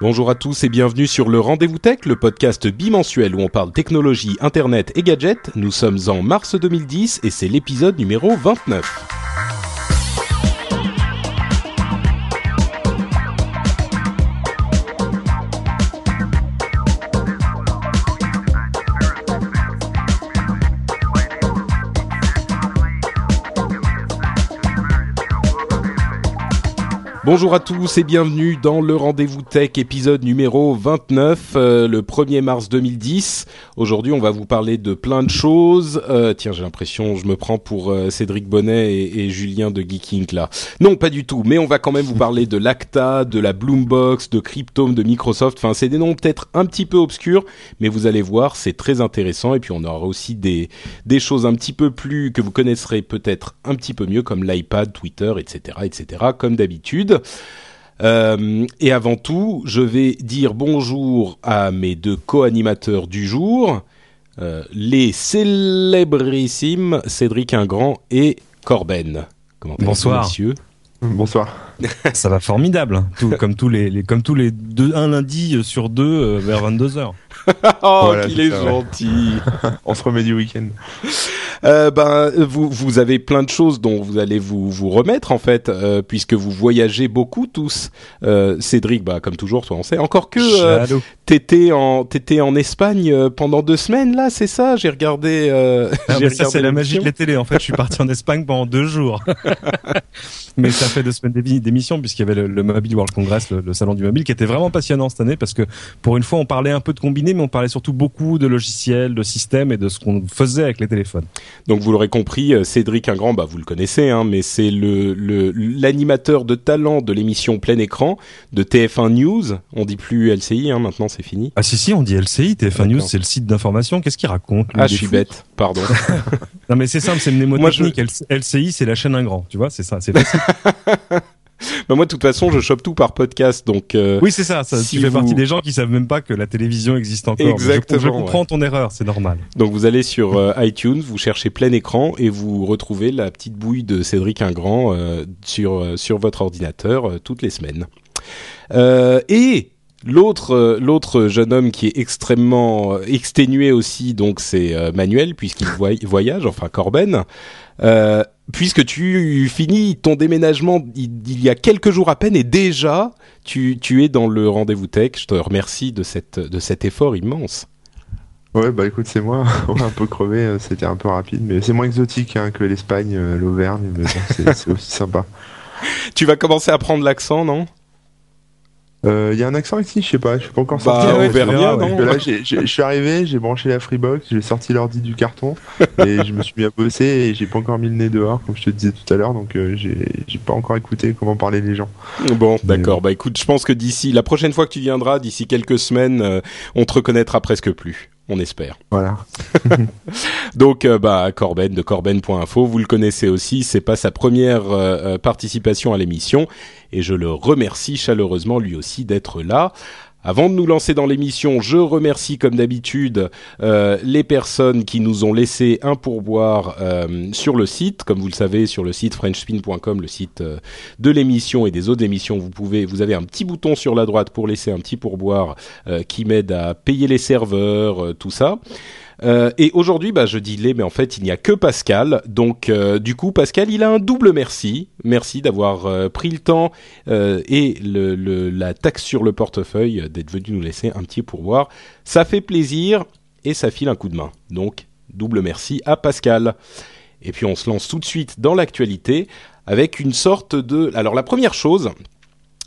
Bonjour à tous et bienvenue sur le Rendez-vous Tech, le podcast bimensuel où on parle technologie, internet et gadgets. Nous sommes en mars 2010 et c'est l'épisode numéro 29. Bonjour à tous et bienvenue dans le Rendez-vous Tech épisode numéro 29, euh, le 1er mars 2010. Aujourd'hui, on va vous parler de plein de choses. Euh, tiens, j'ai l'impression, je me prends pour euh, Cédric Bonnet et, Julien de Geeking là. Non, pas du tout, mais on va quand même vous parler de l'Acta, de la Bloombox, de Cryptome, de Microsoft. Enfin, c'est des noms peut-être un petit peu obscurs, mais vous allez voir, c'est très intéressant. Et puis, on aura aussi des, des choses un petit peu plus que vous connaisserez peut-être un petit peu mieux, comme l'iPad, Twitter, etc., etc., comme d'habitude. Euh, et avant tout, je vais dire bonjour à mes deux co-animateurs du jour, euh, les célébrissimes Cédric Ingrand et Corben. Comment Bonsoir. messieurs? Bonsoir. Ça va formidable, tout, comme tous les, les- comme tous les deux, un lundi sur deux euh, vers 22 h Oh, Voilà, qu'il est gentil. On se remet du week-end. Euh, ben, vous, vous avez plein de choses dont vous allez vous, vous remettre en fait, euh, puisque vous voyagez beaucoup tous. Euh, Cédric, bah comme toujours, toi on sait. Encore que euh, t'étais en t'étais en Espagne pendant deux semaines là, c'est ça? J'ai regardé. Euh, Ah, ça c'est la magie de la télé. En fait, je suis parti en Espagne pendant deux jours. mais ça fait deux semaines d'émi- d'émission puisqu'il y avait le, le Mobile World Congress, le, le salon du mobile, qui était vraiment passionnant cette année parce que pour une fois on parlait un peu de combiné, mais on parlait surtout beaucoup de logiciels, de systèmes et de ce qu'on faisait avec les téléphones. Donc vous l'aurez compris, euh, Cédric Ingrand, bah vous le connaissez, hein, mais c'est le l'animateur de talent de l'émission Plein Écran de TF1 News. On dit plus LCI, hein, maintenant c'est fini. Ah si si, on dit LCI, TF1 News, c'est le site d'information. Qu'est-ce qu'il raconte Ah, je suis bête, pardon. Non mais c'est simple, c'est une Moi, je- mnémotechnique. LCI, c'est la chaîne Ingrand, tu vois, c'est ça, c'est facile. bah moi, de toute façon, je chope tout par podcast, donc. euh, Oui, c'est ça. ça Si tu fais vous- partie des gens qui savent même pas que la télévision existe encore. Mais je- Exactement, Je, comprends ton erreur, c'est normal. Donc vous allez sur euh, iTunes, vous cherchez plein écran et vous retrouvez la petite bouille de Cédric Ingrand euh, sur euh, sur votre ordinateur euh, toutes les semaines. Euh, et l'autre euh, l'autre jeune homme qui est extrêmement exténué aussi, donc c'est euh, Manuel puisqu'il voy- voyage, enfin Corben. Euh, puisque tu finis ton déménagement il, y a quelques jours à peine et déjà tu, tu es dans le rendez-vous tech. Je te remercie de cette de cet effort immense. Ouais, bah écoute, c'est moi. Ouais, un peu crevé, euh, c'était un peu rapide, mais c'est moins exotique hein, que l'Espagne, euh, l'Auvergne, mais c'est aussi sympa. Tu vas commencer à prendre l'accent, non? Euh, Il y a un accent ici, je sais pas, je suis pas encore Bah, sorti. ouais, non Parce que là, j'ai- j'ai- je suis arrivé, j'ai branché la Freebox, j'ai sorti l'ordi du carton et je me suis mis à bosser et j'ai pas encore mis le nez dehors, comme je te disais tout à l'heure, donc euh, j'ai j'ai pas encore écouté comment parlaient les gens. Bon, d'accord. Bah écoute, je pense que d'ici la prochaine fois que tu viendras, d'ici quelques semaines, euh, on te reconnaîtra presque plus. On espère. Voilà. Donc, euh, bah Corben de Corben.info, vous le connaissez aussi. C'est pas sa première euh, euh, participation à l'émission, et je le remercie chaleureusement lui aussi d'être là. Avant de nous lancer dans l'émission, je remercie comme d'habitude euh, les personnes qui nous ont laissé un pourboire euh, sur le site. Comme vous le savez, sur le site frenchspin.com, le site euh, de l'émission et des autres émissions, vous pouvez, vous avez un petit bouton sur la droite pour laisser un petit pourboire qui m'aide à payer les serveurs, tout ça. Euh, et aujourd'hui, bah, je dis les, mais en fait, il n'y a que Pascal. Donc, euh, du coup, Pascal, il a un double merci. Merci d'avoir euh, pris le temps et la taxe sur le portefeuille d'être venu nous laisser un petit pourboire. Ça fait plaisir et ça file un coup de main. Donc, double merci à Pascal. Et puis, on se lance tout de suite dans l'actualité avec une sorte de... Alors, la première chose,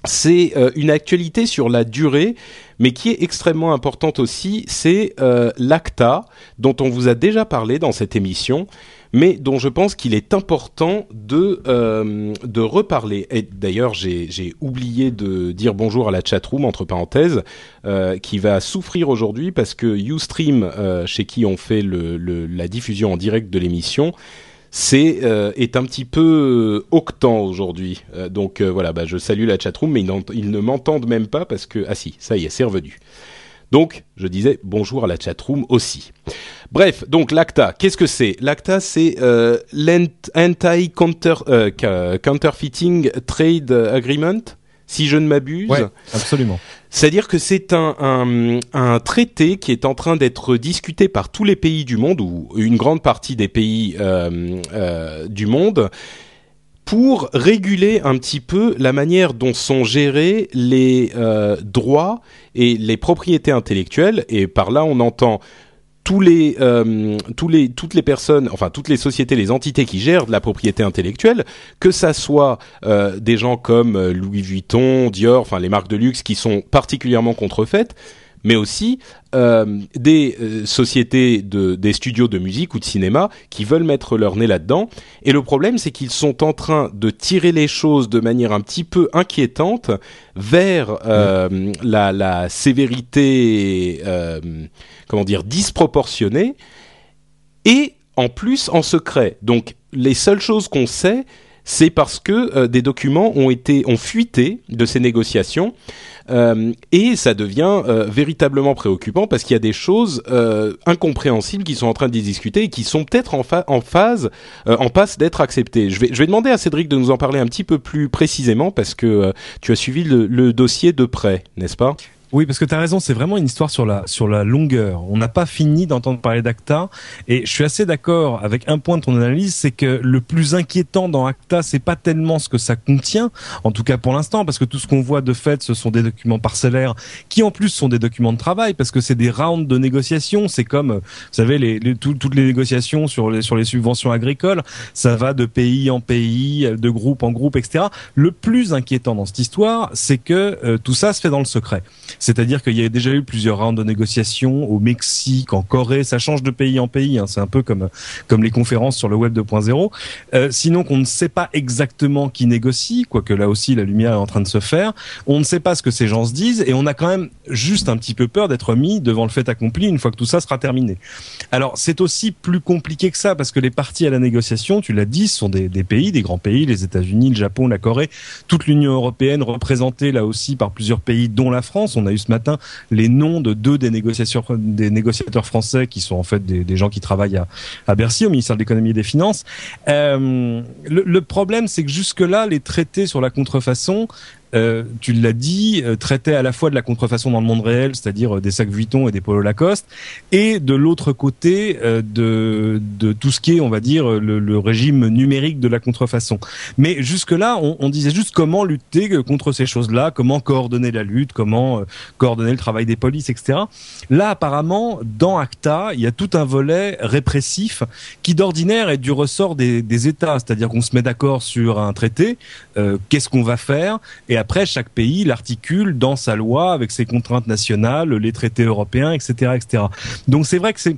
c'est euh, une actualité sur la durée, mais qui est extrêmement importante aussi, c'est euh, l'ACTA, dont on vous a déjà parlé dans cette émission, mais dont je pense qu'il est important de euh, reparler. Et d'ailleurs, j'ai oublié de dire bonjour à la chatroom entre parenthèses, qui va souffrir aujourd'hui parce que UStream, chez qui on fait la diffusion en direct de l'émission, c'est euh, est un petit peu euh, octant aujourd'hui. Euh, donc voilà, bah, je salue la chatroom, mais ils, ils ne m'entendent même pas parce que ah si, ça y est, c'est revenu. Donc, je disais bonjour à la chatroom aussi. Bref, donc l'ACTA, qu'est-ce que c'est? L'ACTA, c'est euh, l'Anti-Counterfeiting Trade Agreement, si je ne m'abuse. Ouais, absolument. C'est-à-dire que c'est un, un, un, traité qui est en train d'être discuté par tous les pays du monde, ou une grande partie des pays euh, euh, du monde, pour réguler un petit peu la manière dont sont gérés les euh, droits et les propriétés intellectuelles. Et par là, on entend euh, les, toutes les personnes, enfin toutes les sociétés, les entités qui gèrent de la propriété intellectuelle, que ça soit euh, des gens comme euh, Louis Vuitton, Dior, enfin les marques de luxe qui sont particulièrement contrefaites, mais aussi euh, des euh, sociétés, de, des studios de musique ou de cinéma qui veulent mettre leur nez là-dedans. Et le problème, c'est qu'ils sont en train de tirer les choses de manière un petit peu inquiétante vers euh, la, la, sévérité, comment dire, disproportionnée, et en plus en secret. Donc les seules choses qu'on sait, c'est parce que euh, des documents ont été ont fuité de ces négociations euh, et ça devient euh, véritablement préoccupant parce qu'il y a des choses euh, incompréhensibles qui sont en train de discuter et qui sont peut-être en, phase, en passe d'être acceptées. Je vais, je vais demander à Cédric de nous en parler un petit peu plus précisément parce que tu as suivi le, le dossier de près, n'est-ce pas? Oui, parce que tu as raison, c'est vraiment une histoire sur la sur la longueur. On n'a pas fini d'entendre parler d'ACTA et je suis assez d'accord avec un point de ton analyse, c'est que le plus inquiétant dans ACTA, c'est pas tellement ce que ça contient, en tout cas pour l'instant, parce que tout ce qu'on voit de fait, ce sont des documents parcellaires qui en plus sont des documents de travail, parce que c'est des rounds de négociations. C'est comme, vous savez, les, les tout, toutes les négociations sur les sur les subventions agricoles, ça va de pays en pays, de groupe en groupe, etc. Le plus inquiétant dans cette histoire, c'est que euh, tout ça se fait dans le secret. C'est-à-dire qu'il y a déjà eu plusieurs rounds de négociations au Mexique, en Corée, ça change de pays en pays. Hein. C'est un peu comme comme les conférences sur le web 2.0. Euh, sinon, qu'on ne sait pas exactement qui négocie, quoique là aussi la lumière est en train de se faire. On ne sait pas ce que ces gens se disent et on a quand même juste un petit peu peur d'être mis devant le fait accompli une fois que tout ça sera terminé. Alors c'est aussi plus compliqué que ça parce que les parties à la négociation, tu l'as dit, sont des, pays, des grands pays, les États-Unis, le Japon, la Corée, toute l'Union européenne représentée là aussi par plusieurs pays, dont la France. A eu ce matin les noms de deux des négociateurs, français qui sont en fait des, gens qui travaillent à, à, Bercy, au ministère de l'économie et des finances. Euh, le, le problème, c'est que jusque-là, les traités sur la contrefaçon euh, tu l'as dit, euh, traitait à la fois de la contrefaçon dans le monde réel, c'est-à-dire euh, des sacs Vuitton et des polos Lacoste, et de l'autre côté de, tout ce qui est, on va dire, le, régime numérique de la contrefaçon. Mais jusque-là, on, on, disait juste comment lutter contre ces choses-là, comment coordonner la lutte, comment coordonner le travail des polices, etc. Là, apparemment, dans ACTA, il y a tout un volet répressif qui, d'ordinaire, est du ressort des, des États, c'est-à-dire qu'on se met d'accord sur un traité, qu'est-ce qu'on va faire, et après, chaque pays l'articule dans sa loi avec ses contraintes nationales, les traités européens, etc., etc. Donc c'est vrai que c'est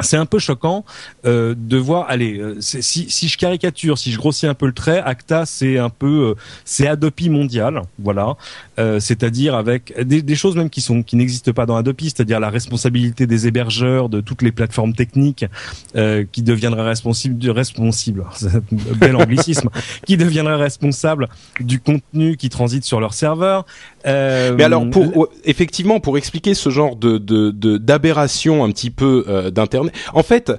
c'est un peu choquant euh, de voir. Allez, euh, si, si je caricature, si je grossis un peu le trait, ACTA c'est un peu euh, c'est Adopi mondial, voilà. Euh, c'est-à-dire avec des, des, choses même qui sont qui n'existent pas dans Adopi, c'est-à-dire la responsabilité des hébergeurs de toutes les plateformes techniques euh, qui deviendraient responsables bel anglicisme, qui deviendraient responsables du contenu qui transite sur leur serveur. Euh, Mais alors pour effectivement pour expliquer ce genre de d'aberration de, de, un petit peu d'internet en fait,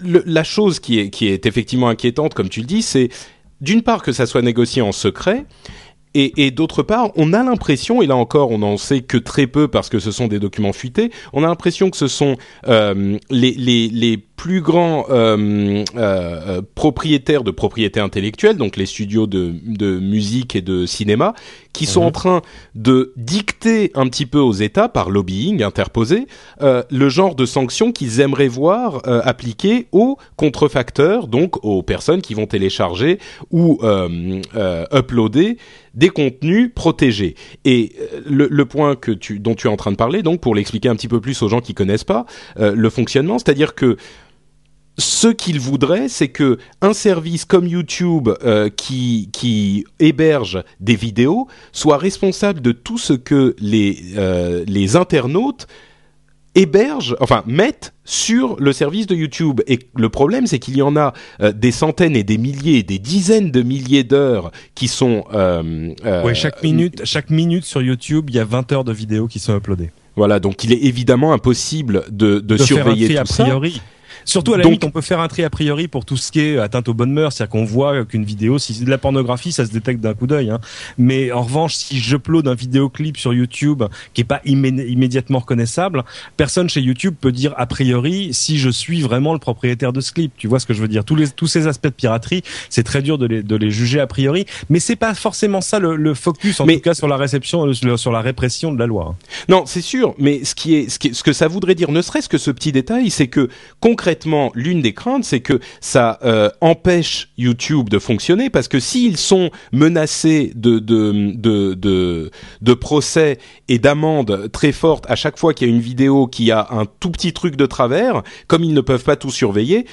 le, la chose qui est, qui est effectivement inquiétante, comme tu le dis, c'est d'une part que ça soit négocié en secret, et, et d'autre part, on a l'impression, et là encore, on n'en sait que très peu parce que ce sont des documents fuités, on a l'impression que ce sont euh, les, les, les plus grands euh, euh, propriétaires de propriété intellectuelle, donc les studios de, de musique et de cinéma, qui sont mmh. en train de dicter un petit peu aux États par lobbying interposé euh, le genre de sanctions qu'ils aimeraient voir euh, appliquées aux contrefacteurs, donc aux personnes qui vont télécharger ou euh, uploader des contenus protégés. Et le, le, point que tu, dont tu es en train de parler, donc pour l'expliquer un petit peu plus aux gens qui connaissent pas le fonctionnement, c'est-à-dire que ce qu'il voudrait, c'est que un service comme YouTube euh, qui qui héberge des vidéos soit responsable de tout ce que les euh, les internautes hébergent, enfin mettent sur le service de YouTube. Et le problème, c'est qu'il y en a euh, des centaines et des milliers, des dizaines de milliers d'heures qui sont. Euh, euh, ouais, chaque minute, chaque minute sur YouTube, il y a 20 heures de vidéos qui sont uploadées. Voilà, donc il est évidemment impossible de, de, De surveiller faire un tout a ça. Surtout à la Donc- limite, on peut faire un tri a priori pour tout ce qui est atteinte aux bonnes mœurs, c'est-à-dire qu'on voit qu'une vidéo, si c'est de la pornographie, ça se détecte d'un coup d'œil. Hein. Mais en revanche, si j'upload un vidéoclip sur YouTube qui est pas immé- immédiatement reconnaissable, personne chez YouTube peut dire a priori si je suis vraiment le propriétaire de ce clip. Tu vois ce que je veux dire? Tous les tous ces aspects de piraterie, c'est très dur de les de les juger a priori, mais c'est pas forcément ça le, le focus en Mais- tout cas sur la réception, euh, sur la répression de la loi. hein. Non, c'est sûr, mais ce qui est, ce qui est- ce que ça voudrait dire, ne serait-ce que ce petit détail, c'est que concrètement, l'une des craintes, c'est que ça euh, empêche YouTube de fonctionner, parce que s'ils sont menacés de de procès et d'amendes très fortes à chaque fois qu'il y a une vidéo qui a un tout petit truc de travers, comme ils ne peuvent pas tout surveiller.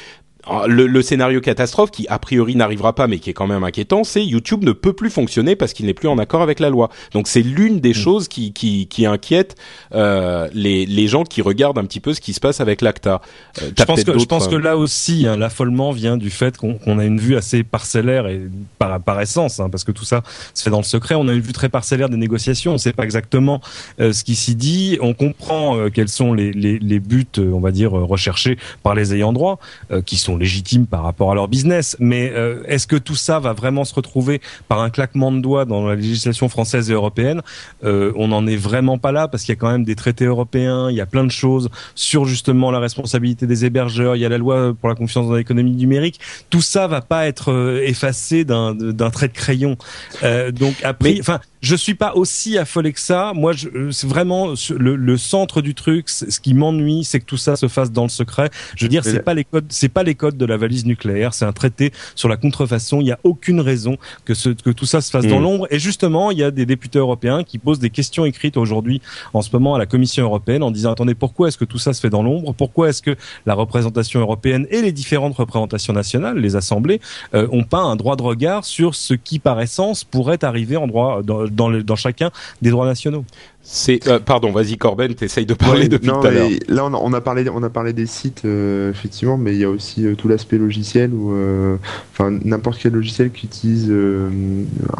Le, le scénario catastrophe qui a priori n'arrivera pas mais qui est quand même inquiétant, c'est YouTube ne peut plus fonctionner parce qu'il n'est plus en accord avec la loi. Donc c'est l'une des choses qui qui, qui inquiète euh, les les gens qui regardent un petit peu ce qui se passe avec l'ACTA. Euh, Je pense, que, je pense que euh, là aussi, hein, l'affolement vient du fait qu'on qu'on a une vue assez parcellaire et par, par essence, hein, parce que tout ça se fait dans le secret. On a une vue très parcellaire des négociations. On ne sait pas exactement euh, ce qui s'y dit. On comprend euh, quels sont les, les, les buts, on va dire, recherchés par les ayants droit, euh, qui sont légitimes par rapport à leur business. Mais euh, est-ce que tout ça va vraiment se retrouver par un claquement de doigts dans la législation française et européenne? Euh, On n'en est vraiment pas là, parce qu'il y a quand même des traités européens. Il y a plein de choses sur justement la responsabilité des hébergeurs, il y a la loi pour la confiance dans l'économie numérique. Tout ça va pas être euh, effacé d'un trait de crayon. Euh, donc après, Mais- enfin, je suis pas aussi affolé que ça. Moi, euh, c'est vraiment le, le centre du truc. Ce qui m'ennuie, c'est que tout ça se fasse dans le secret. Je veux dire, c'est pas les codes, c'est pas les codes de la valise nucléaire. C'est un traité sur la contrefaçon. Il y a aucune raison que ce que tout ça se fasse dans Mm. l'ombre. Et justement, il y a des députés européens qui posent des questions écrites aujourd'hui en ce moment à la Commission européenne en disant attendez pourquoi est-ce que tout ça se fait dans l'ombre? Pourquoi est-ce que la représentation européenne et les différentes représentations nationales, les assemblées, euh, ont pas un droit de regard sur ce qui par essence pourrait arriver en droit dans, dans, le- dans chacun des droits nationaux C'est euh, pardon, vas-y Corben, t'essayes de parler Ouais, depuis non, tout à l'heure. Là, on a, on a parlé, on a parlé des sites, euh, effectivement, mais il y a aussi euh, tout l'aspect logiciel ou, euh, enfin, n'importe quel logiciel qui utilise euh,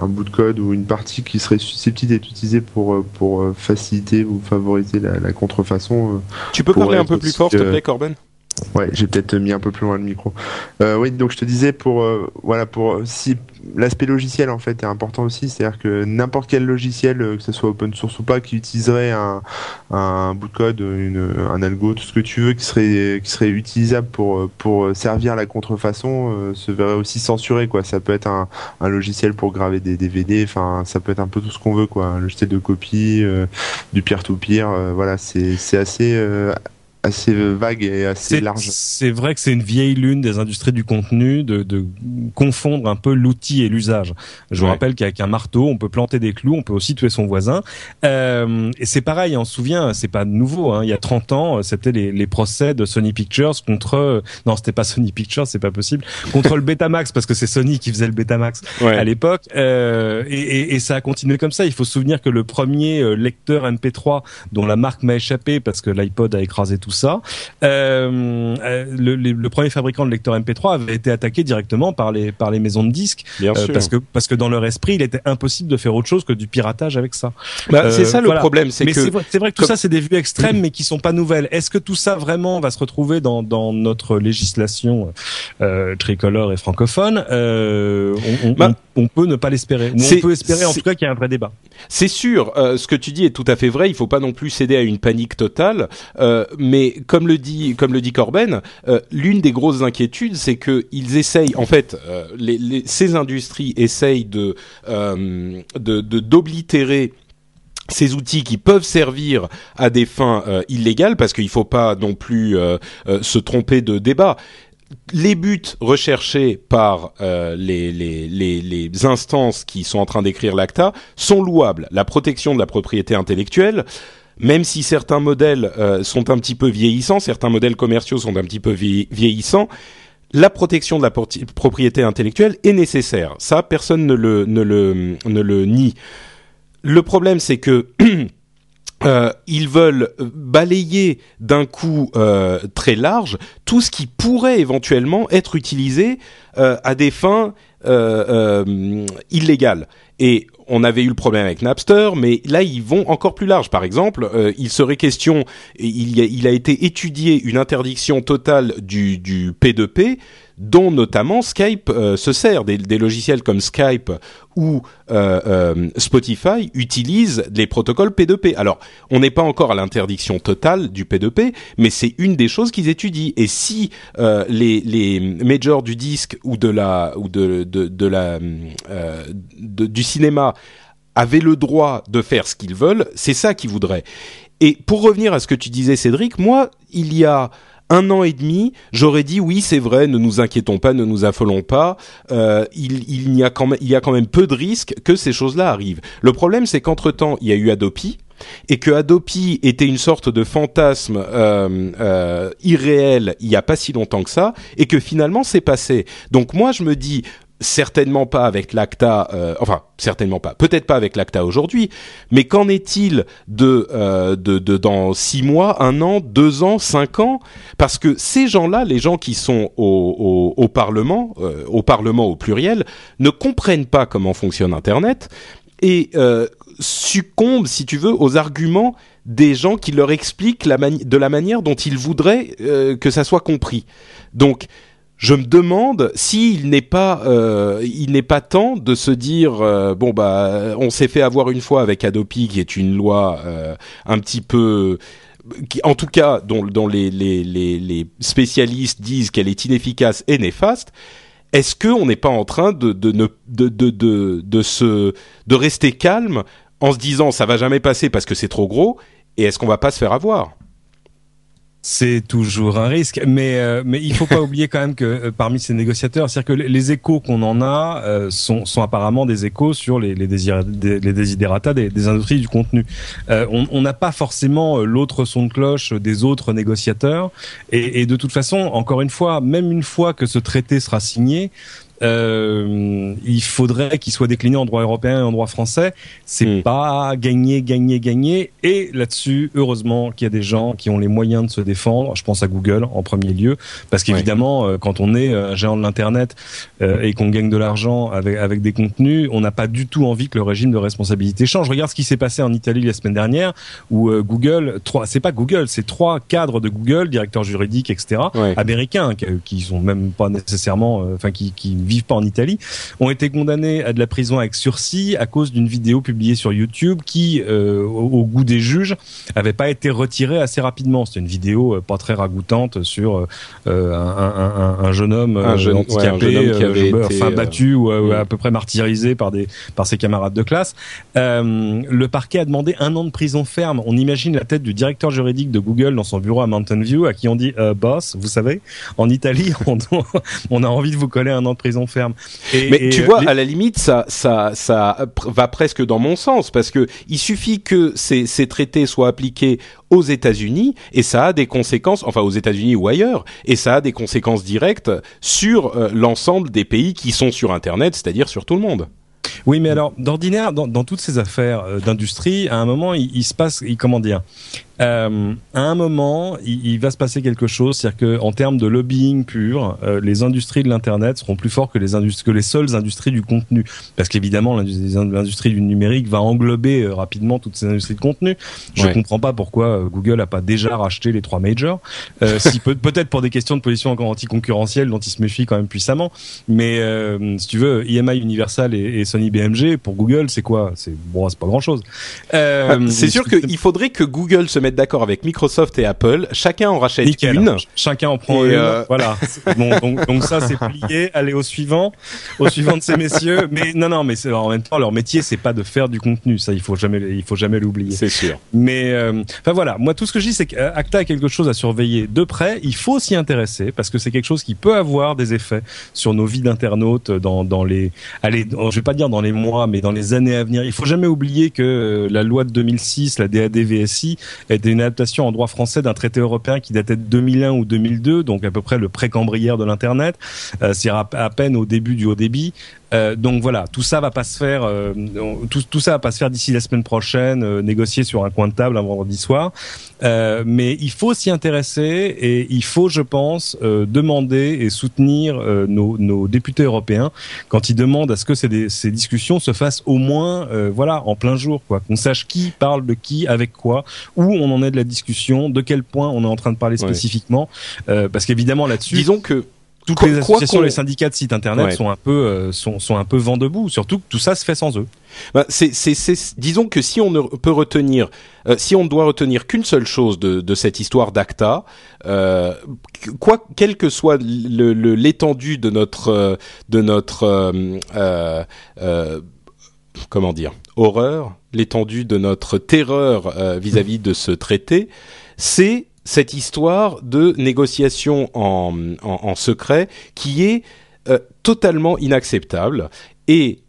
un bout de code ou une partie qui serait susceptible d'être utilisée pour pour faciliter ou favoriser la, la contrefaçon. euh, Tu peux parler un peu plus fort, s'il te plaît, Corben? Ouais, j'ai peut-être mis un peu plus loin le micro. Euh, oui, donc je te disais pour euh, voilà pour si l'aspect logiciel en fait est important aussi, c'est-à-dire que n'importe quel logiciel, euh, que ce soit open source ou pas, qui utiliserait un, un bout de code, une, un algo, tout ce que tu veux, qui serait qui serait utilisable pour pour servir la contrefaçon, euh, se verrait aussi censuré quoi. Ça peut être un, un logiciel pour graver des DVD, enfin ça peut être un peu tout ce qu'on veut quoi, un logiciel de copie, euh, du peer-to-peer, euh, voilà, c'est c'est assez euh, assez vague et assez C'est large. c'est vrai que c'est une vieille lune des industries du contenu de, de confondre un peu l'outil et l'usage. Je vous rappelle qu'avec un marteau, on peut planter des clous, on peut aussi tuer son voisin. Euh, et c'est pareil, on se souvient, c'est pas nouveau. Hein, il y a 30 ans, c'était les, les procès de Sony Pictures contre non, c'était pas Sony Pictures, c'est pas possible, contre le Betamax parce que c'est Sony qui faisait le Betamax Ouais. à l'époque. Euh, et, et- et ça a continué comme ça. Il faut se souvenir que le premier euh, lecteur MP3 dont la marque m'a échappé parce que l'iPod a écrasé tout ça, euh, euh, le, le- le premier fabricant de lecteur MP3 avait été attaqué directement par les par les maisons de disques Bien euh, sûr. parce que parce que dans leur esprit, il était impossible de faire autre chose que du piratage avec ça. Bah, c'est ça le voilà. problème, c'est Mais que c'est vrai, que tout comme- ça, c'est des vues extrêmes, mais qui sont pas nouvelles. Est-ce que tout ça vraiment va se retrouver dans, dans notre législation tricolore et francophone? On, on- Bah, on- on peut ne pas l'espérer. Ou on peut espérer en tout cas qu'il y a un vrai débat. C'est sûr, euh, ce que tu dis est tout à fait vrai. Il faut pas non plus céder à une panique totale. Euh, mais comme le dit, comme le dit Corben, euh, l'une des grosses inquiétudes, c'est que ils essayent, en fait, euh, les, les- ces industries essayent de euh, de de- d'oblitérer ces outils qui peuvent servir à des fins euh, illégales, parce qu'il faut pas non plus euh, euh, se tromper de débat les buts recherchés par euh, les, instances qui sont en train d'écrire l'ACTA sont louables. La protection de la propriété intellectuelle, même si certains modèles sont un petit peu vieillissants, certains modèles commerciaux sont un petit peu vieillissants, la protection de la propriété intellectuelle est nécessaire. Ça, personne ne le nie. Le problème, c'est que Euh, ils veulent balayer d'un coup euh, très large tout ce qui pourrait éventuellement être utilisé euh, à des fins illégales. Et on avait eu le problème avec Napster, mais là ils vont encore plus large. Par exemple, il serait question, il, il a été étudié une interdiction totale du, du P2P dont notamment Skype euh, se sert. Des, logiciels comme Skype ou euh, euh, Spotify utilisent les protocoles P2P. Alors, on n'est pas encore à l'interdiction totale du P2P, mais c'est une des choses qu'ils étudient. Et si les, majors du disque ou de la ou de, de la du cinéma avaient le droit de faire ce qu'ils veulent, c'est ça qu'ils voudraient. Et pour revenir à ce que tu disais, Cédric, moi, il y a un an et demi, j'aurais dit oui, c'est vrai, ne nous inquiétons pas, ne nous affolons pas. Euh, il, y a quand même, peu de risques que ces choses-là arrivent. Le problème, c'est qu'entre temps, il y a eu Adopi et que Adopi était une sorte de fantasme euh, euh, irréel il y a pas si longtemps que ça, et que finalement c'est passé. Donc moi je me dis certainement pas avec l'ACTA, euh, enfin certainement pas, peut-être pas avec l'ACTA aujourd'hui, mais qu'en est-il de, euh, de, de, dans six mois, un an, deux ans, cinq ans? Parce que ces gens-là, les gens qui sont au, au, au Parlement, euh, au Parlement au pluriel, ne comprennent pas comment fonctionne Internet et euh, succombent, si tu veux, aux arguments des gens qui leur expliquent la de la manière dont ils voudraient que ça soit compris. Donc je me demande s'il n'est pas euh, il n'est pas temps de se dire euh, bon bah on s'est fait avoir une fois avec Adopi qui est une loi euh, un petit peu qui, en tout cas dont, dont les, les, les, les, spécialistes disent qu'elle est inefficace et néfaste. Est-ce qu'on n'est pas en train de de, de, de, de, de se de rester calme en se disant ça va jamais passer parce que c'est trop gros et est-ce qu'on va pas se faire avoir? C'est toujours un risque, mais euh, mais il faut pas oublier quand même que euh, parmi ces négociateurs, c'est-à-dire que les échos qu'on en a euh, sont sont apparemment des échos sur les les, désir, des, les des, des, industries du contenu. on n'a pas forcément l'autre son de cloche des autres négociateurs, et, et de toute façon, encore une fois, même une fois que ce traité sera signé, euh, il faudrait qu'il soit décliné en droit européen et en droit français. C'est hmm. pas gagner, gagner, gagner. Et là-dessus, heureusement qu'il y a des gens qui ont les moyens de se défendre. Je pense à Google en premier lieu, parce qu'évidemment, euh, quand on est euh, un géant de l'internet euh, et qu'on gagne de l'argent avec avec des contenus, on n'a pas du tout envie que le régime de responsabilité change. Regarde ce qui s'est passé en Italie la semaine dernière, où Google, trois, c'est pas Google, c'est trois cadres de Google, directeurs juridiques, etc., américains, qui, qui sont même pas nécessairement, enfin qui, qui vivent pas en Italie, ont été condamnés à de la prison avec sursis à cause d'une vidéo publiée sur YouTube qui, euh, au, goût des juges, avait pas été retirée assez rapidement. C'était une vidéo euh, pas très ragoûtante sur euh, un, un, un, jeune homme un jeune, handicapé, qui avait enfin battu ou, à peu près martyrisé par des par ses camarades de classe. le parquet a demandé un an de prison ferme. On imagine la tête du directeur juridique de Google dans son bureau à Mountain View, à qui on dit boss, vous savez, en Italie, on, on a envie de vous coller un an de prison ferme. mais tu vois, à la limite, ça, ça, ça va presque dans mon sens parce que il suffit que ces, ces traités soient appliqués aux États-Unis et ça a des conséquences, enfin aux États-Unis ou ailleurs, et ça a des conséquences directes sur euh, l'ensemble des pays qui sont sur Internet, c'est-à-dire sur tout le monde. Oui, mais alors, d'ordinaire, dans, dans, toutes ces affaires euh, d'industrie, à un moment, il, il, se passe, il, comment dire, euh, à un moment, il, il, va se passer quelque chose, c'est-à-dire que en termes de lobbying pur, euh, les industries de l'internet seront plus fortes que les que les seules industries du contenu, parce qu'évidemment l'industrie du numérique va englober euh, rapidement toutes ces industries de contenu. Je ne comprends pas pourquoi euh, Google n'a pas déjà racheté les trois majors. si peut, peut-être pour des questions de position encore anticoncurrentielle dont il se méfie quand même puissamment. Mais si tu veux, EMI Universal et, et, Sony BMG pour Google, c'est quoi? C'est bon, c'est pas grand-chose. Ah, c'est sûr qu'il faudrait que Google se mettre d'accord avec Microsoft et Apple. Chacun en rachète Nickel. une. Chacun en prend Et, une. euh, Voilà. Bon, donc, donc ça c'est plié. Allez au suivant, au suivant de ces messieurs. Mais non, non, mais c'est en même temps leur métier, c'est pas de faire du contenu. Ça, il faut jamais, il faut jamais l'oublier. C'est sûr. Mais euh, enfin voilà, moi tout ce que je dis c'est qu'Acta a quelque chose à surveiller de près. Il faut s'y intéresser parce que c'est quelque chose qui peut avoir des effets sur nos vies d'internautes dans dans les, allez, je vais pas dire dans les mois, mais dans les années à venir. Il faut jamais oublier que euh, la loi de 2006, la DAD-VSI, était une adaptation en droit français d'un traité européen qui datait de 2001 ou 2002, donc à peu près le pré-cambrière de l'internet. Euh, c'est à peine au début du haut débit. Euh, donc voilà, tout ça va pas se faire, euh, tout, tout ça va pas se faire d'ici la semaine prochaine, euh, négocier sur un coin de table un vendredi soir. Euh, mais il faut s'y intéresser et il faut, je pense, euh, demander et soutenir euh, nos, nos députés européens quand ils demandent à ce que ces, des- ces discussions se fassent au moins, euh, voilà, en plein jour, quoi. Qu'on sache qui parle de qui, avec quoi, où on en est de la discussion, de quel point on est en train de parler spécifiquement, Euh, parce qu'évidemment là-dessus Disons que toutes les associations, les syndicats de sites internet Ouais. sont un peu euh, sont, sont un peu vent debout. Surtout que tout ça se fait sans eux. Bah, c'est, c'est, c'est- disons que si on ne peut retenir, euh, si on ne doit retenir qu'une seule chose de, de cette histoire d'Acta, euh, quoi, quelle que soit l'étendue de notre, euh, de notre, euh, euh, euh, comment dire, horreur, l'étendue de notre terreur euh, vis-à-vis de ce traité, c'est cette histoire de négociation en, en, en secret qui est euh, totalement inacceptable et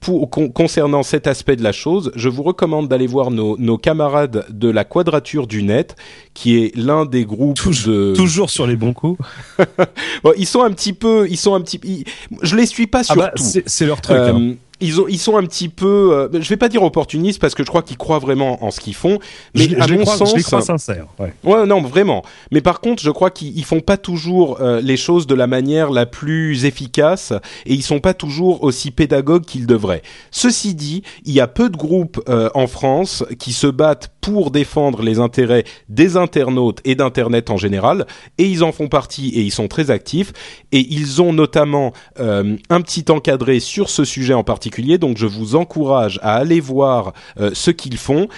pour, con- concernant cet aspect de la chose, je vous recommande d'aller voir nos, nos camarades de la Quadrature du Net, qui est l'un des groupes de. Toujours sur les bons coups. Bon, ils sont un petit peu, ils sont un petit, ils- je les suis pas sur Ah bah, c'est leur truc. Euh, hein. Ils, ont, ils sont un petit peu, euh, je vais pas dire opportunistes parce que je crois qu'ils croient vraiment en ce qu'ils font, mais je, à je mon crois, sens, je les crois sincères. Ouais. Ouais, non, vraiment. Mais par contre, je crois qu'ils ils font pas toujours euh, les choses de la manière la plus efficace et ils sont pas toujours aussi pédagogues qu'ils devraient. Ceci dit, il y a peu de groupes euh, en France qui se battent pour défendre les intérêts des internautes et d'internet en général et ils en font partie et ils sont très actifs et ils ont notamment euh, un petit encadré sur ce sujet en particulier. Donc, je vous encourage à aller voir euh, ce qu'ils font.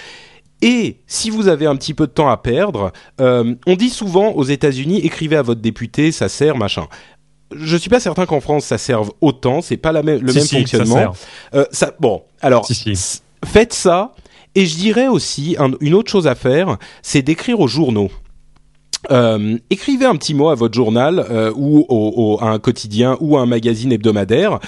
Et si vous avez un petit peu de temps à perdre, euh, on dit souvent aux États-Unis écrivez à votre député, ça sert, machin. Je suis pas certain qu'en France ça serve autant, c'est pas la même, le Si, même si, ça fonctionnement. sert. Euh, ça, bon, alors Si, faites ça. Et je dirais aussi un- une autre chose à faire, c'est d'écrire aux journaux. Euh, écrivez un petit mot à votre journal euh, ou au, au- à un quotidien ou à un magazine hebdomadaire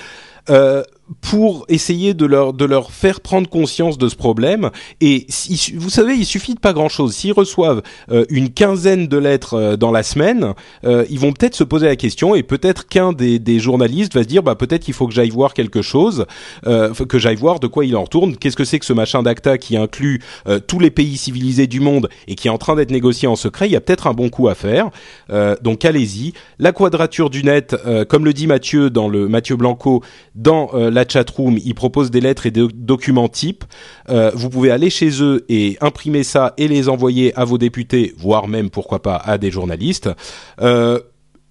euh, pour essayer de leur de leur faire prendre conscience de ce problème. Et si- vous savez, il suffit de pas grand chose. S'ils reçoivent euh, une quinzaine de lettres euh, dans la semaine, euh, ils vont peut-être se poser la question et peut-être qu'un des, des journalistes va se dire bah peut-être qu'il faut que j'aille voir quelque chose, euh, que j'aille voir de quoi il en retourne. Qu'est-ce que c'est que ce machin d'ACTA qui inclut euh, tous les pays civilisés du monde et qui est en train d'être négocié en secret? Il y a peut-être un bon coup à faire. Euh, donc allez-y. La quadrature du net, comme le dit Mathieu dans le Mathieu Blanco dans euh, la chatroom, il propose des lettres et des documents types. Euh, vous pouvez aller chez eux et imprimer ça et les envoyer à vos députés, voire même pourquoi pas à des journalistes. Euh,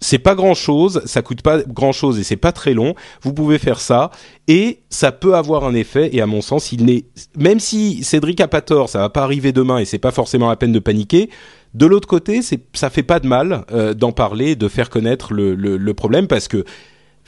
c'est pas grand chose, ça coûte pas grand chose et c'est pas très long. Vous pouvez faire ça et ça peut avoir un effet. Et à mon sens, il n'est même si Cédric a pas tort, ça va pas arriver demain et c'est pas forcément la peine de paniquer. De l'autre côté, ça fait pas de mal euh, d'en parler, de faire connaître le problème parce que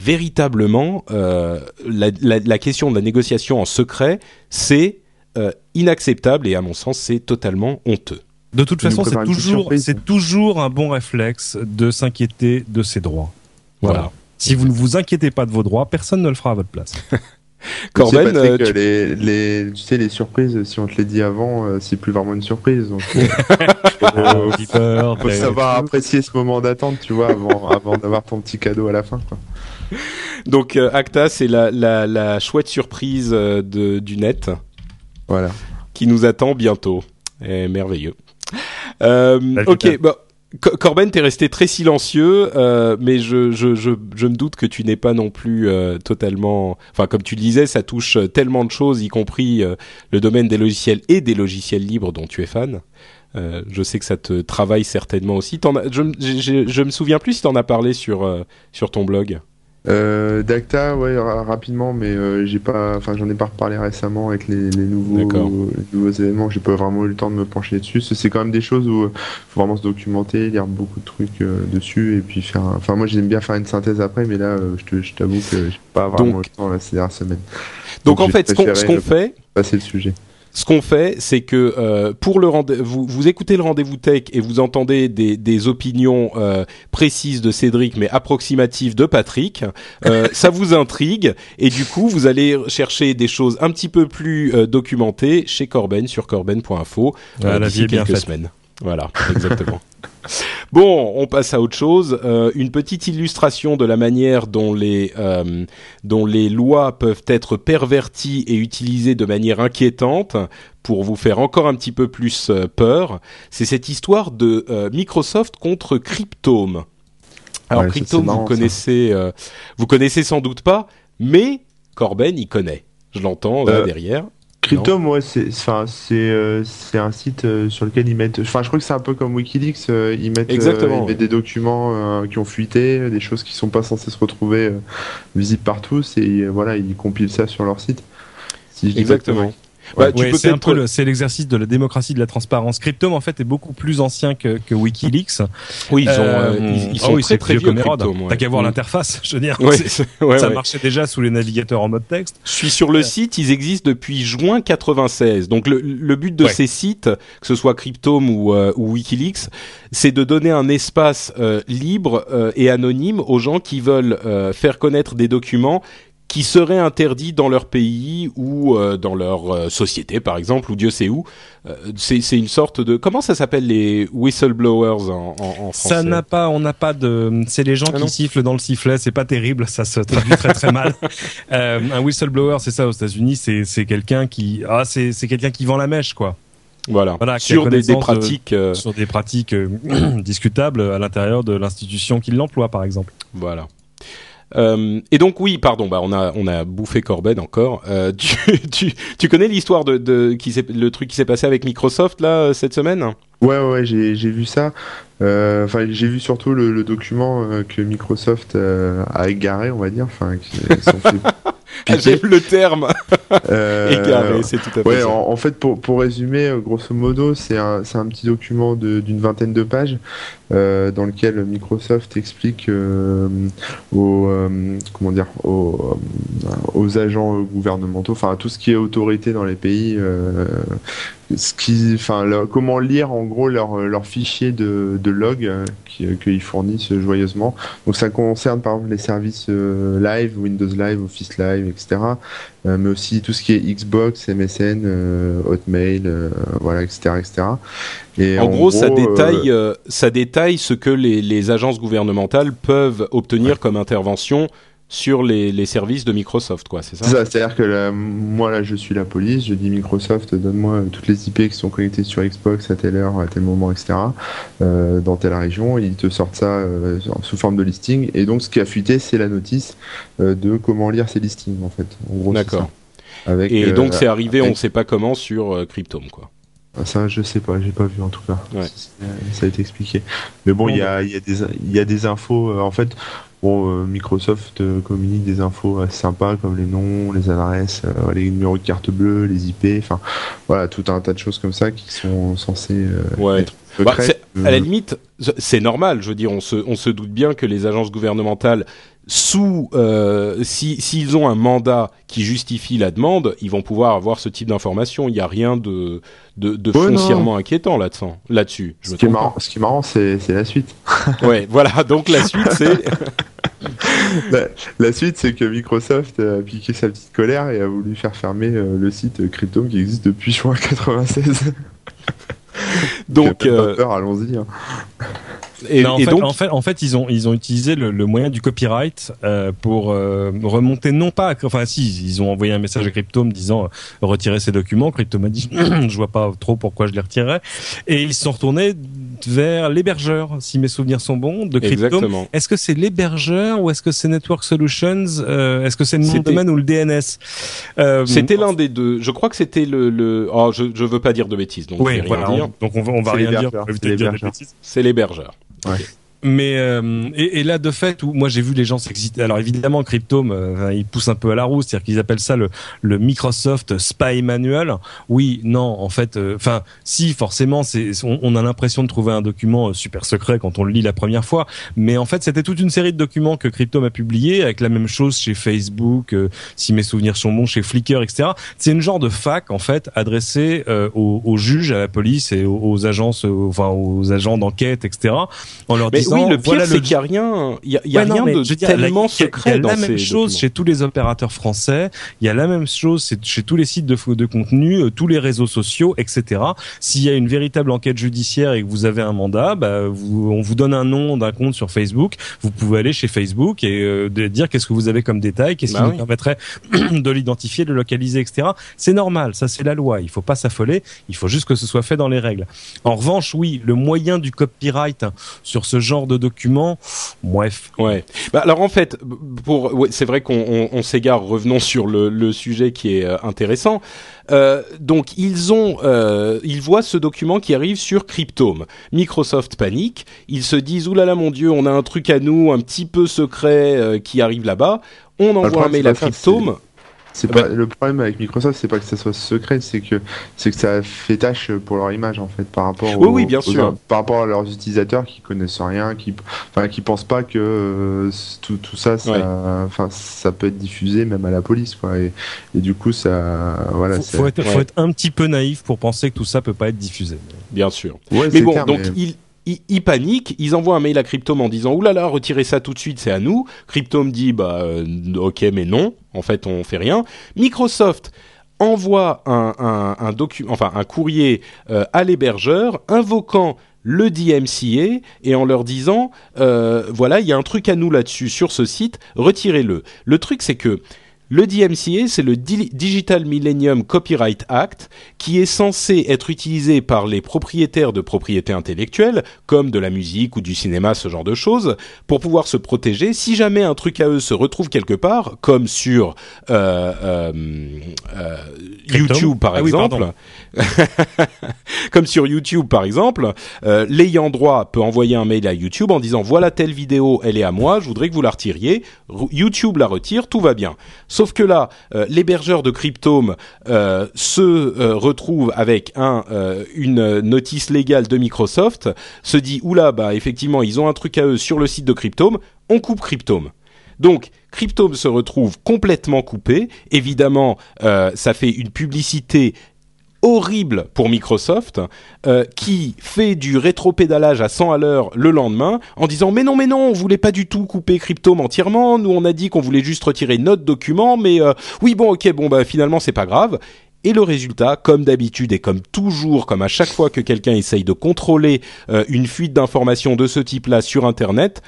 véritablement euh, la, la, la question de la négociation en secret, c'est euh, inacceptable et à mon sens, c'est totalement honteux. De toute façon, c'est petite toujours, surprise. c'est toujours un bon réflexe de s'inquiéter de ses droits. Voilà. Voilà. Si vous ne vous inquiétez pas de vos droits, personne ne le fera à votre place. Corben, tu sais, Patrick, euh, tu- les, les, tu sais, les surprises, si on te les dit avant, euh, c'est plus vraiment une surprise. Donc, faut, savoir apprécier ce moment d'attente, tu vois, avant, avant d'avoir ton petit cadeau à la fin. Quoi. Donc euh, Acta, c'est la, la, la chouette surprise euh, de, du net Voilà. qui nous attend bientôt. Et merveilleux. Euh, Salut, ok, Peter. bah, Co- Corben, t'es resté très silencieux, euh, mais je, je, je, je me doute que tu n'es pas non plus euh, totalement... Enfin, comme tu le disais, ça touche euh, tellement de choses, y compris euh, le domaine des logiciels et des logiciels libres dont tu es fan. Euh, je sais que ça te travaille certainement aussi. As- je, me souviens plus si t'en as parlé sur, euh, sur ton blog. Euh, Dacta, ouais, ra- rapidement, mais euh, j'ai pas, enfin, j'en ai pas reparlé récemment avec les, les nouveaux, les nouveaux événements. J'ai pas vraiment eu le temps de me pencher dessus. C'est quand même des choses où euh, faut vraiment se documenter, lire beaucoup de trucs euh, dessus, et puis faire. un- Enfin, moi, j'aime bien faire une synthèse après, mais là, euh, je te- je t'avoue que j'ai pas vraiment Donc- le temps là, ces dernières semaines. Donc, en fait, ce qu'on euh, fait, Passer le sujet. Ce qu'on fait, c'est que euh, pour le vous, vous écoutez le rendez-vous tech et vous entendez des, des opinions euh, précises de Cédric, mais approximatives de Patrick. Euh, ça vous intrigue et du coup, vous allez chercher des choses un petit peu plus euh, documentées chez Corben sur corben.info Ah, la d'ici bien quelques faite. semaines. Voilà, exactement. Bon, on passe à autre chose. Euh, une petite illustration de la manière dont les euh, dont les lois peuvent être perverties et utilisées de manière inquiétante pour vous faire encore un petit peu plus euh, peur. C'est cette histoire de euh, Microsoft contre Cryptome. Alors Ouais, Cryptome, marrant, vous connaissez, vous connaissez sans doute pas, mais Corben y connaît. Je l'entends derrière. Cryptome, ouais, c'est, enfin, c'est, euh, c'est un site euh, sur lequel ils mettent. Enfin, je crois que c'est un peu comme WikiLeaks. euh, ils mettent, Exactement, ils ouais. mettent des documents qui ont fuité, des choses qui sont pas censées se retrouver visibles par tous, et voilà, ils compilent ça sur leur site. Si je dis pas de Exactement. Bah, Ouais. Ouais, c'est un peu le- c'est l'exercice de la démocratie de la transparence. Cryptome en fait est beaucoup plus ancien que, que WikiLeaks. Oui, ils, ont, Euh, euh, ils, ils ah sont oui, très c'est très vieux vieux comme ouais. T'as qu'à voir Mm. l'interface, je veux dire. Ça ouais. marchait déjà sous les navigateurs en mode texte. Je suis sur le site, ils existent depuis juin 96. Donc le, le but de Ouais. ces sites, que ce soit Cryptome ou, euh, ou WikiLeaks, c'est de donner un espace euh, libre euh, et anonyme aux gens qui veulent euh, faire connaître des documents qui seraient interdits dans leur pays ou euh, dans leur euh, société, par exemple, ou Dieu sait où. Euh, c'est une sorte de comment ça s'appelle les whistleblowers en, en, en français? Ça n'a pas, on n'a pas de. C'est les gens Ah qui sifflent dans le sifflet. C'est pas terrible, ça se traduit très très mal. Euh, un whistleblower, c'est ça aux États-Unis. C'est quelqu'un qui, ah, c'est c'est quelqu'un qui vend la mèche, quoi. Voilà, Voilà, sur des, pratiques. euh, Sur des pratiques euh, discutables à l'intérieur de l'institution qui l'emploie, par exemple. Voilà. Euh, et donc oui, pardon, bah on a on a bouffé Corben encore. Euh, tu, tu tu connais l'histoire de, de qui le truc qui s'est passé avec Microsoft là euh, cette semaine? Ouais, ouais, j'ai, j'ai vu ça. Euh, Enfin, j'ai vu surtout le, le document que Microsoft a égaré, on va dire. Enfin. J'aime le terme égaré, c'est tout à fait Ouais, ça. en, en fait, pour, pour résumer, grosso modo, c'est un, c'est un petit document d'une vingtaine de pages dans lequel Microsoft explique euh, aux, euh, comment dire, aux, euh, aux agents gouvernementaux, enfin à tout ce qui est autorité dans les pays, euh, ce qui, enfin, comment lire en gros leur, leur fichier de, de log euh, qui- euh, qu'ils fournissent joyeusement. Donc ça concerne par exemple les services euh, live, Windows Live, Office Live, etc. Euh, mais aussi tout ce qui est Xbox, MSN, euh, Hotmail, euh, voilà, etc., etc. Et En, gros, ça détaille euh, ça détaille ce que les, les agences gouvernementales peuvent obtenir comme intervention sur les, les services de Microsoft, quoi. C'est ça, C'est ça, c'est-à-dire que là, moi là je suis la police, je dis Microsoft, donne-moi euh, toutes les IP qui sont connectées sur Xbox à telle heure, à tel moment, etc. euh, dans telle région, ils te sortent ça euh, sous forme de listing. Et donc ce qui a fuité, c'est la notice euh, de comment lire ces listings en fait. En gros, c'est D'accord. Avec, Et euh, donc c'est arrivé, on ne sait pas comment sur euh, Cryptome, quoi. Ça, je sais pas, j'ai pas vu en tout cas. Ouais. Ça a été expliqué. Mais bon, il y a, y, a des, il y a des infos. euh, en fait, bon, euh, Microsoft euh, communique des infos assez sympas comme les noms, les adresses, euh, les numéros de carte bleue, les IP. Enfin, voilà, tout un tas de choses comme ça qui sont censées Ouais. être Bah, à la limite, c'est normal. Je veux dire, on se, on se doute bien que les agences gouvernementales, sous, euh, si s'ils ont un mandat qui justifie la demande, ils vont pouvoir avoir ce type d'information. Il n'y a rien de de, de Ouais, non. foncièrement inquiétant là-dessus. Je ce me qui est trompe marrant, ce qui est marrant, c'est la suite. Ouais, voilà. Donc la suite, c'est la, la suite, c'est que Microsoft a piqué sa petite colère et a voulu faire fermer euh, le site Cryptome qui existe depuis juin 96. donc euh, allons-y. hein. Et, Non, en, et fait, donc en fait, en fait, ils ont ils ont utilisé le, le moyen du copyright euh, pour euh, remonter non pas, enfin si ils ont envoyé un message à Cryptome disant euh, retirer ces documents. Cryptome a dit je vois pas trop pourquoi je les retirerais et ils se sont retournés vers l'hébergeur, si mes souvenirs sont bons, de Cryptome. exactement. Est-ce que c'est l'hébergeur ou est-ce que c'est Network Solutions euh, Est-ce que c'est le nom de domaine ou le DNS euh, C'était l'un des deux. Je crois que c'était le. le... Oh, je je veux pas dire de bêtises, donc je Oui, voilà. dire. on- donc on va, on va rien dire c'est l'hébergeur. Bêtises. C'est l'hébergeur. Ouais. Mais euh, et, et, là de fait où moi j'ai vu les gens s'exciter. Alors évidemment Cryptome euh, ils poussent un peu à la roue, c'est-à-dire qu'ils appellent ça le, le Microsoft Spy Manual. Oui, non, en fait, euh, enfin si forcément c'est on, on, a l'impression de trouver un document euh, super secret quand on le lit la première fois, mais en fait c'était toute une série de documents que Cryptome a publié avec la même chose chez Facebook, si mes souvenirs sont bons, chez Flickr, etc. C'est une genre de fac en fait adressée aux, aux, juges, à la police et aux, aux agences, enfin aux agents d'enquête, etc. En leur disant oui, le pire, voilà, c'est qu'il n'y a rien, il y a, y a rien de tellement secret dans Il y a la même chose chez tous les opérateurs français. Il y a la même chose chez tous les sites de, de contenu, euh, tous les réseaux sociaux, etc. S'il y a une véritable enquête judiciaire et que vous avez un mandat, bah, vous, on vous donne un nom d'un compte sur Facebook. Vous pouvez aller chez Facebook et euh, dire qu'est-ce que vous avez comme détail, qu'est-ce bah qui oui. vous permettrait de l'identifier, de le localiser, etc. C'est normal, ça c'est la loi. Il faut pas s'affoler. Il faut juste que ce soit fait dans les règles. En revanche, oui, le moyen du copyright sur ce genre de documents, bref. Ouais. Bah, alors en fait, pour, ouais, c'est vrai qu'on on, on s'égare. Revenons sur le, le, sujet qui est euh, intéressant. Euh, donc ils ont, euh, ils voient ce document qui arrive sur Cryptome. Microsoft panique. Ils se disent oulala là là, mon dieu, on a un truc à nous, un petit peu secret euh, qui arrive là-bas. On envoie un mail à Cryptome. C'est pas le problème avec Microsoft, c'est pas que ça soit secret, c'est que c'est que ça fait tâche pour leur image en fait par rapport oui, aux, oui, bien sûr. Aux, par rapport à leurs utilisateurs qui connaissent rien, qui enfin qui pensent pas que euh, tout, tout ça ça enfin ouais. ça peut être diffusé même à la police quoi et, et du coup ça voilà faut, faut, être, ouais. faut être un petit peu naïf pour penser que tout ça peut pas être diffusé. Bien sûr. mais bon, clair, donc mais... il ils, paniquent, ils envoient un mail à Cryptome en disant oulala, là là, retirez ça tout de suite, c'est à nous. Cryptome dit bah euh, ok mais non, en fait on fait rien. Microsoft envoie un, enfin un courrier euh, à l'hébergeur invoquant le DMCA et en leur disant euh, voilà il y a un truc à nous là-dessus sur ce site, retirez-le. Le truc c'est que le DMCA, c'est le Digital Millennium Copyright Act, qui est censé être utilisé par les propriétaires de propriétés intellectuelles, comme de la musique ou du cinéma, ce genre de choses, pour pouvoir se protéger si jamais un truc à eux se retrouve quelque part, comme sur euh, euh, euh, YouTube par ah exemple. Oui, comme sur YouTube par exemple, l'ayant droit peut envoyer un mail à YouTube en disant voilà telle vidéo, elle est à moi, je voudrais que vous la retiriez. YouTube la retire, tout va bien. Sauf que là, euh, l'hébergeur de Cryptome euh, se euh, retrouve avec un une notice légale de Microsoft, se dit oula bah effectivement ils ont un truc à eux sur le site de Cryptome, on coupe Cryptome. Donc Cryptome se retrouve complètement coupé. Évidemment, ça fait une publicité horrible pour Microsoft euh, qui fait du rétropédalage à 100 à l'heure le lendemain en disant mais non mais non on voulait pas du tout couper Cryptome entièrement. Nous on a dit qu'on voulait juste retirer notre document mais euh, oui bon ok bon bah finalement c'est pas grave. Et le résultat, comme d'habitude et comme toujours, comme à chaque fois que quelqu'un essaye de contrôler euh, une fuite d'informations de ce type-là sur Internet,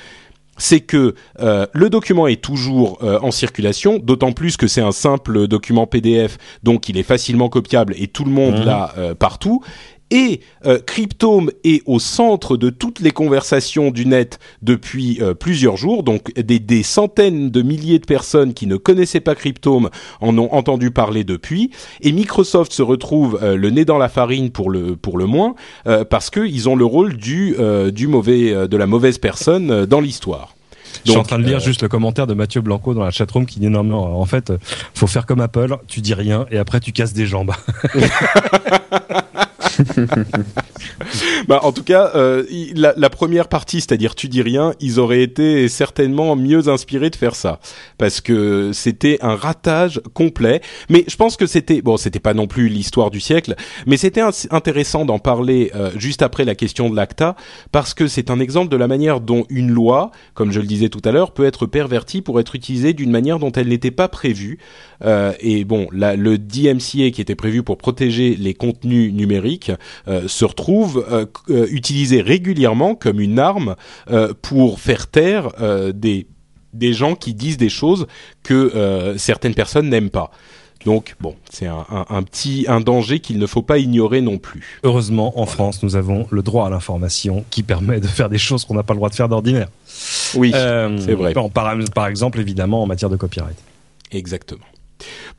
c'est que euh, le document est toujours euh, en circulation, d'autant plus que c'est un simple document PDF, donc il est facilement copiable et tout le monde mmh. l'a euh, partout. Et euh, Cryptome est au centre de toutes les conversations du net depuis euh, plusieurs jours. Donc des, des, centaines de milliers de personnes qui ne connaissaient pas Cryptome en ont entendu parler depuis. Et Microsoft se retrouve euh, le nez dans la farine pour le pour le moins euh, parce qu'ils ont le rôle du euh, du mauvais de la mauvaise personne dans l'histoire. Donc, je suis en train de lire euh... juste le commentaire de Mathieu Blanco dans la chatroom qui dit non, non, en fait, faut faire comme Apple, tu dis rien et après tu casses des jambes. bah, en tout cas, euh, la, la, première partie, c'est-à-dire tu dis rien, ils auraient été certainement mieux inspirés de faire ça, parce que c'était un ratage complet. Mais je pense que c'était bon, c'était pas non plus l'histoire du siècle, mais c'était intéressant d'en parler euh, juste après la question de l'ACTA, parce que c'est un exemple de la manière dont une loi, comme je le disais tout à l'heure, peut être pervertie pour être utilisée d'une manière dont elle n'était pas prévue. Euh, et bon, la, le DMCA qui était prévu pour protéger les contenus numériques euh, se retrouve euh, euh, utilisé régulièrement comme une arme pour faire taire des des gens qui disent des choses que certaines personnes n'aiment pas. Donc bon, c'est un, un, un, petit un danger qu'il ne faut pas ignorer non plus. Heureusement, en France, nous avons le droit à l'information qui permet de faire des choses qu'on n'a pas le droit de faire d'ordinaire. Oui, euh, c'est vrai. Par, par, exemple, évidemment, en matière de copyright. Exactement.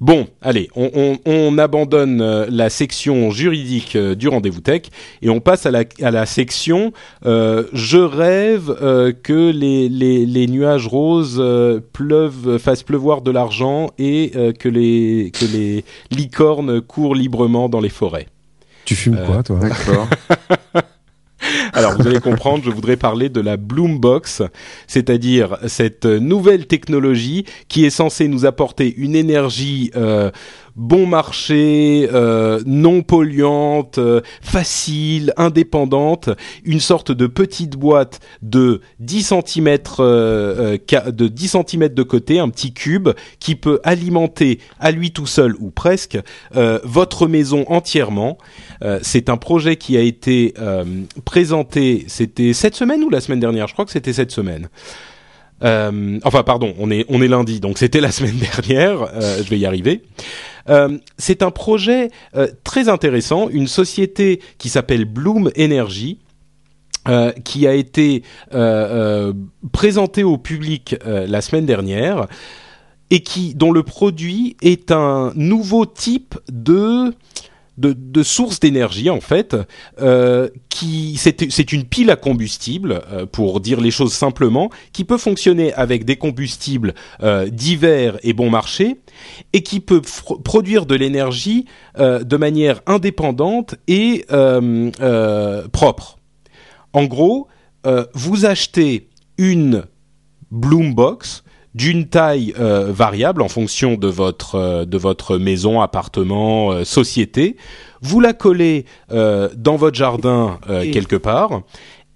Bon, allez, on, abandonne euh, la section juridique euh, du rendez-vous tech et on passe à la, à la section euh, je rêve que les, les, nuages roses pleuvent, fassent pleuvoir de l'argent et que, les, que les licornes courent librement dans les forêts. Tu fumes quoi, toi? D'accord. Alors vous allez comprendre, je voudrais parler de la Bloombox, c'est-à-dire cette nouvelle technologie qui est censée nous apporter une énergie euh, bon marché, euh, non polluante, euh, facile, indépendante, une sorte de petite boîte de 10 cm euh, de 10 cm de côté, un petit cube qui peut alimenter à lui tout seul ou presque votre maison entièrement. c'est un projet qui a été présenté, c'était cette semaine ou la semaine dernière, je crois que c'était cette semaine. enfin, pardon, on est on est lundi, donc c'était la semaine dernière. je vais y arriver. Euh, c'est un projet euh, très intéressant, une société qui s'appelle Bloom Energy. Euh, qui a été présentée au public la semaine dernière et qui dont le produit est un nouveau type de de, de sources d'énergie en fait, euh, qui c'est une pile à combustible euh, pour dire les choses simplement, qui peut fonctionner avec des combustibles euh, divers et bon marché et qui peut produire de l'énergie de manière indépendante et propre. En gros, vous achetez une Bloombox d'une taille euh, variable en fonction de votre euh, de votre maison, appartement, euh, société. Vous la collez dans votre jardin quelque part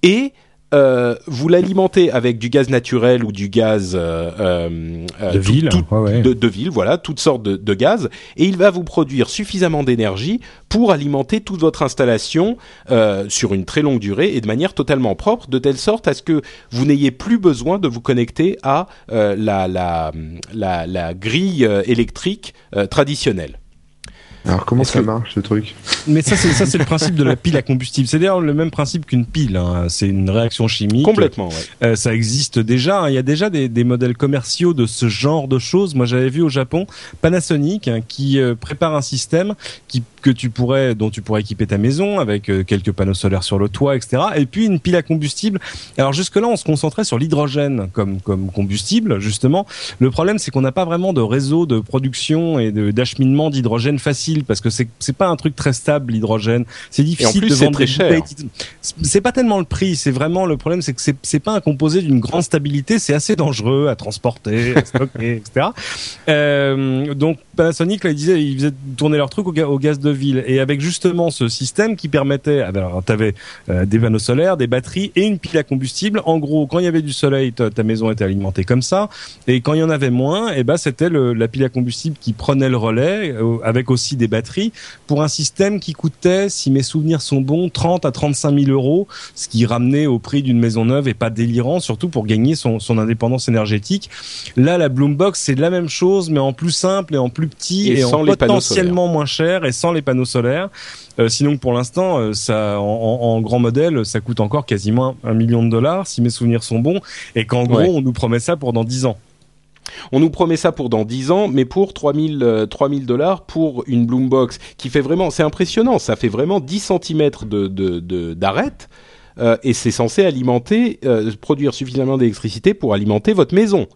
et euh, vous l'alimentez avec du gaz naturel ou du gaz euh, euh, de ville, De, ville, voilà, toutes sortes de, de, gaz, et il va vous produire suffisamment d'énergie pour alimenter toute votre installation sur une très longue durée et de manière totalement propre, de telle sorte à ce que vous n'ayez plus besoin de vous connecter à la, la, la, la, grille électrique traditionnelle. Alors comment ça marche ce truc? Mais ça c'est ça c'est le principe de la pile à combustible. C'est d'ailleurs le même principe qu'une pile. Hein. C'est une réaction chimique. Complètement. Ouais. Euh, ça existe déjà. Hein. Il y a déjà des, des, modèles commerciaux de ce genre de choses. Moi j'avais vu au Japon Panasonic hein, qui euh, prépare un système qui que tu pourrais dont tu pourrais équiper ta maison avec euh, quelques panneaux solaires sur le toit, etc. Et puis une pile à combustible. Alors jusque là on se concentrait sur l'hydrogène comme comme combustible justement. Le problème c'est qu'on n'a pas vraiment de réseau de production et d'acheminement d'hydrogène facile parce que c'est c'est pas un truc très stable l'hydrogène. C'est difficile de vendre très cher. C'est pas tellement le prix, c'est vraiment le problème, c'est que c'est c'est pas un composé d'une grande stabilité, c'est assez dangereux à transporter, à stocker, etc. Euh, donc Panasonic là, il disait, ils faisaient tourner leur truc au, gaz de ville et avec justement ce système qui permettait, ah ben, alors t'avais euh, des panneaux solaires, des batteries et une pile à combustible. En gros, quand il y avait du soleil, ta, maison était alimentée comme ça, et quand il y en avait moins, et eh ben c'était la pile à combustible qui prenait le relais euh, avec aussi des batteries pour un système qui coûtait, si mes souvenirs sont bons, 30 à 35 000 euros, ce qui ramenait au prix d'une maison neuve et pas délirant, surtout pour gagner son, son indépendance énergétique. Là, la Bloombox, c'est la même chose, mais en plus simple et en plus petit et, en potentiellement moins cher et sans les panneaux solaires. Euh, sinon, pour l'instant, euh, ça, en, grand modèle, ça coûte encore quasiment un million de dollars, si mes souvenirs sont bons, et qu'en gros, on nous promet ça pour dans 10 ans. On nous promet ça pour dans 10 ans, mais pour 3000 3000 euh, dollars pour une Bloombox qui fait vraiment, c'est impressionnant, ça fait vraiment 10 cm de d'arête. Euh, et c'est censé alimenter, euh, produire suffisamment d'électricité pour alimenter votre maison.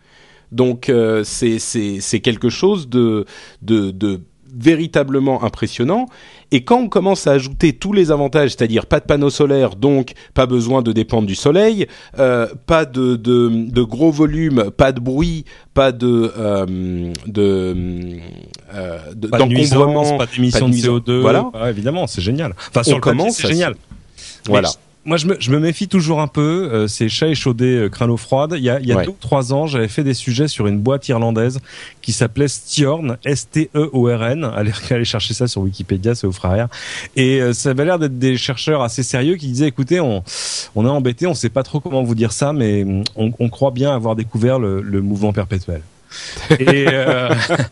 Donc c'est c'est quelque chose de de, de véritablement impressionnant. Et quand on commence à ajouter tous les avantages, c'est-à-dire pas de panneaux solaires, donc pas besoin de dépendre du soleil, euh, pas de, de, de, gros volumes, pas de bruit, pas de euh, de, euh, d'encombrement, pas d'émissions de, CO2. Voilà, évidemment, c'est génial. Enfin, sur le c'est génial. Voilà moi, je me, je me, méfie toujours un peu. Euh, c'est chat échaudé, euh, crâne froide. Il y a, il y a deux ou trois ans, j'avais fait des sujets sur une boîte irlandaise qui s'appelait Stiorn, S-T-E-O-R-N. Allez, allez chercher ça sur Wikipédia, c'est au frère. Et euh, ça avait l'air d'être des chercheurs assez sérieux qui disaient, écoutez, on, on est embêté, on sait pas trop comment vous dire ça, mais on, on croit bien avoir découvert le, le mouvement perpétuel. Et euh,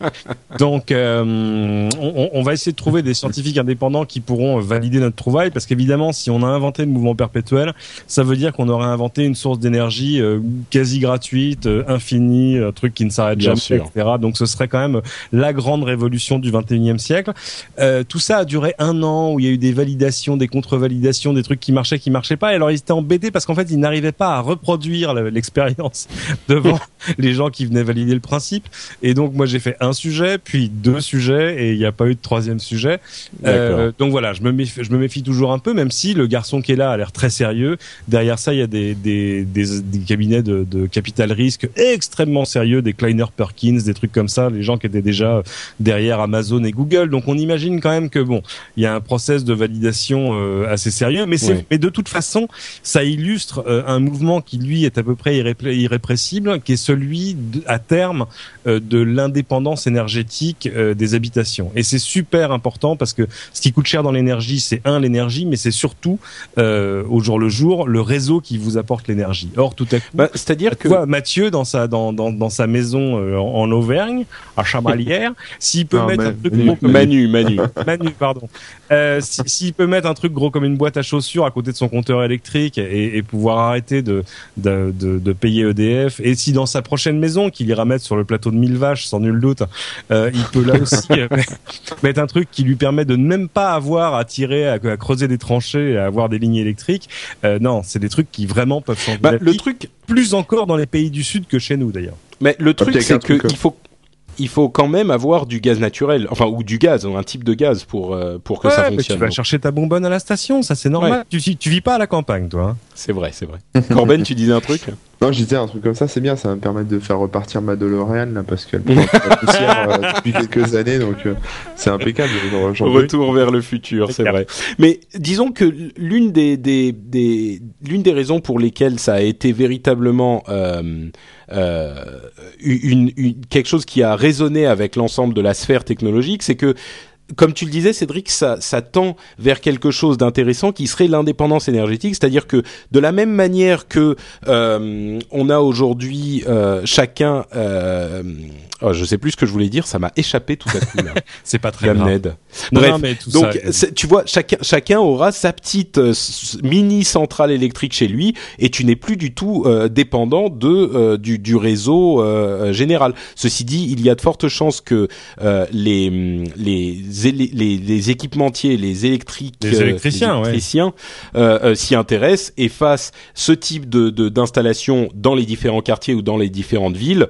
donc, euh, on, on, va essayer de trouver des scientifiques indépendants qui pourront valider notre trouvaille, parce qu'évidemment, si on a inventé le mouvement perpétuel, ça veut dire qu'on aurait inventé une source d'énergie euh, quasi gratuite, infinie, un truc qui ne s'arrête jamais, etc. Donc, ce serait quand même la grande révolution du 21e siècle. tout ça a duré un an où il y a eu des validations, des contre-validations, des trucs qui marchaient, qui marchaient pas. Et alors, ils étaient embêtés parce qu'en fait, ils n'arrivaient pas à reproduire l'expérience devant les gens qui venaient valider le principe. Et donc moi j'ai fait un sujet, puis deux sujets, et il n'y a pas eu de troisième sujet. Euh, donc voilà, je me, méfie, je me méfie toujours un peu, même si le garçon qui est là a l'air très sérieux. Derrière ça, il y a des, des, des, des cabinets de, de, capital risque extrêmement sérieux, des Kleiner Perkins, des trucs comme ça, les gens qui étaient déjà derrière Amazon et Google. Donc on imagine quand même que bon, il y a un process de validation euh, assez sérieux, mais de toute façon, ça illustre euh, un mouvement qui lui est à peu près irrépressible, qui est celui à terme euh, de l'indépendance énergétique euh, des habitations. Et c'est super important parce que ce qui coûte cher dans l'énergie, c'est un l'énergie, mais c'est surtout euh, au jour le jour le réseau qui vous apporte l'énergie. Or tout à coup, bah, c'est-à-dire que Mathieu dans sa dans, dans, dans sa maison en, Auvergne, à Chamalières, s'il peut mettre un truc gros comme Manu, Manu, Manu, pardon, s'il peut mettre un truc gros comme une boîte à chaussures à côté de son compteur électrique et, et pouvoir arrêter de de, de de, payer EDF, et si dans sa prochaine maison qu'il ira mettre sur le plateau de mille vaches, sans nul doute, euh, il peut là aussi euh, mettre un truc qui lui permet de ne même pas avoir à tirer, à, creuser des tranchées, à avoir des lignes électriques. Euh, non, c'est des trucs qui vraiment peuvent changer bah, le truc plus encore dans les pays du sud que chez nous d'ailleurs. Mais le truc, c'est qu'il faut il faut quand même avoir du gaz naturel, enfin ou du gaz, un type de gaz pour pour que ça fonctionne. tu vas chercher ta bonbonne à la station, ça c'est normal. Tu, tu vis pas à la campagne, toi. Hein. c'est vrai, c'est vrai. Corben, tu disais un truc? Non, je disais un truc comme ça, c'est bien, ça va me permettre de faire repartir ma DeLorean là, parce qu'elle prend la poussière euh, depuis quelques années, donc euh, c'est impeccable. Retour vers le futur, c'est vrai. Mais disons que l'une des, des, des l'une des raisons pour lesquelles ça a été véritablement euh, euh une, une, quelque chose qui a résonné avec l'ensemble de la sphère technologique, c'est que comme tu le disais, Cédric, ça, ça tend vers quelque chose d'intéressant qui serait l'indépendance énergétique, c'est-à-dire que de la même manière que euh, on a aujourd'hui euh, chacun euh, Oh, je sais plus ce que je voulais dire, ça m'a échappé tout à coup. c'est pas très grave. Bref, donc tu vois, chacun chacun aura sa petite euh, mini centrale électrique chez lui, et tu n'es plus du tout euh, dépendant de euh, du, du, réseau général. Ceci dit, il y a de fortes chances que les, les, les les équipementiers, les électriques, les électriciens, s'y intéressent et fassent ce type de d'installation dans les différents quartiers ou dans les différentes villes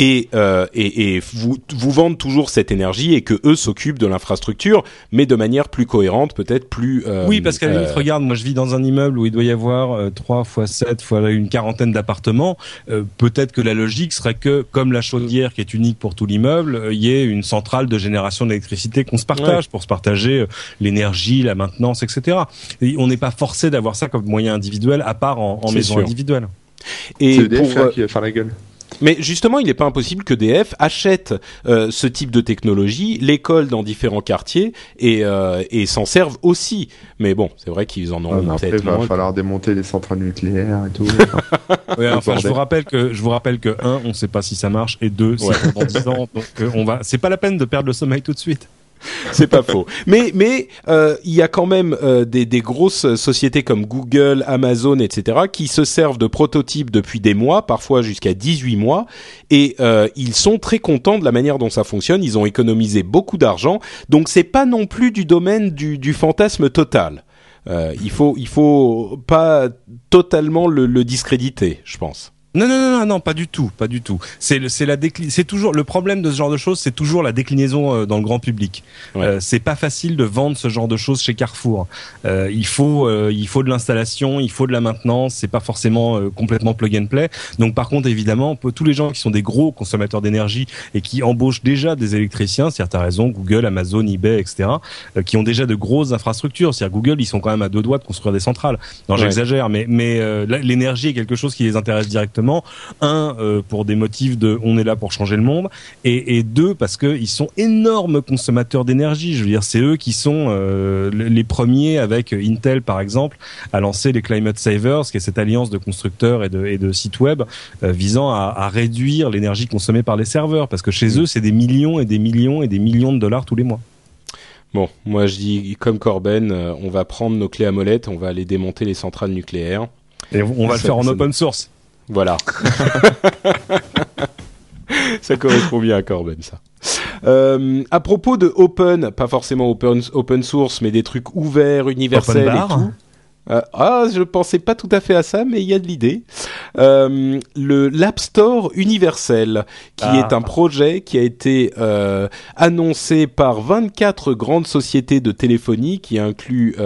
et, euh, et, et vous, vous vendent toujours cette énergie et que eux s'occupent de l'infrastructure, mais de manière plus cohérente, peut-être plus. Euh, oui, parce qu'à la limite, euh, regarde, moi je vis dans un immeuble où il doit y avoir 3 fois 7 fois une quarantaine d'appartements. peut-être que la logique serait que, comme la chaudière qui est unique pour tout l'immeuble, il y ait une centrale de génération d'électricité qu'on se partage pour se partager l'énergie, la maintenance, etc. Et on n'est pas forcé d'avoir ça comme moyen individuel, à part en, en maison individuelle. Et c'est EDF pour, qui va faire la gueule. Mais justement, il n'est pas impossible que DF achète euh, ce type de technologie, l'école dans différents quartiers et, euh, et s'en servent aussi. Mais bon, c'est vrai qu'ils en ont peut-être. Il va falloir démonter les centrales nucléaires et tout. enfin, je vous rappelle que je vous rappelle que un, on ne sait pas si ça marche, et deux, c'est dans 10 ans, donc euh, on va. C'est pas la peine de perdre le sommeil tout de suite. c'est pas faux. Mais mais euh, il y a quand même euh, des, des grosses sociétés comme Google, Amazon, etc. qui se servent de prototypes depuis des mois, parfois jusqu'à 18 mois, et euh, ils sont très contents de la manière dont ça fonctionne. Ils ont économisé beaucoup d'argent, donc c'est pas non plus du domaine du, du fantasme total. Euh, il faut il faut pas totalement le, le discréditer, je pense. Non, non, non, non, pas du tout, pas du tout. C'est c'est la c'est toujours le problème de ce genre de choses, c'est toujours la déclinaison euh, dans le grand public. Euh, c'est pas facile de vendre ce genre de choses chez Carrefour. Euh, il faut euh, il faut de l'installation, il faut de la maintenance. C'est pas forcément euh, complètement plug and play. Donc par contre, évidemment, tous les gens qui sont des gros consommateurs d'énergie et qui embauchent déjà des électriciens, c'est-à-dire t'as raison, Google, Amazon, eBay, etc., qui ont déjà de grosses infrastructures. C'est-à-dire Google, ils sont quand même à deux doigts de construire des centrales. Non, j'exagère, mais mais l'énergie est quelque chose qui les intéresse directement Un pour des motifs de on est là pour changer le monde, et, et deux parce qu'ils sont énormes consommateurs d'énergie. Je veux dire, c'est eux qui sont les premiers avec Intel par exemple à lancer les Climate Savers, qui est cette alliance de constructeurs et de, et de sites web visant à, à réduire l'énergie consommée par les serveurs, parce que chez eux c'est des millions et des millions et des millions de dollars tous les mois. Bon, moi je dis comme Corben, euh, on va prendre nos clés à molette, on va aller démonter les centrales nucléaires. Et on va le faire en open source. Voilà. ça correspond bien à Corben, ça. Euh, à propos de open, pas forcément open, open source, mais des trucs ouverts, universels et tout. Euh, ah, je pensais pas tout à fait à ça, mais il y a de l'idée. Euh, le l'App Store universel, qui ah. est un projet qui a été euh, annoncé par 24 grandes sociétés de téléphonie, qui inclut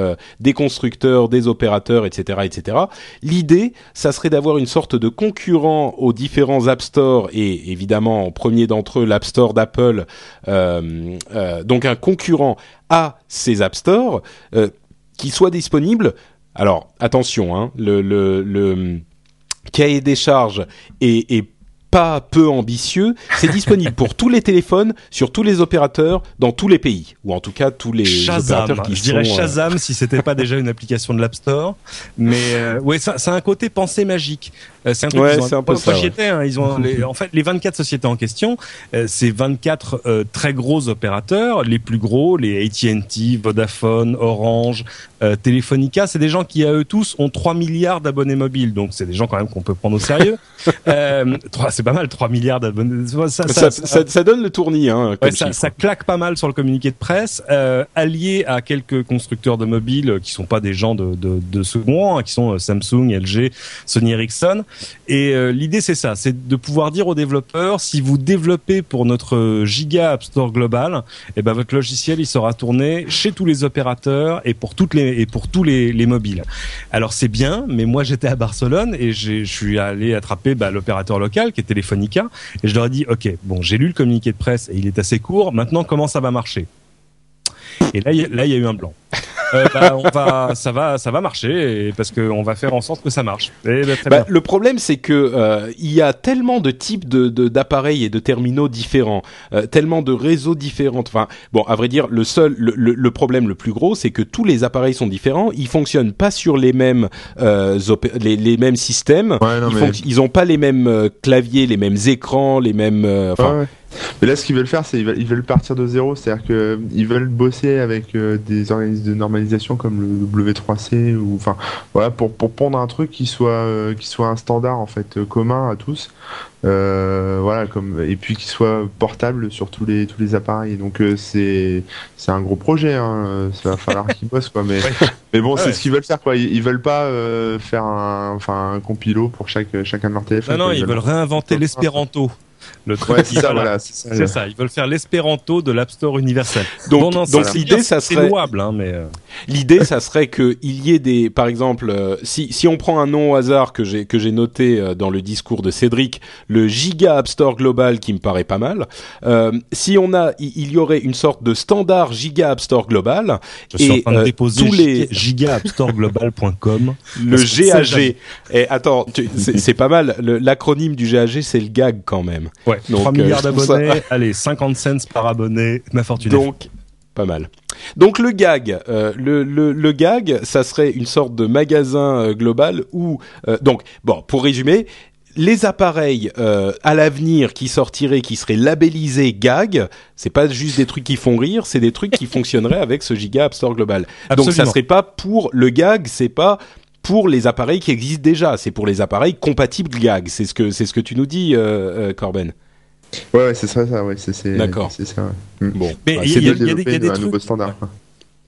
des constructeurs, des opérateurs, etc., etc. L'idée, ça serait d'avoir une sorte de concurrent aux différents App Store et évidemment en premier d'entre eux l'App Store d'Apple, donc un concurrent à ces App Store qui soit disponible alors attention, hein, le, le, le cahier des charges est, est pas peu ambitieux. C'est disponible pour tous les téléphones, sur tous les opérateurs, dans tous les pays, ou en tout cas tous les Shazam. opérateurs qui Je dirais euh, Shazam si c'était pas déjà une application de l'App Store. Mais euh, ouais, ça, ça a un côté pensée magique. Euh, c'est un truc ouais, c'est un peu ça. Hein, ils ont les, en fait les 24 sociétés en question, euh, c'est 24 euh, très gros opérateurs, les plus gros, les AT&T, Vodafone, Orange, euh, Telefonica, c'est des gens qui à eux tous ont 3 milliards d'abonnés mobiles. Donc c'est des gens quand même qu'on peut prendre au sérieux. euh, c'est pas mal 3 milliards d'abonnés. Ça ça, ça, ça, donne le tournis hein, ouais, ça, claque pas mal sur le communiqué de presse, allié à quelques constructeurs de mobiles qui sont pas des gens de, de, de second rang, hein, qui sont Samsung, LG, Sony Ericsson. Et euh, l'idée c'est ça, c'est de pouvoir dire aux développeurs si vous développez pour notre giga App Store global, eh ben votre logiciel il sera tourné chez tous les opérateurs et pour toutes les et pour tous les, les mobiles. Alors c'est bien, mais moi j'étais à Barcelone et je suis allé attraper bah, l'opérateur local qui est Et je leur ai dit ok bon j'ai lu le communiqué de presse et il est assez court. Maintenant comment ça va marcher? Et là là il y a eu un blanc euh, bah, on va, ça va, ça va marcher parce qu'on va faire en sorte que ça marche. Et bah, bah, le problème, c'est que euh, il y a tellement de types de d'appareils et de terminaux différents, euh, tellement de réseaux différents. Enfin, bon, à vrai dire, le seul, le, le, problème le plus gros, c'est que tous les appareils sont différents. Ils fonctionnent pas sur les mêmes euh, les, les, mêmes systèmes. Ouais, non, ils, mais... ils ont pas les mêmes euh, claviers, les mêmes écrans, les mêmes. Enfin. Ouais, mais là, ce qu'ils veulent faire, c'est ils veulent, ils veulent partir de zéro, c'est-à-dire que ils veulent bosser avec euh, des organismes de normalisation comme le W3C ou enfin voilà pour pour prendre un truc qui soit euh, qui soit un standard en fait euh, commun à tous, euh, voilà comme et puis qui soit portable sur tous les tous les appareils. Donc c'est c'est un gros projet, hein, ça va falloir qu'ils bossent quoi. Mais mais bon, c'est ce qu'ils veulent faire quoi. Ils, ils veulent pas faire un enfin un compilo pour chaque chacun de leurs téléphones. Non non, ils, ils veulent réinventer l'espéranto. Le truc, ouais, c'est ça, voilà, c'est ça, Ils veulent faire l'espéranto de l'App Store universel. Donc, bon, non, donc l'idée, ça serait louable, hein, mais euh... l'idée, ça serait que il y ait des, par exemple, euh, si si on prend un nom au hasard que j'ai que j'ai noté euh, dans le discours de Cédric, le Giga App Store global qui me paraît pas mal. Euh, si on a, il, il, y aurait une sorte de standard Giga App Store global Je suis et en train de déposer tous les giga App Store global.com. le GAG. Et attends, c'est pas mal. L'acronyme du GAG, c'est le gag quand même. Ouais, Donc, 3 milliards euh, d'abonnés, ça... allez, 50 cents par abonné, ma fortune. Donc, pas mal. Donc le gag, euh, le, le, le, gag, ça serait une sorte de magasin euh, global où, euh, donc, bon, pour résumer, les appareils à l'avenir qui sortiraient, qui seraient labellisés gag, c'est pas juste des trucs qui font rire, c'est des trucs qui fonctionneraient avec ce giga App Store global. Absolument. Donc ça serait pas pour le gag, c'est pas pour les appareils qui existent déjà, c'est pour les appareils compatibles GAG. C'est ce que c'est ce que tu nous dis, Corben. Ouais, ouais c'est ça, ça, ouais, c'est D'accord. C'est ça. Ouais. Bon, mais il y, y, y, a des, y a des un trucs. nouveau standard.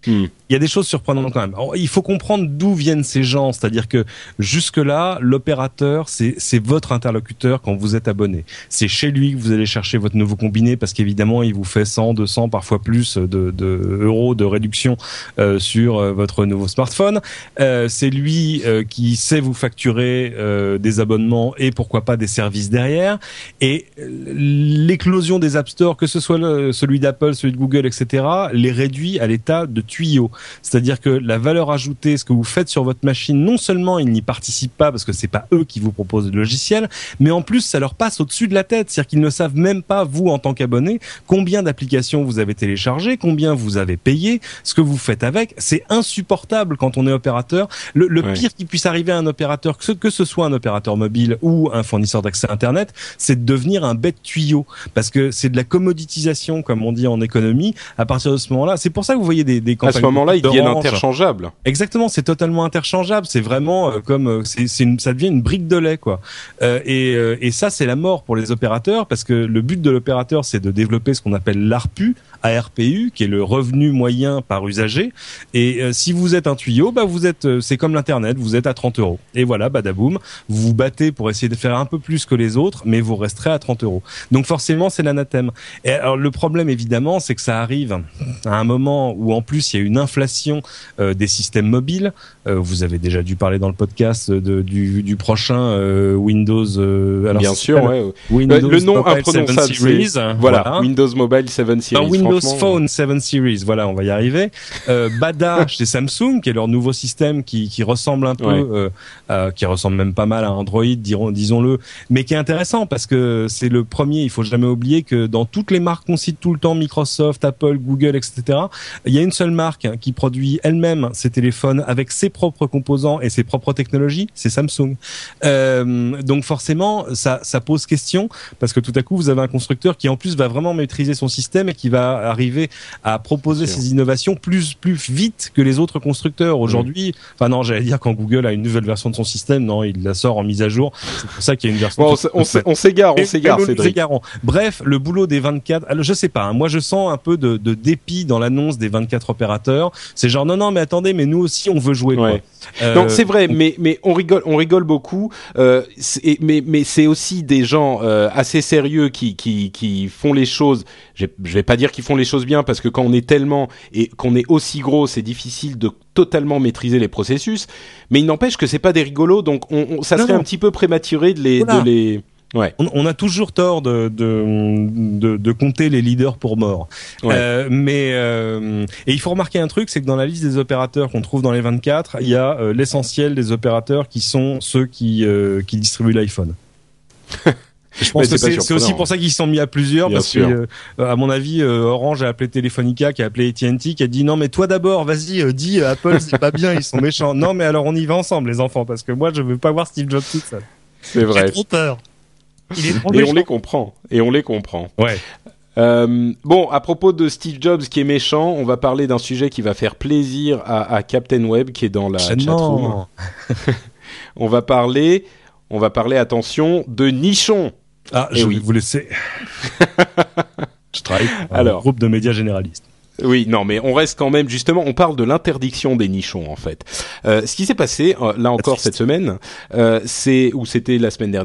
Quoi. Il y a des choses surprenantes quand même. Il faut comprendre d'où viennent ces gens, c'est-à-dire que jusque-là, l'opérateur, c'est votre interlocuteur quand vous êtes abonné. C'est chez lui que vous allez chercher votre nouveau combiné parce qu'évidemment, il vous fait 100, 200, parfois plus de, de euros de réduction euh, sur euh, votre nouveau smartphone. Euh, c'est lui euh, qui sait vous facturer euh, des abonnements et pourquoi pas des services derrière. Et l'éclosion des App Store, que ce soit celui d'Apple, celui de Google, etc., les réduit à l'état de tuyau. C'est-à-dire que la valeur ajoutée, ce que vous faites sur votre machine, non seulement ils n'y participent pas parce que c'est pas eux qui vous proposent le logiciel, mais en plus ça leur passe au-dessus de la tête. C'est-à-dire qu'ils ne savent même pas, vous en tant qu'abonné, combien d'applications vous avez téléchargées, combien vous avez payé, ce que vous faites avec. C'est insupportable quand on est opérateur. Le, le pire qui puisse arriver à un opérateur, que ce, que ce soit un opérateur mobile ou un fournisseur d'accès Internet, c'est de devenir un bête tuyau. Parce que c'est de la commoditisation, comme on dit en économie. À partir de ce moment-là, c'est pour ça que vous voyez des, des À ce moment-là, ils deviennent interchangeables. Exactement, c'est totalement interchangeable. C'est vraiment euh, comme euh, c'est, une- ça devient une brique de lait, quoi. Euh, et, et ça, c'est la mort pour les opérateurs parce que le but de l'opérateur, c'est de développer ce qu'on appelle l'ARPU, ARPU, qui est le revenu moyen par usager. Et euh, si vous êtes un tuyau, bah vous êtes, euh, c'est comme l'internet, vous êtes à 30 euros. Et voilà, badaboum, vous vous battez pour essayer de faire un peu plus que les autres, mais vous resterez à 30 euros. Donc forcément, c'est l'anathème. Et alors le problème, évidemment, c'est que ça arrive à un moment où en plus il y a une inflation euh, des systèmes mobiles. Euh, vous avez déjà dû parler dans le podcast de, du, du prochain euh, Windows. alors Bien sûr, ouais. Windows le nom Mobile imprononçable, 7 Series, voilà, voilà. Windows Mobile 7 Series. Windows. Phone 7 Series, voilà, on va y arriver. Bada chez Samsung, qui est leur nouveau système qui, qui ressemble un peu, Ouais. qui ressemble même pas mal à Android, disons-le, mais qui est intéressant parce que c'est le premier. Il faut jamais oublier que dans toutes les marques qu'on cite tout le temps, Microsoft, Apple, Google, etc., il y a une seule marque hein, qui produit elle-même ses téléphones avec ses propres composants et ses propres technologies, c'est Samsung. Euh, donc forcément, ça, ça pose question parce que tout à coup, vous avez un constructeur qui en plus va vraiment maîtriser son système et qui va arriver à proposer ses innovations plus plus vite que les autres constructeurs. Aujourd'hui, enfin non, j'allais dire quand Google a une nouvelle version de son système, non, il la sort en mise à jour. C'est pour ça qu'il y a une version. Bon, on s'égare, on s'égare, Cédric. Bref, le boulot des 24, alors je sais pas, hein, moi je sens un peu de, de dépit dans l'annonce des 24 opérateurs. C'est genre non non mais attendez, mais nous aussi on veut jouer. quoi. Ouais. Euh, Non, c'est vrai, mais mais on rigole, on rigole beaucoup. Euh, mais mais c'est aussi des gens euh, assez sérieux qui qui qui font les choses. Je je vais pas dire qu'ils font les choses bien parce que quand on est tellement et qu'on est aussi gros, c'est difficile de totalement maîtriser les processus. Mais il n'empêche que c'est pas des rigolos, donc on, on- ça Non, serait non. un petit peu prématuré de les Voilà. de les. Ouais. on, on a toujours tort de, de, de, de compter les leaders pour morts. Ouais. Euh, mais euh, et il faut remarquer un truc, c'est que dans la liste des opérateurs qu'on trouve dans les 24, il y a euh, l'essentiel des opérateurs qui sont ceux qui euh, qui distribuent l'iPhone. Je pense que c'est aussi pour ça qu'ils se sont mis à plusieurs Bien parce sûr. que euh, à mon avis euh, Orange a appelé Telefonica qui a appelé AT&T qui a dit non mais toi d'abord vas-y euh, dis euh, Apple c'est pas bien ils sont méchants non mais alors on y va ensemble les enfants parce que moi je veux pas voir Steve Jobs tout seul C'est vrai. j'ai trop peur il est trop Et on les comprend. Et on les comprend. ouais Euh, bon, à propos de Steve Jobs qui est méchant, on va parler d'un sujet qui va faire plaisir à, à Captain Web qui est dans la chatroom. On va parler, on va parler, attention, de nichons. Ah, Eh je oui. vais vous laisser. je travaille pour un Alors. groupe de médias généralistes. Oui, non, mais on reste quand même justement. On parle de l'interdiction des nichons en fait. Euh, ce qui s'est passé euh, là encore cette semaine, c'est ou c'était la semaine dernière.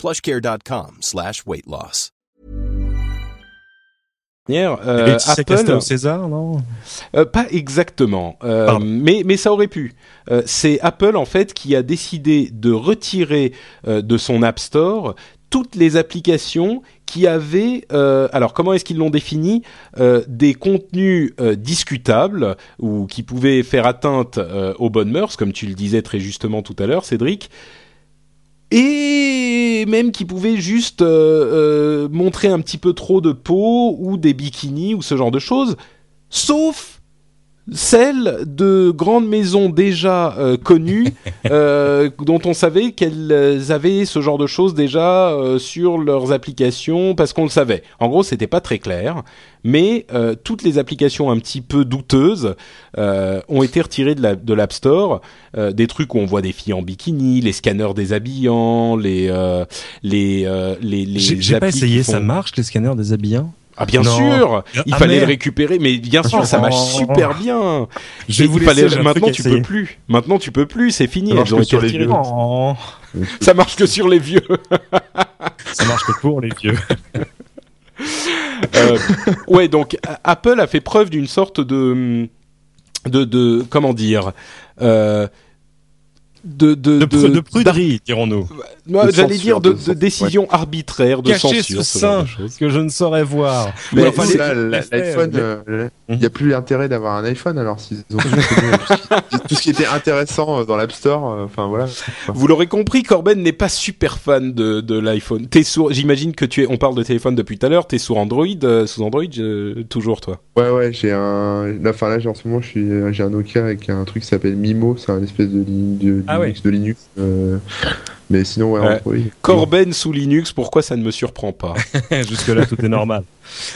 plushcare.com slash weight loss. Euh, Apple, César, non Euh, pas exactement, euh, mais mais ça aurait pu. Euh, c'est Apple en fait qui a décidé de retirer euh, de son App Store toutes les applications qui avaient, euh, alors comment est-ce qu'ils l'ont défini, euh, des contenus euh, discutables ou qui pouvaient faire atteinte euh, aux bonnes mœurs, comme tu le disais très justement tout à l'heure, Cédric, et même qui pouvaient juste euh, euh, montrer un petit peu trop de peau ou des bikinis ou ce genre de choses, sauf celles de grandes maisons déjà euh, connues, euh, dont on savait qu'elles avaient ce genre de choses déjà euh, sur leurs applications, parce qu'on le savait. En gros, c'était pas très clair, mais euh, toutes les applications un petit peu douteuses euh, ont été retirées de la- de l'App Store. Euh, des trucs où on voit des filles en bikini, les scanners déshabillants, les euh, les euh, les, les J'ai j'ai pas essayé, font- ça marche les scanners déshabillants? Ah bien Non. sûr, il Ah, fallait le récupérer, mais bien sûr, ça marche Oh. super bien. Je vous il fallait- laisser, maintenant tu peux plus. Maintenant tu peux plus, c'est fini. Ça marche que sur les vieux. Oh, Ça marche que sur les vieux. ça marche que pour les vieux. Euh, ouais, donc Apple a fait preuve d'une sorte de de de comment dire euh, de de De, pru- de pruderie, dirons-nous. J'allais dire de, décision arbitraire, de Caché censure, sous sein que je ne saurais voir. Mais Ouais, enfin, l'iPhone, euh, il n'y a plus l'intérêt d'avoir un iPhone alors s'ils ont tout, ce qui, tout ce qui était intéressant euh, dans l'App Store. euh, Enfin voilà. Vous l'aurez compris, Corben n'est pas super fan de, de l'iPhone. T'es sur, j'imagine que tu es, on parle de téléphone depuis tout à l'heure, t'es sur Android, euh, sous Android, euh, toujours toi. Ouais ouais, j'ai un. Enfin là, j'ai- en ce moment, je suis, j'ai un Nokia avec un truc qui s'appelle Mimo. C'est un espèce de, de Ah Linux, de Linux. euh, mais sinon ouais, Ouais. Corben sous Linux, pourquoi ça ne me surprend pas Jusque-là, tout est normal.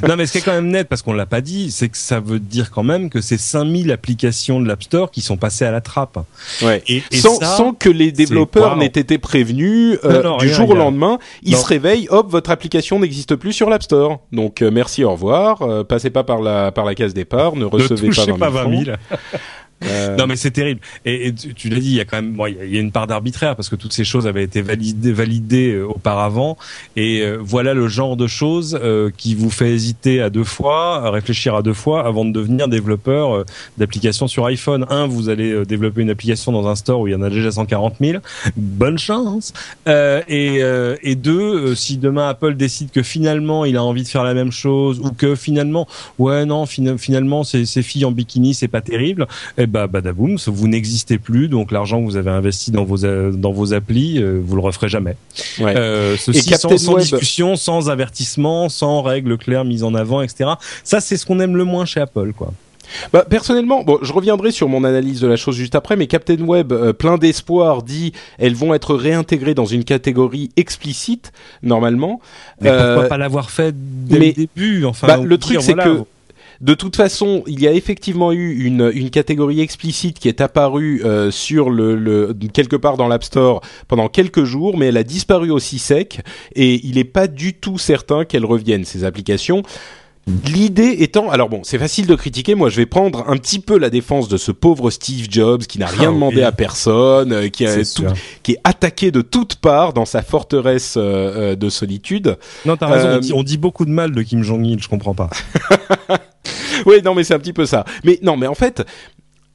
Non, mais ce qui est quand même net, parce qu'on l'a pas dit, c'est que ça veut dire quand même que c'est 5000 applications de l'App Store qui sont passées à la trappe. Ouais. Et, et sans, ça, sans que les développeurs n'aient été prévenus euh, Non, non, du rien, jour au lendemain, ils Non. se réveillent, hop, votre application n'existe plus sur l'App Store. Donc euh, merci, au revoir, euh, passez pas par la par la case départ, ne ne recevez touchez pas 20 000. francs. Euh, Non mais c'est terrible. Et, tu, l'as dit, il y a quand même, bon, il y a- une part d'arbitraire parce que toutes ces choses avaient été validées, euh, auparavant. Et euh, voilà le genre de choses qui vous fait hésiter à deux fois, réfléchir à deux fois avant de devenir développeur d'applications sur iPhone. Un, vous allez développer une application dans un store où il y en a déjà 140 000. Bonne chance. Et, deux, si demain Apple décide que finalement il a envie de faire la même chose ou que finalement, ouais non, fina- finalement ces, ces filles en bikini c'est pas terrible eh ben badaboum, vous n'existez plus, donc l'argent que vous avez investi dans vos euh, dans vos applis, euh, vous le referez jamais. ouais. Euh, ceci Et sans, discussion, sans avertissement, sans règles claires mises en avant, etc. Ça c'est ce qu'on aime le moins chez Apple, quoi. Bah, personnellement, bon, je reviendrai sur mon analyse de la chose juste après, mais Captain Web, euh, plein d'espoir, dit elles vont être réintégrées dans une catégorie explicite normalement. Mais pourquoi pas l'avoir fait dès mais- le début Enfin, Bah, le truc, c'est voilà, que de toute façon, il y a effectivement eu une, une catégorie explicite qui est apparue euh, sur le, le quelque part dans l'App Store pendant quelques jours, mais elle a disparu aussi sec et il n'est pas du tout certain qu'elle revienne ces applications. L'idée étant, alors bon, c'est facile de critiquer. Moi, je vais prendre un petit peu la défense de ce pauvre Steve Jobs qui n'a rien Ah demandé oui. à personne, euh, qui, a tout- qui est attaqué de toutes parts dans sa forteresse euh, euh, de solitude. Non, t'as raison. Euh, on, dit, on dit beaucoup de mal de Kim Jong Il, je comprends pas. Oui, non, mais c'est un petit peu ça. Mais non, mais en fait,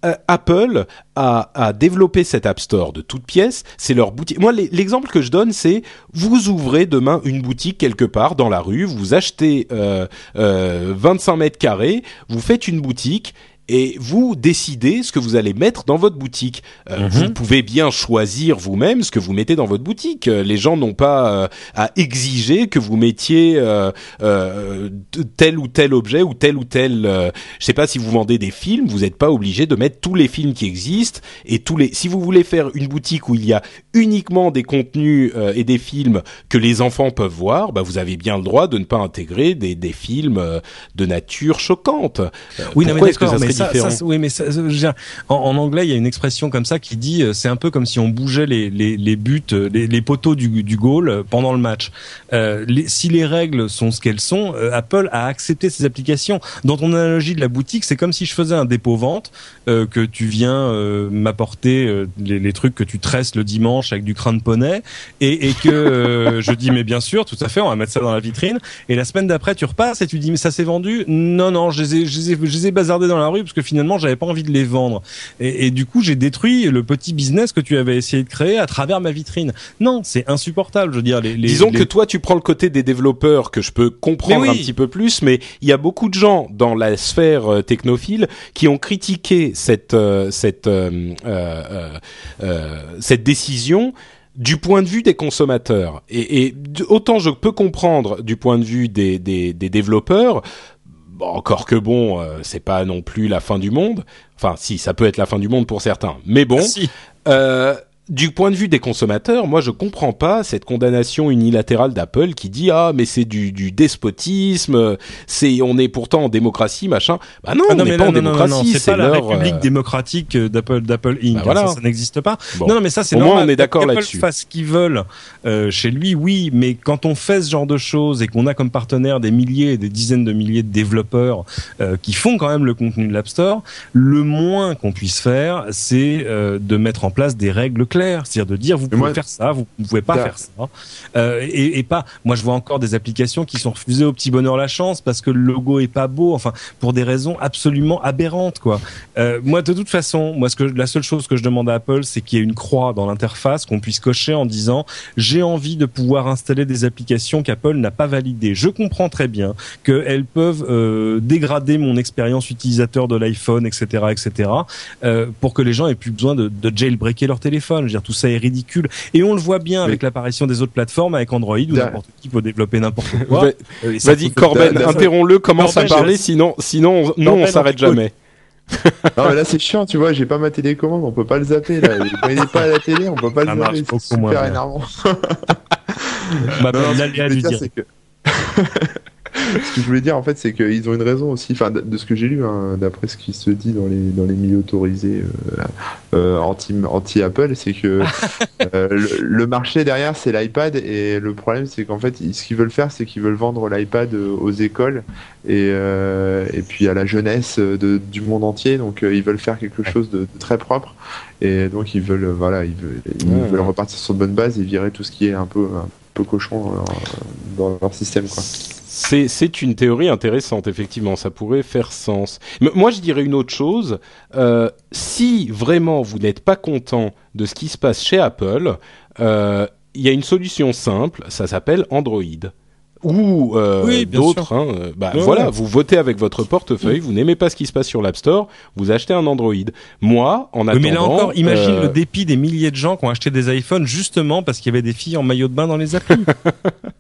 euh, Apple a, développé cet App Store de toutes pièces. C'est leur boutique. Moi, l'exemple que je donne, c'est vous ouvrez demain une boutique quelque part dans la rue, vous achetez euh, euh, 25 mètres carrés, vous faites une boutique. Et vous décidez ce que vous allez mettre dans votre boutique. Euh, Mhm. Vous pouvez bien choisir vous-même ce que vous mettez dans votre boutique. Euh, Les gens n'ont pas euh, à exiger que vous mettiez euh, euh, tel ou tel objet ou tel ou tel. euh, je sais pas si vous vendez des films, vous n'êtes pas obligé de mettre tous les films qui existent et tous les. Si vous voulez faire une boutique où il y a uniquement des contenus euh, et des films que les enfants peuvent voir, bah vous avez bien le droit de ne pas intégrer des, des films euh, de nature choquante. Oui, non, mais d'accord, ça mais serait ça, différent ça, oui, mais ça, dire, en, en anglais, il y a une expression comme ça qui dit, euh, c'est un peu comme si on bougeait les, les, les buts, euh, les, les poteaux du, du goal euh, pendant le match. Euh, les, si les règles sont ce qu'elles sont, euh, Apple a accepté ces applications. Dans ton analogie de la boutique, c'est comme si je faisais un dépôt-vente, euh, que tu viens euh, m'apporter euh, les, les trucs que tu tresses le dimanche avec du crin de poney, et, et que euh, je dis, mais bien sûr, tout à fait, on va mettre ça dans la vitrine. Et la semaine d'après, tu repasses et tu dis, mais ça s'est vendu? Non, non, je les ai, je les ai, je les ai bazardés dans la rue parce que finalement, j'avais pas envie de les vendre. Et, et du coup, j'ai détruit le petit business que tu avais essayé de créer à travers ma vitrine. Non, c'est insupportable. Je veux dire, les, les Disons les- que toi, tu prends le côté des développeurs que je peux comprendre oui. un petit peu plus, mais il y a beaucoup de gens dans la sphère euh, technophile qui ont critiqué cette euh, cette euh, cette décision du point de vue des consommateurs. Et, autant je peux comprendre du point de vue des, des, des développeurs, bon, encore que bon, euh, c'est pas non plus la fin du monde. Enfin, si, ça peut être la fin du monde pour certains. Mais bon, Si. euh, du point de vue des consommateurs, moi je comprends pas cette condamnation unilatérale d'Apple qui dit ah mais c'est du, du despotisme, c'est on est pourtant en démocratie machin. Bah non, Ah on n'est pas en non, non, non, non, démocratie, c'est pas la leur, République euh, démocratique d'Apple d'Apple Inc. Bah voilà. Ça, ça n'existe pas. Bon. Non, non, mais ça c'est Au moins, normal. on est d'accord là-dessus. fasse ce qu'ils veulent euh, chez lui, oui, mais quand on fait ce genre de choses et qu'on a comme partenaire des milliers et des dizaines de milliers de développeurs euh, qui font quand même le contenu de l'App Store, le moins qu'on puisse faire, c'est euh, de mettre en place des règles claires, c'est-à-dire de dire vous pouvez moi- faire ça, vous ne pouvez pas faire ça, Euh, et, et pas. Moi, je vois encore des applications qui sont refusées au petit bonheur la chance parce que le logo est pas beau, enfin pour des raisons absolument aberrantes, quoi. Euh, moi, de toute façon, moi, ce que la seule chose que je demande à Apple, c'est qu'il y ait une croix dans l'interface qu'on puisse cocher en disant j'ai envie de pouvoir installer des applications qu'Apple n'a pas validées. Je comprends très bien qu'elles peuvent euh, dégrader mon expérience utilisateur de l'iPhone, etc., etc., pour que les gens aient plus besoin de, de jailbreaker leur téléphone. Je veux dire, tout ça est ridicule. Et on le voit bien avec l'apparition des autres plateformes, avec Android, où Da- n'importe qui peut développer n'importe quoi. Ça Vas-y Corben, interromps-le, commence à parler, sinon sinon on- nous on s'arrête jamais. Non mais là c'est chiant, tu vois, j'ai pas ma télécommande, on peut pas le zapper là. Il est pas à la télé, on peut pas Ça le zapper, c'est super énervant. Je l'aléa du dire, direct. c'est que- ce que je voulais dire en fait, c'est qu'ils ont une raison aussi, enfin de de ce que j'ai lu, hein, d'après ce qui se dit dans les dans les milieux autorisés euh, euh, anti anti Apple, c'est que euh, le, le marché derrière c'est l'iPad et le problème c'est qu'en fait ce qu'ils veulent faire c'est qu'ils veulent vendre l'iPad aux écoles et euh, et puis à la jeunesse de, du monde entier, donc ils veulent faire quelque chose de, de très propre et donc ils veulent voilà ils veulent, ils Ouais. veulent repartir sur de bonnes bases et virer tout ce qui est un peu un peu cochon dans leur, dans leur système quoi. C'est c'est une théorie intéressante, effectivement, ça pourrait faire sens. Mais moi, je dirais une autre chose. Euh, si vraiment vous n'êtes pas content de ce qui se passe chez Apple, euh, il y a une solution simple, ça s'appelle Android. Ou euh, Oui, d'autres. Hein, bah, Ouais, voilà, ouais. vous votez avec votre portefeuille, vous n'aimez pas ce qui se passe sur l'App Store, vous achetez un Android. Moi, en attendant, mais là encore, imagine le dépit des milliers de gens qui ont acheté des iPhones justement parce qu'il y avait des filles en maillot de bain dans les applis.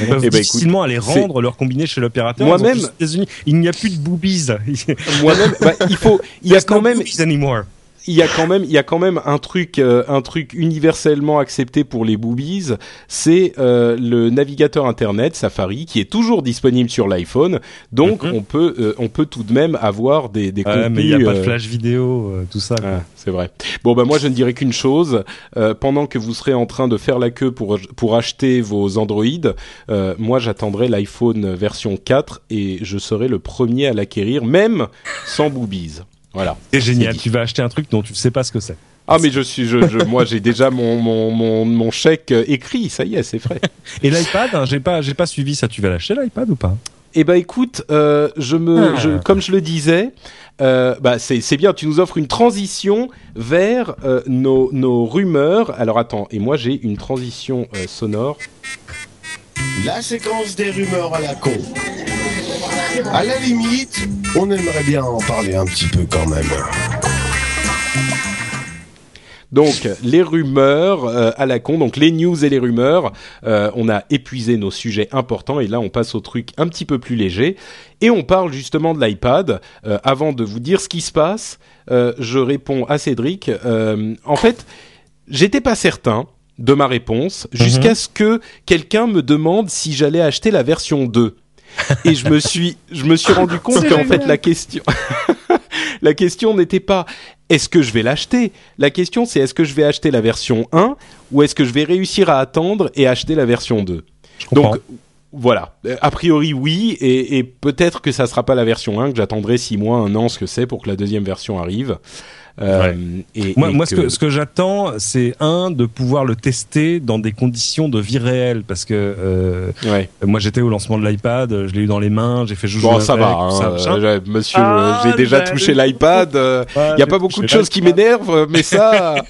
Ils peuvent Eh ben, difficilement aller c'est- rendre leur combiné chez l'opérateur. Moi-même- il n'y a plus de boobies. moi-même, bah, il faut, il y a quand même, anymore. Il y a quand même, il y a quand même un truc, euh, un truc universellement accepté pour les boobies, c'est euh, le navigateur internet Safari qui est toujours disponible sur l'iPhone. Donc Mhm. on peut, euh, on peut tout de même avoir des, des contenus. mais il n'y a pas de euh, flash vidéo, euh, tout ça. ah, c'est vrai. Bon bah moi je ne dirais qu'une chose. Euh, pendant que vous serez en train de faire la queue pour pour acheter vos Android, euh, moi j'attendrai l'iPhone version 4 et je serai le premier à l'acquérir, même sans boobies. Voilà. C'est génial. Tu vas acheter un truc dont tu ne sais pas ce que c'est. Ah mais je suis, je, je- moi j'ai déjà mon, mon, mon, mon chèque euh, écrit, ça y est, c'est frais. Et l'iPad, hein, j'ai pas, j'ai pas suivi ça. Tu vas l'acheter l'iPad ou pas? Eh ben écoute, euh, je me, Ah. je, comme je le disais, euh, bah c'est c'est bien. Tu nous offres une transition vers euh, nos, nos rumeurs. Alors attends, et moi j'ai une transition euh, sonore. La séquence des rumeurs à la con. À la limite, on aimerait bien en parler un petit peu quand même. Donc les rumeurs euh, à la con, donc les news et les rumeurs. Euh, on a épuisé nos sujets importants et là on passe au truc un petit peu plus léger et on parle justement de l'iPad. Euh, avant de vous dire ce qui se passe, euh, je réponds à Cédric. Euh, en fait, j'étais pas certain de ma réponse jusqu'à ce que quelqu'un me demande si j'allais acheter la version 2. Et je me suis, je me suis rendu compte qu'en fait la question, la question n'était pas est-ce que je vais l'acheter? La question c'est est-ce que je vais acheter la version 1 ou est-ce que je vais réussir à attendre et acheter la version 2 Je comprends. Donc voilà, a priori oui, et, et peut-être que ça sera pas la version 1, que j'attendrai 6 mois, un an, ce que c'est, pour que la deuxième version arrive. Euh, et, Moi, et moi ce que, ce que j'attends, c'est un de pouvoir le tester dans des conditions de vie réelle, parce que euh, Ouais. moi j'étais au lancement de l'iPad, je l'ai eu dans les mains, j'ai fait joujou Bon, ça va, hein, ça, machin. euh, j'ai- monsieur, Ah, j'ai déjà touché l'iPad. Il Ouais, n'y a pas beaucoup de choses qui m'énervent, mais ça,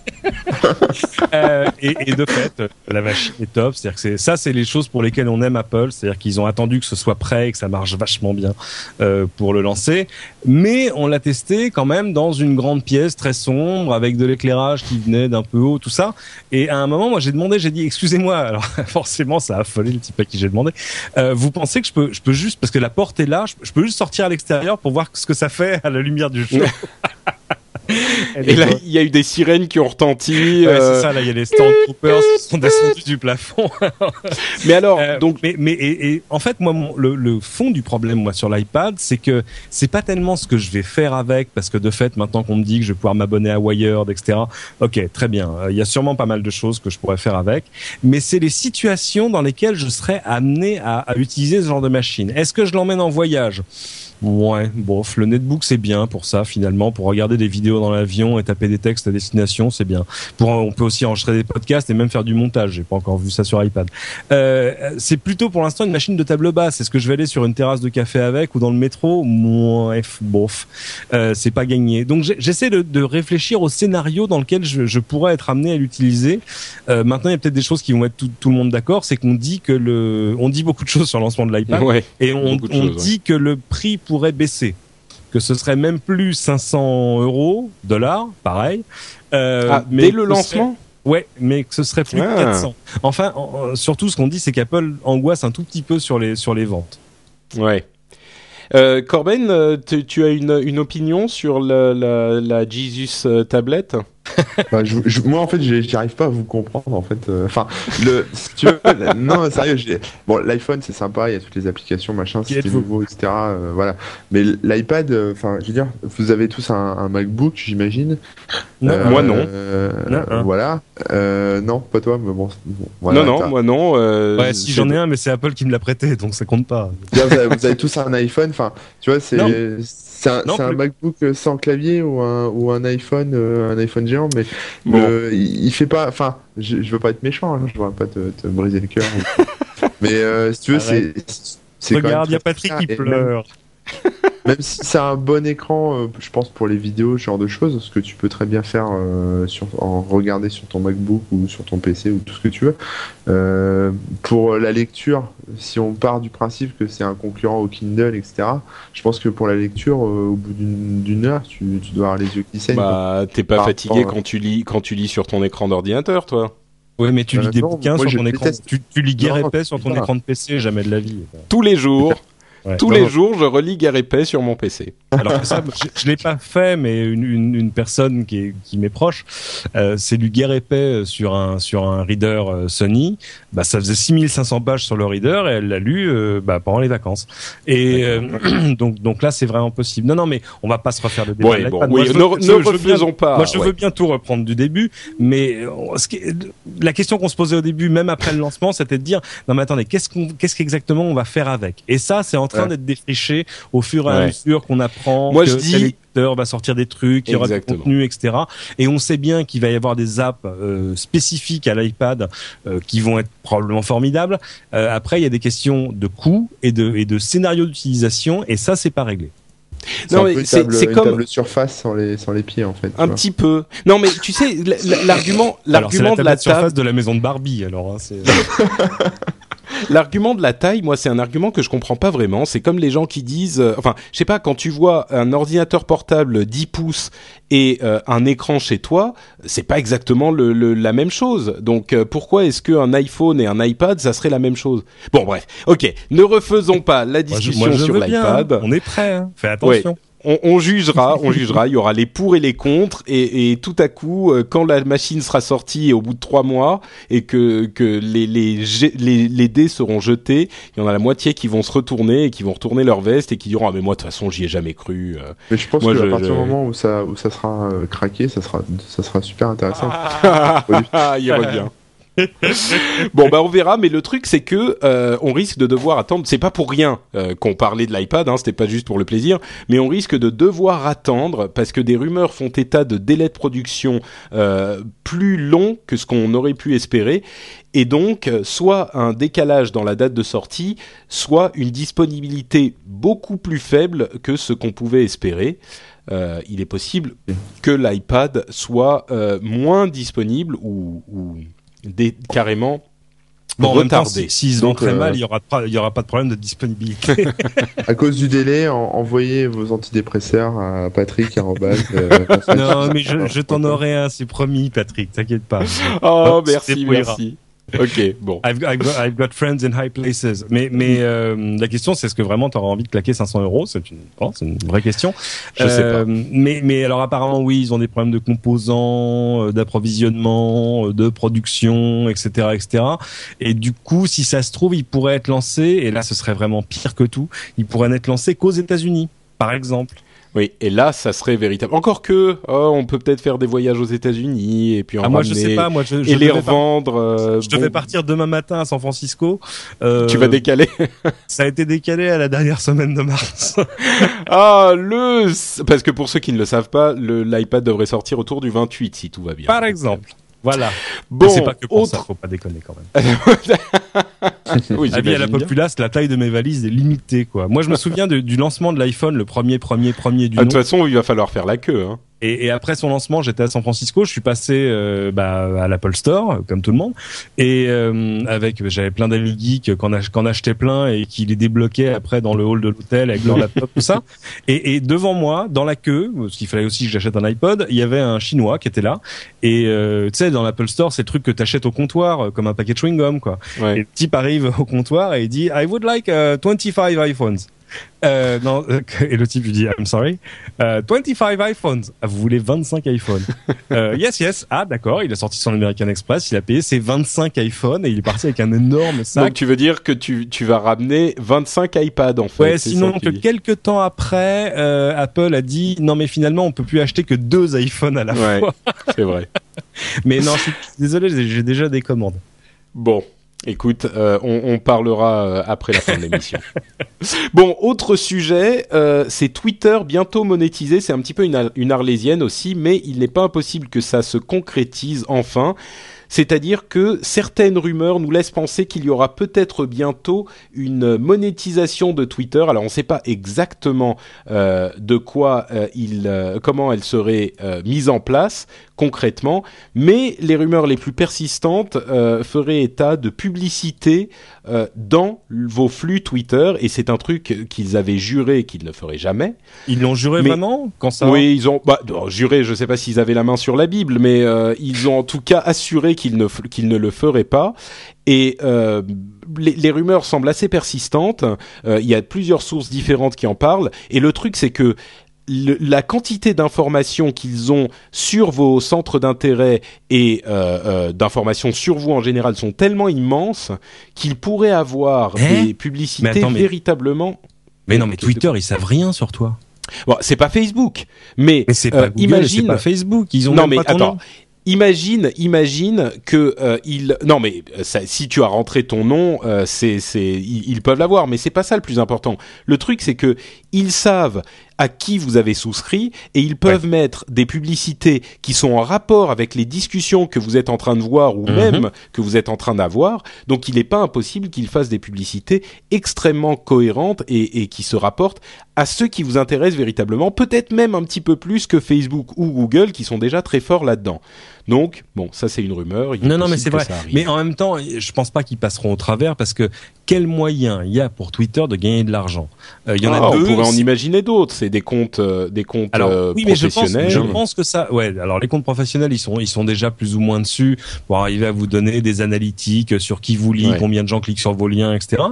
Euh, et, et de fait, la machine est top. C'est-à-dire que c'est ça, c'est les choses pour lesquelles on aime Apple. C'est-à-dire qu'ils ont attendu que ce soit prêt et que ça marche vachement bien euh, pour le lancer. Mais on l'a testé quand même dans une grande pièce très sombre avec de l'éclairage qui venait d'un peu haut, tout ça. Et à un moment, moi, j'ai demandé, j'ai dit, excusez-moi. Alors forcément, ça a affolé le type à qui j'ai demandé. Euh, vous pensez que je peux, je peux juste, parce que la porte est là, je, je peux juste sortir à l'extérieur pour voir ce que ça fait à la lumière du jour? Et là, il y a eu des sirènes qui ont retenti. Ouais, euh, c'est ça, là, il y a les Stormtroopers qui sont descendus du plafond. Mais alors, Euh, donc, mais, mais et, et en fait, moi, mon- le, le fond du problème, moi, sur l'iPad, c'est que c'est pas tellement ce que je vais faire avec, parce que de fait, maintenant qu'on me dit que je vais pouvoir m'abonner à Wired, etc. Ok, très bien. Euh, Il y a sûrement pas mal de choses que je pourrais faire avec, mais c'est les situations dans lesquelles je serais amené à, à utiliser ce genre de machine. Est-ce que je l'emmène en voyage? Ouais, bof, le netbook c'est bien pour ça finalement, pour regarder des vidéos dans l'avion et taper des textes à destination, c'est bien. Pour, on peut aussi enregistrer des podcasts et même faire du montage. J'ai pas encore vu ça sur iPad. Euh, c'est plutôt pour l'instant une machine de table basse. Est-ce que je vais aller sur une terrasse de café avec ou dans le métro? Ouais, bof, euh, c'est pas gagné. Donc j'essaie de, de réfléchir au scénario dans lequel je, je pourrais être amené à l'utiliser. Euh, maintenant, il y a peut-être des choses qui vont être tout, tout le monde d'accord. C'est qu'on dit que le, on dit beaucoup de choses sur le lancement de l'iPad. ouais. Et on, Beaucoup de on choses, ouais. dit que le prix pourrait baisser, que ce serait même plus 500 euros, dollars, pareil. Euh, Ah, mais dès le serait- lancement Ouais, mais que ce serait plus Ah. de 400. Enfin, en- en- surtout ce qu'on dit, c'est qu'Apple angoisse un tout petit peu sur les sur les ventes. Ouais. Euh, Corben, euh, tu, tu as une, une opinion sur la, la, la Jesus euh, tablette? Bah, je- je- moi, en fait, j'arrive pas à vous comprendre. En fait, Euh, enfin, le, si tu veux, non, sérieux. j'ai- Bon, l'iPhone, c'est sympa. Il y a toutes les applications, machin, c'était nouveau, etc. euh, voilà. Mais l'iPad, euh, enfin, je veux dire, vous avez tous un, un MacBook, j'imagine. Non, Euh, moi, non. euh, Non, hein. Voilà. Euh, non, pas toi, mais bon. bon, voilà, Non, non, moi non. euh, Ouais, si j'en ai un, mais c'est Apple qui me l'a prêté, donc ça compte pas. Vous avez, vous avez tous un iPhone, enfin, tu vois, c'est. C'est un, Non c'est un. MacBook sans clavier ou un, ou un iPhone, euh, un iPhone géant, mais Bon. le- il, il fait pas. Enfin, je, je veux pas être méchant, hein, je veux pas te, te briser le cœur. mais euh, si tu veux, c'est. Regarde, il y a Patrick qui même- pleure. Même si c'est un bon écran, euh, je pense pour les vidéos, ce genre de choses, ce que tu peux très bien faire euh, sur, en regarder sur ton MacBook ou sur ton PC ou tout ce que tu veux. Euh, pour la lecture, si on part du principe que c'est un concurrent au Kindle, etc., je pense que pour la lecture, euh, au bout d'une heure, tu, tu dois avoir les yeux qui saignent. Bah, t'es pas fatigué quand tu lis quand tu lis sur ton écran d'ordinateur, toi Ouais, mais tu lis des bouquins sur ton écran. Tu, tu lis guerre Non, épais sur ton écran de PC, jamais de la vie. Tous les jours. Tous les jours, je relis Guerre sur mon PC. Alors que ça, je, je l'ai pas fait, mais une, une, une personne qui est qui m'est proche, euh, c'est du guerre épais sur un sur un reader euh, Sony. Bah, ça faisait 6500 pages sur le reader et elle l'a lu euh, bah, pendant les vacances. Et euh, donc donc là, c'est vraiment possible. Non non, mais on va pas se refaire le débat. Bon, oui, Moi, ne, veux- ne bien- refaisons pas. Moi, je ouais. veux bien tout reprendre du début, mais euh, ce qui- la question qu'on se posait au début, même après le lancement, c'était de dire non mais attendez, qu'est-ce qu'on, qu'est-ce qu'exactement on va faire avec? Et ça, c'est en train Ouais. d'être défriché au fur et à mesure qu'on apprend. Moi, que je dis- tel éditeur va sortir des trucs, il y aura du contenu, etc. Et on sait bien qu'il va y avoir des apps euh, spécifiques à l'iPad euh, qui vont être probablement formidables. Euh, après, il y a des questions de coût et de, et de scénario d'utilisation, et ça, c'est pas réglé. C'est Non, mais c'est- comme- table surface sans les, sans les pieds, en fait. Un petit peu. Non, mais tu sais, l'argument, l'argument de la surface de la maison de Barbie. Alors, hein, c'est l'argument de la taille, moi, c'est un argument que je comprends pas vraiment. C'est comme les gens qui disent, euh, enfin, je sais pas, quand tu vois un ordinateur portable 10 pouces et euh, un écran chez toi, c'est pas exactement le, le- la même chose. Donc, euh, pourquoi est-ce qu'un iPhone et un iPad, ça serait la même chose? Bon, bref. Ok, ne refaisons pas la Moi, je- discussion moi, je sur l'iPad. On est prêt. Hein. Fais attention. On, on jugera, on jugera. Il y aura les pour et les contre, et, et tout à coup, euh, quand la machine sera sortie au bout de trois mois et que que les les les, les dés seront jetés, il y en a la moitié qui vont se retourner et qui vont retourner leur veste et qui diront ah mais moi de toute façon j'y ai jamais cru. euh. Mais je pense qu'à je- partir je- du moment où ça, où ça sera euh, craqué, ça sera, ça sera super intéressant. il revient. bon bah on verra, mais le truc c'est que euh, on risque de devoir attendre. C'est pas pour rien euh, qu'on parlait de l'iPad, hein, c'était pas juste pour le plaisir, mais on risque de devoir attendre parce que des rumeurs font état de délais de production euh, plus longs que ce qu'on aurait pu espérer, et donc soit un décalage dans la date de sortie, soit une disponibilité beaucoup plus faible que ce qu'on pouvait espérer. Il est possible que l'iPad soit moins disponible ou des, carrément Bon, en même temps, retardé. si- s'ils se vendent Donc, très euh, mal, il y aura pas, il y aura pas de problème de disponibilité. À cause du délai, en- envoyez vos antidépresseurs à Patrick. arobase, euh, non, mais je, je t'en aurai un, c'est promis, Patrick. T'inquiète pas. Oh, merci, merci. Ok, bon. I've, I've got, I've got friends in high places. Mais, mais euh, la question, c'est est-ce que vraiment tu auras envie de claquer 500 euros? C'est une, bon, c'est une vraie question. Je sais pas. Mais, mais alors apparemment, oui, ils ont des problèmes de composants, euh, d'approvisionnement, euh, de production, etc., etc. Et du coup, si ça se trouve, ils pourraient être lancés. Et là, ce serait vraiment pire que tout. Ils pourraient n'être lancés qu'aux États-Unis, par exemple. Oui, et là, ça serait véritable. Encore que, oh, on peut peut-être faire des voyages aux États-Unis et puis en Ah, moi, je sais pas. Moi, je, je et les revendre. euh, Je devais bon, partir demain matin à San Francisco. Euh, Tu vas décaler. Ça a été décalé à la dernière semaine de mars. ah, le. Parce que pour ceux qui ne le savent pas, le l'iPad devrait sortir autour du 28 si tout va bien. Par exemple. Voilà. Bon, c'est pas que pour ça, autre. faut pas déconner quand même. oui, La vie à la bien. populace, la taille de mes valises est limitée, quoi. Moi, je me souviens de- du lancement de l'iPhone, le premier, premier, premier du Ah, De toute façon, il va falloir faire la queue. Hein. Et, et après son lancement, j'étais à San Francisco. Je suis passé euh, bah, à l'Apple Store, comme tout le monde, et euh, avec j'avais plein d'amis geeks qu'en ach- qu'en achetaient plein et qui les débloquaient après dans le hall de l'hôtel avec leur laptop, tout ça. Et, et devant moi, dans la queue, parce qu'il fallait aussi que j'achète un iPod, il y avait un Chinois qui était là. Et euh, tu sais, dans l'Apple Store, c'est le truc que t'achètes au comptoir, euh, comme un paquet de chewing gum, quoi. Ouais. Et le type arrive au comptoir et il dit I would like uh, 25 iPhones. Euh, non, euh, et le type lui dit I'm sorry, euh, 25 iPhones. Ah, vous voulez 25 iPhones euh, Yes, yes. Ah, d'accord. Il a sorti son American Express, il a payé ses 25 iPhones et il est parti avec un énorme sac. Donc tu veux dire que tu, tu vas ramener 25 iPads en fait. Ouais, sinon que quelques temps après, euh, Apple a dit non mais finalement on peut plus acheter que deux iPhones à la Ouais. fois. c'est vrai. Mais non, je suis désolé, j'ai déjà des commandes. Bon, écoute, euh, on, parlera euh, après la fin de l'émission. bon, autre sujet, euh, c'est Twitter bientôt monétisé. C'est un petit peu une, ar- une arlésienne aussi, mais il n'est pas impossible que ça se concrétise enfin. C'est-à-dire que certaines rumeurs nous laissent penser qu'il y aura peut-être bientôt une monétisation de Twitter. Alors on ne sait pas exactement de quoi il, comment elle serait mise en place concrètement, mais les rumeurs les plus persistantes euh, feraient état de publicité euh, dans vos flux Twitter, et c'est un truc qu'ils avaient juré qu'ils ne feraient jamais. Ils l'ont juré Mais- vraiment quand ça Oui, ils ont bah, non, juré. Je sais pas s'ils avaient la main sur la Bible, mais euh, ils ont en tout cas assuré qu'ils ne qu'ils ne le feraient pas. Et les, les rumeurs semblent assez persistantes. Il y a plusieurs sources différentes qui en parlent. Et le truc, c'est que le- la quantité d'informations qu'ils ont sur vos centres d'intérêt et euh, euh, d'informations sur vous en général sont tellement immenses qu'ils pourraient avoir Hein des publicités Mais attends, mais- véritablement. Mais non, mais Twitter, ils savent rien sur toi. Bon, c'est pas Facebook, mais, Mais c'est euh, pas Google, imagine. c'est pas Facebook. Ils ont non même mais pas ton attends. nom. Imagine, imagine que euh, il non mais ça, si tu as rentré ton nom, euh, c'est c'est ils, ils peuvent l'avoir, mais c'est pas ça le plus important. Le truc c'est que ils savent à qui vous avez souscrit et ils peuvent mettre des publicités qui sont en rapport avec les discussions que vous êtes en train de voir ou Mhm. même que vous êtes en train d'avoir. Donc il n'est pas impossible qu'ils fassent des publicités extrêmement cohérentes et, et qui se rapportent à ceux qui vous intéressent véritablement, peut-être même un petit peu plus que Facebook ou Google qui sont déjà très forts là-dedans. Donc, bon, ça c'est une rumeur. il Non, non, mais c'est vrai. Mais en même temps, je pense pas qu'ils passeront au travers parce que quel moyen il y a pour Twitter de gagner de l'argent? Euh, Il y en Ah, a deux. on pourrait en imaginer d'autres. C'est des comptes, euh, des comptes Alors euh, oui, mais je pense, professionnels. je pense que ça, ouais. Alors les comptes professionnels, ils sont, ils sont déjà plus ou moins dessus pour arriver à vous donner des analytiques sur qui vous lit, Ouais. combien de gens cliquent sur vos liens, etc.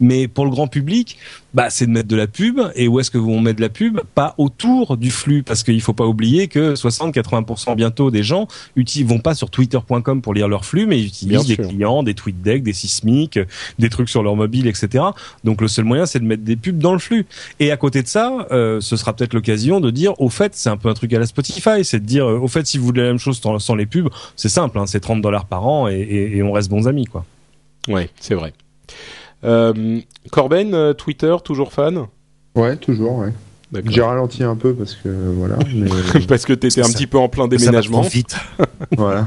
Mais pour le grand public, bah c'est de mettre de la pub. Et où est-ce que vous mettez de la pub? Pas autour du flux, parce qu'il faut pas oublier que 60-80% bientôt des gens uti- vont pas sur Twitter.com pour lire leur flux, mais ils utilisent Bien des clients, des TweetDeck, des Sismic, des trucs sur leur mobile, etc. Donc le seul moyen, c'est de mettre des pubs dans le flux. Et à côté de ça, euh, ce sera peut-être l'occasion de dire, au fait, c'est un peu un truc à la Spotify, c'est de dire, euh, au fait, si vous voulez la même chose sans, sans les pubs, c'est simple, hein, c'est 30 dollars par an et, et- et on reste bons amis, quoi. Ouais, c'est vrai. Euh, Corben, euh, Twitter, toujours fan? Ouais, toujours, ouais. J'ai ralenti un peu parce que voilà, mais Parce que t'étais un Ça- petit peu en plein Ça déménagement. trop vite. voilà.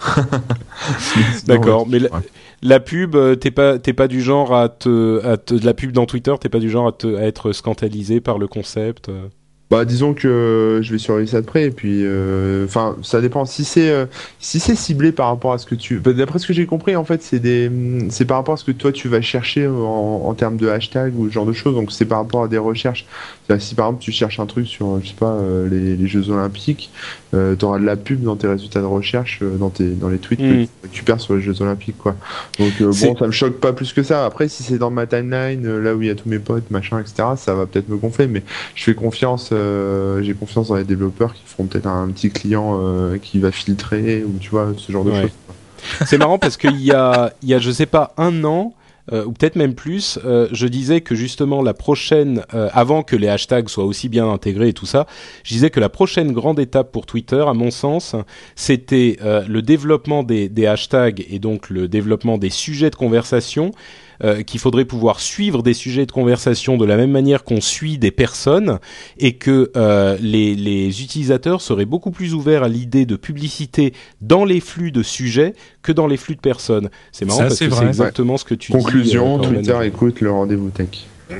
D'accord, mais la, Ouais. la pub, euh, t'es pas, t'es pas du genre à te, à te, la pub dans Twitter, t'es pas du genre à, te, à être scandalisé par le concept. euh? Bah disons que je vais surveiller ça de près et puis euh, enfin ça dépend si c'est euh, si c'est ciblé par rapport à ce que tu bah, d'après ce que j'ai compris en fait c'est des c'est par rapport à ce que toi tu vas chercher en, en termes de hashtag ou ce genre de choses donc c'est par rapport à des recherches C'est-à-dire, si par exemple tu cherches un truc sur je sais pas euh, les, les Jeux Olympiques euh, t'auras de la pub dans tes résultats de recherche euh, dans tes dans les tweets que tu récupères sur les Jeux Olympiques quoi donc euh, bon ça me choque pas plus que ça après si c'est dans ma timeline euh, là où il y a tous mes potes machin etc ça va peut-être me gonfler mais je fais confiance, euh, j'ai confiance dans les développeurs qui feront peut-être un petit client euh, qui va filtrer ou tu vois ce genre de Ouais. choses. C'est marrant parce qu'il y a, il y a, je sais pas, un an, euh, ou peut-être même plus, euh, je disais que justement la prochaine, euh, avant que les hashtags soient aussi bien intégrés et tout ça, je disais que la prochaine grande étape pour Twitter, à mon sens, c'était le développement des hashtags et donc le développement des sujets de conversation. Euh, qu'il faudrait pouvoir suivre des sujets de conversation de la même manière qu'on suit des personnes et que euh, les, les utilisateurs seraient beaucoup plus ouverts à l'idée de publicité dans les flux de sujets que dans les flux de personnes. C'est marrant Ça, parce c'est que c'est vrai. exactement ce que tu Conclusion, dis. euh, Twitter Corben. écoute le rendez-vous tech.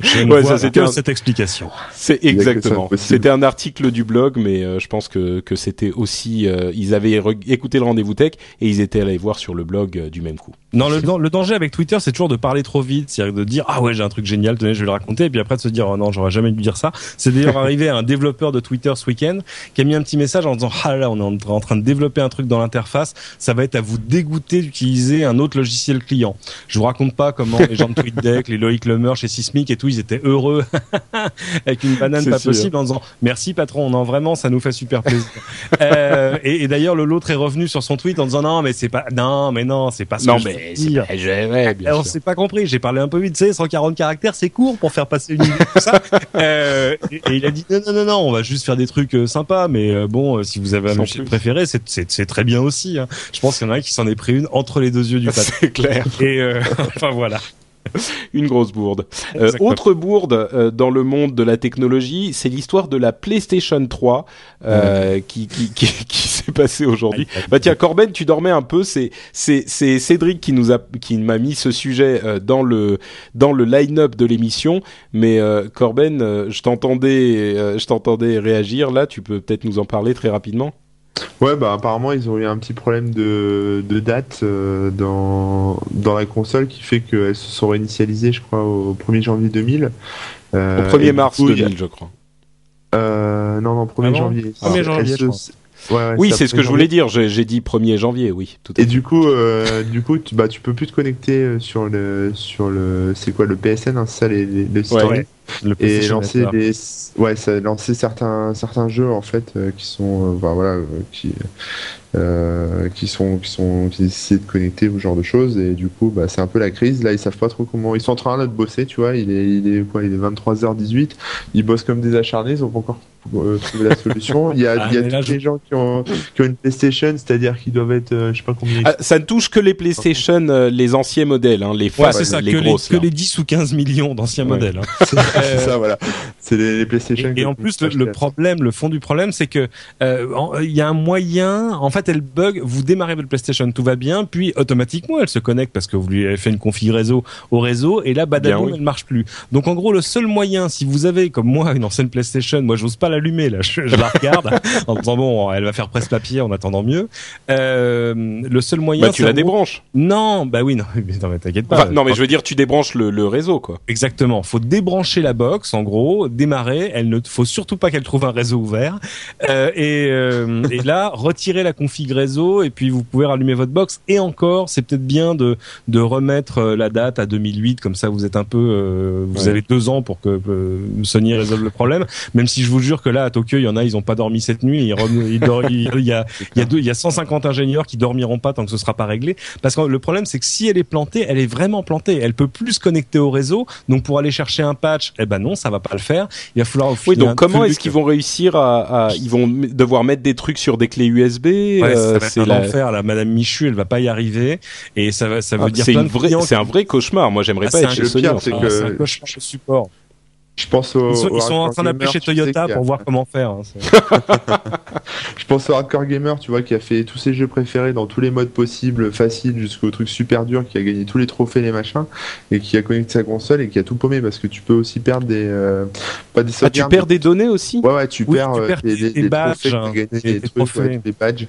Je ne Ouais, vois ça, c'était que un- cette explication. C'est exactement. C'était un article du blog, mais euh, je pense que que c'était aussi. euh, ils avaient écouté le rendez-vous tech et ils étaient allés voir sur le blog euh, du même coup. Non, le, dan- le danger avec Twitter, c'est toujours de parler trop vite, c'est-à-dire de dire ah ouais j'ai un truc génial, tenez je vais le raconter, et puis après de se dire oh non j'aurais jamais dû dire ça. C'est d'ailleurs arrivé à un développeur de Twitter ce week-end qui a mis un petit message en disant ah là, on est en, en train de développer un truc dans l'interface, ça va être à vous dégoûter d'utiliser un autre logiciel client. Je vous raconte pas comment les gens de TweetDeck, les Loïc Lemer chez Sismic et tout, ils étaient heureux avec une banane C'est pas sûr. possible en disant merci patron, non vraiment ça nous fait super plaisir. euh, et et d'ailleurs le l'autre est revenu sur son tweet en disant non mais c'est pas non mais non c'est pas ce non, que je mais c'est dire. pas- je- ouais, bien Alors sûr. c'est pas compris, j'ai parlé un peu vite, sais, 140 caractères, c'est court pour faire passer une idée tout ça. Euh, et, et il a dit non non non non, on va juste faire des trucs euh, sympas, mais bon, si vous avez un plus. préféré, c'est c'est c'est très bien aussi. hein. Je pense qu'il y en a un qui s'en est pris une entre les deux yeux du patron. C'est clair. Et euh, enfin voilà. Une grosse bourde. Euh, autre bourde euh, dans le monde de la technologie, c'est l'histoire de la PlayStation 3 euh, qui, qui, qui, qui s'est passée aujourd'hui. Bah tiens, Corben, tu dormais un peu. C'est c'est c'est Cédric qui nous a qui m'a mis ce sujet euh, dans le dans le line-up de l'émission. Mais euh, Corben, euh, je t'entendais euh, je t'entendais réagir. Là, tu peux peut-être nous en parler très rapidement. Ouais, bah apparemment ils ont eu un petit problème de, de date euh, dans, dans la console qui fait qu'elles se sont réinitialisées, je crois, au 1er janvier 2000. Euh, Au 1er et du mars coup, il y a- 2000, je crois. Euh, non, non, 1er Ah bon janvier. 1er Elles janvier, se- je crois. Ouais, ouais, Oui, c'est ce que 1er je voulais dire. J'ai dit 1er janvier, oui. Tout à Et fait. du coup, euh, du coup, tu, bah, tu peux plus te connecter euh, sur le, sur le, c'est quoi le PSN, hein, c'est ça les, les, ouais. Le et lancer des ouais ça lancer certains certains jeux en fait euh, qui sont bah, voilà euh, qui euh, qui sont qui sont qui essaient de connecter ou ce genre de choses et du coup bah c'est un peu la crise là ils savent pas trop comment ils sont en train là, de bosser tu vois il est il est quoi il est 23h18 ils bossent comme des acharnés ils ont pas encore euh, trouvé la solution il y a Ah, il y a tous je- les gens qui ont qui ont une PlayStation c'est-à-dire qu'ils doivent être euh, je sais pas combien Ah, ça ne touche que les PlayStation, euh, les anciens modèles, hein, les Ouais, c'est ça, les que, les, grosses. que les 10 ou 15 millions d'anciens Ouais. modèles. hein. c'est c'est ça voilà c'est les, les PlayStation Et, en plus, le, problème, le fond du problème, c'est que euh, il y a un moyen. En fait, elle bug. Vous démarrez votre PlayStation, tout va bien, puis automatiquement, elle se connecte parce que vous lui avez fait une config réseau au réseau, et là, badaboum, oui. elle marche plus. Donc, en gros, le seul moyen, si vous avez comme moi une ancienne PlayStation, moi, j'ose pas l'allumer là, je, je la regarde en disant bon, elle va faire presse-papier en attendant mieux. Euh, le seul moyen, Bah, tu la débranches. Non, bah oui, non, mais, non, mais t'inquiète pas. Enfin, non, mais je veux dire, tu débranches le, le réseau, quoi. Exactement. Faut débrancher la box, en gros, démarrer. Elle ne faut surtout pas qu'elle trouve un réseau ouvert. Euh, et, euh, et là, retirer la config réseau et puis vous pouvez rallumer votre box. Et encore, c'est peut-être bien de de remettre euh, la date à 2008, comme ça vous êtes un peu, euh, vous Ouais. avez deux ans pour que Sony résolve le problème. Même si je vous jure que là à Tokyo, il y en a, ils ont pas dormi cette nuit. Ils ils il il y a il y a deux, il y a 150 ingénieurs qui dormiront pas tant que ce sera pas réglé. Parce que le problème, c'est que si elle est plantée, elle est vraiment plantée. Elle peut plus se connecter au réseau. Donc pour aller chercher un patch, eh ben non, ça va pas le faire. Il va falloir. Oui, donc comment est-ce qu'ils vont réussir à, à- ils vont devoir mettre des trucs sur des clés USB Ouais, euh, c'est un la- enfer. Là, Madame Michu, elle va pas y arriver. Et ça va, ça veut Ah, dire c'est un vrai cauchemar. Moi, j'aimerais Ah, pas c'est être chez le Sony. c'est. Ah, que- c'est un cauchemar de support. Je pense au, Ils sont, au ils sont en train d'appeler gamer, chez Toyota a- pour voir comment faire. hein, Je pense au Hardcore Gamer, tu vois, qui a fait tous ses jeux préférés dans tous les modes possibles, faciles jusqu'au truc super dur, qui a gagné tous les trophées, les machins, et qui a connecté sa console et qui a tout paumé parce que tu peux aussi perdre des. euh, pas des Ah, tu perds des données aussi Ouais, ouais, tu Oui, perds, tu euh, perds des, tes- des- tes des badges, trophées, hein, t'as gagné des trucs, ouais, des badges.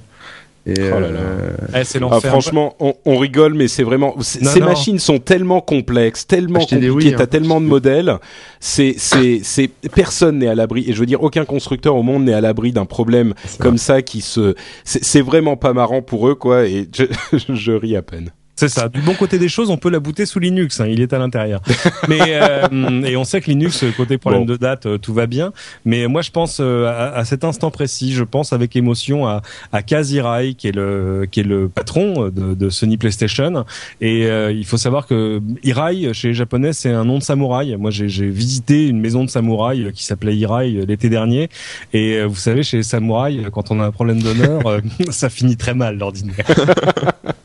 Et Oh là là. euh, Eh, c'est Ah, franchement, on, on rigole, mais c'est vraiment. Non, ces non. machines sont tellement complexes, tellement Acheter des compliquées. T'as hein. tellement de modèles. C'est, c'est, c'est. Personne n'est à l'abri. Et je veux dire, aucun constructeur au monde n'est à l'abri d'un problème comme ça qui se. C'est, c'est vraiment pas marrant pour eux, quoi. Et je, je ris à peine. C'est ça. Du bon côté des choses, on peut la booter sous Linux. hein, il est à l'intérieur. Mais euh, et on sait que Linux, côté problème Bon. de date, euh, tout va bien. Mais moi, je pense euh, à, à cet instant précis, je pense avec émotion à, à Kaz Hirai, qui est le qui est le patron de, de Sony PlayStation. Et euh, il faut savoir que Hirai chez les Japonais, c'est un nom de samouraï. Moi, j'ai visité une maison de samouraï euh, qui s'appelait Hirai euh, l'été dernier. Et euh, vous savez, chez les samouraïs, euh, quand on a un problème d'honneur, euh, ça finit très mal l'ordinaire.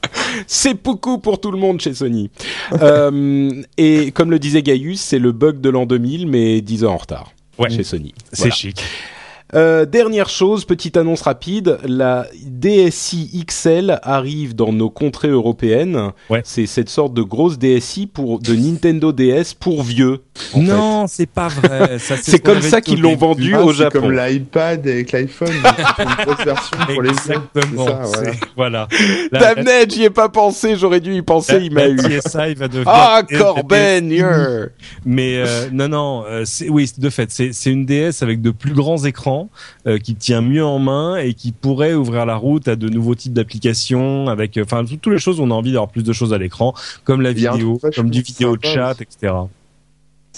C'est beaucoup pour tout le monde chez Sony. euh, et comme le disait Gaius, c'est le bug de l'an 2000, mais 10 ans en retard. Ouais. Chez Sony. C'est Voilà. chic. Euh, dernière chose, petite annonce rapide, la DSi XL arrive dans nos contrées européennes. Ouais. C'est cette sorte de grosse DSi pour de Nintendo DS pour vieux. en non, c'est pas vrai. C'est comme ça qu'ils l'ont vendu ah, au c'est Japon. comme l'iPad avec l'iPhone, c'est une grosse version pour les. Exactement. C'est ça, voilà. c'est- Voilà. La- Damn net, j'y ai pas pensé, j'aurais dû y penser, la- il m'a la eu. Va devenir. Ah, Corben. Mais euh, non, non, euh, c'est- oui, de fait, c'est c'est une DS avec de plus grands écrans euh, qui tient mieux en main et qui pourrait ouvrir la route à de nouveaux types d'applications avec, euh, enfin, toutes les choses où on a envie d'avoir plus de choses à l'écran, comme la vidéo, comme du vidéo chat, etc.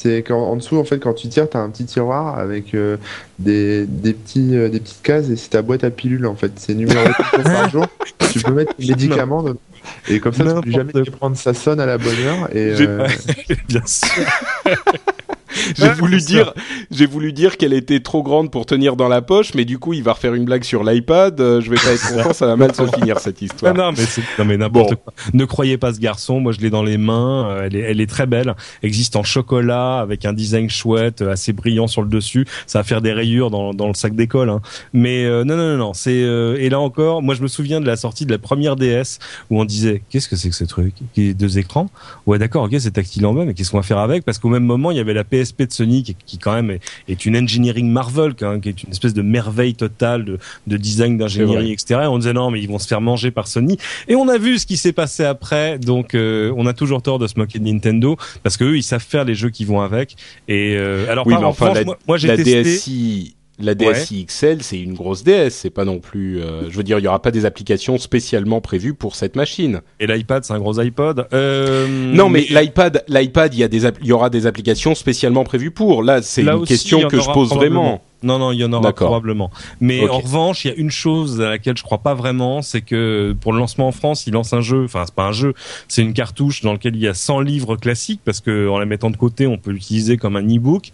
C'est quand en dessous, en fait, quand tu tires, t'as un petit tiroir avec euh, des, des petits euh, des petites cases et c'est ta boîte à pilules en fait. C'est numéro par jour. Tu peux mettre tes médicaments dedans. et comme ça, tu peux jamais prendre. Ça sonne à la bonne heure et euh, Bien sûr. J'ai Ouais, voulu dire, j'ai voulu dire qu'elle était trop grande pour tenir dans la poche, mais du coup, il va refaire une blague sur l'iPad. euh, je vais pas être content, ça va mal se finir cette histoire. non, mais c'est non mais n'importe Bon. quoi. Ne croyez pas ce garçon. Moi, je l'ai dans les mains. euh, Elle est, elle est très belle. Existe en chocolat avec un design chouette, euh, assez brillant sur le dessus. Ça va faire des rayures dans, dans le sac d'école. Hein. Mais non, non, non, non. C'est euh, et là encore, moi, je me souviens de la sortie de la première DS où on disait qu'est-ce que c'est que ce truc? Deux écrans? Ouais, d'accord, ok, c'est tactile en bas, mais qu'est-ce qu'on va faire avec? Parce qu'au même moment, il y avait la De Sony qui, quand même est, est une engineering Marvel, quand même, qui est une espèce de merveille totale de, de design, d'ingénierie, etc. Et on disait non, mais ils vont se faire manger par Sony. Et on a vu ce qui s'est passé après, donc euh, on a toujours tort de se moquer de Nintendo parce que eux, ils savent faire les jeux qui vont avec. Et euh, alors, Oui, par mais en enfin, revanche, la- moi, moi, j'ai testé. DSi, la DSi XL, c'est une grosse DS. C'est pas non plus. euh, je veux dire, il y aura pas des applications spécialement prévues pour cette machine. Et l'iPad, c'est un gros iPod? Euh, Non, mais l'iPad, l'iPad, il y a des, il y aura des applications spécialement prévues pour. Là, c'est une aussi, question que je pose vraiment. Non, non, il y en aura probablement. Mais en revanche, il y a une chose à laquelle je crois pas vraiment, c'est que pour le lancement en France, ils lancent un jeu. Enfin, c'est pas un jeu, c'est une cartouche dans laquelle il y a 100 livres classiques parce que en la mettant de côté, on peut l'utiliser comme un e-book.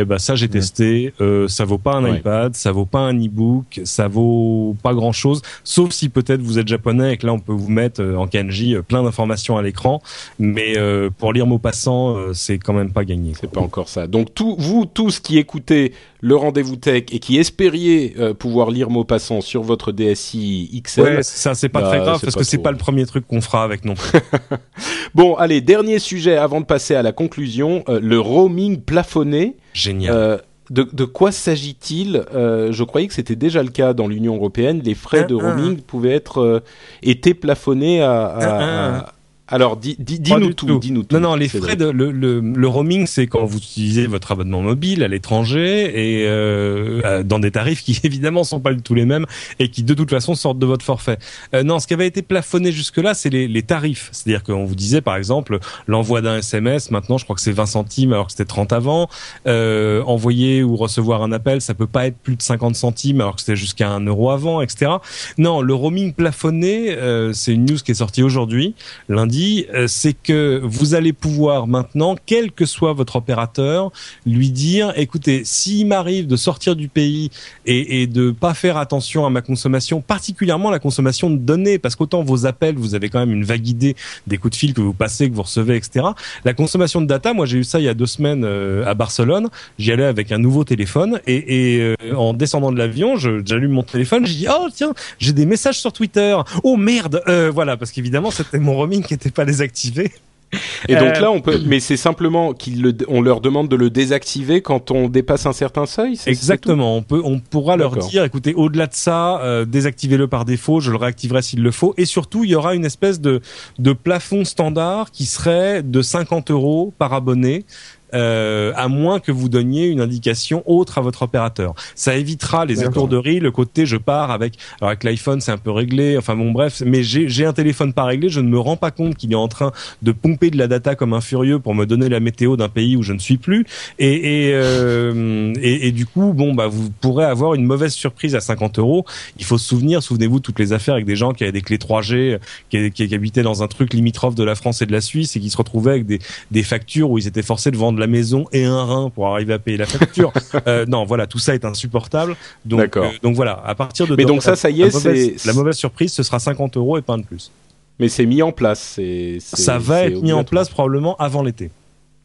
Eh ben ça, j'ai testé. Euh, ça vaut pas un Ouais. iPad, ça vaut pas un e-book, ça vaut pas grand chose. Sauf si peut-être vous êtes japonais et que là, on peut vous mettre euh, en kanji euh, plein d'informations à l'écran. Mais euh, pour lire mot passant, euh, c'est quand même pas gagné. C'est pas encore ça. Donc tout, vous tous qui écoutez le rendez-vous tech et qui espériez euh, pouvoir lire Maupassant sur votre DSi XL. Ouais, ça c'est pas Bah, très grave parce que c'est pas le premier truc qu'on fera avec non plus. Bon, allez, dernier sujet avant de passer à la conclusion, euh, le roaming plafonné. Génial. Euh, de, de quoi s'agit-il? Euh, Je croyais que c'était déjà le cas dans l'Union européenne. Les frais de roaming pouvaient être euh, étaient plafonnés à. à- à- Alors, dis, dis, dis-nous du tout, dis-nous tout. Non, non, les frais de le, le, le roaming, c'est quand vous utilisez votre abonnement mobile à l'étranger et euh, dans des tarifs qui évidemment sont pas du tout les mêmes et qui de toute façon sortent de votre forfait. Euh, non, ce qui avait été plafonné jusque-là, c'est les, les tarifs. C'est-à-dire qu'on vous disait par exemple l'envoi d'un SMS, maintenant je crois que c'est 20 centimes alors que c'était 30 avant. Euh, envoyer ou recevoir un appel, ça peut pas être plus de 50 centimes alors que c'était jusqu'à 1 euro avant, etc. Non, le roaming plafonné, euh, c'est une news qui est sortie aujourd'hui, lundi euh, c'est que vous allez pouvoir maintenant, quel que soit votre opérateur, lui dire, écoutez, s'il m'arrive de sortir du pays et, et de pas faire attention à ma consommation, particulièrement la consommation de données, parce qu'autant vos appels, vous avez quand même une vague idée des coups de fil que vous passez, que vous recevez, etc. La consommation de data, moi j'ai eu ça il y a deux semaines euh, à Barcelone. J'y allais avec un nouveau téléphone et, euh, en descendant de l'avion, j'allume mon téléphone, je dis oh tiens, j'ai des messages sur Twitter. Oh merde, voilà parce qu'évidemment c'était mon roaming qui n'était pas désactivé. Et donc euh, là, on peut, mais c'est simplement qu'on leur demande de le désactiver quand on dépasse un certain seuil. Exactement. On peut, on pourra leur dire, écoutez, au-delà de ça, euh, désactivez-le par défaut. Je le réactiverai s'il le faut. Et surtout, il y aura une espèce de de plafond standard qui serait de 50 euros par abonné euh, à moins que vous donniez une indication autre à votre opérateur. Ça évitera les étourderies, le côté je pars avec alors avec l'iPhone c'est un peu réglé, enfin bon bref, mais j'ai un téléphone pas réglé, je ne me rends pas compte qu'il est en train de pomper de la data comme un furieux pour me donner la météo d'un pays où je ne suis plus et et, euh, et, et du coup bon bah vous pourrez avoir une mauvaise surprise à 50 euros. Il faut se souvenir, souvenez-vous toutes les affaires avec des gens qui avaient des clés 3G, qui, qui, qui habitaient dans un truc limitrophe de la France et de la Suisse et qui se retrouvaient avec des, des factures où ils étaient forcés de vendre la maison et un rein pour arriver à payer la facture. euh, non, voilà, tout ça est insupportable. Donc, euh, donc voilà, à partir de. Mais donc ça, ça y est, c'est la mauvaise surprise, ce sera 50 euros et pas de plus. Mais c'est mis en place. C'est ça va être mis en place probablement avant l'été.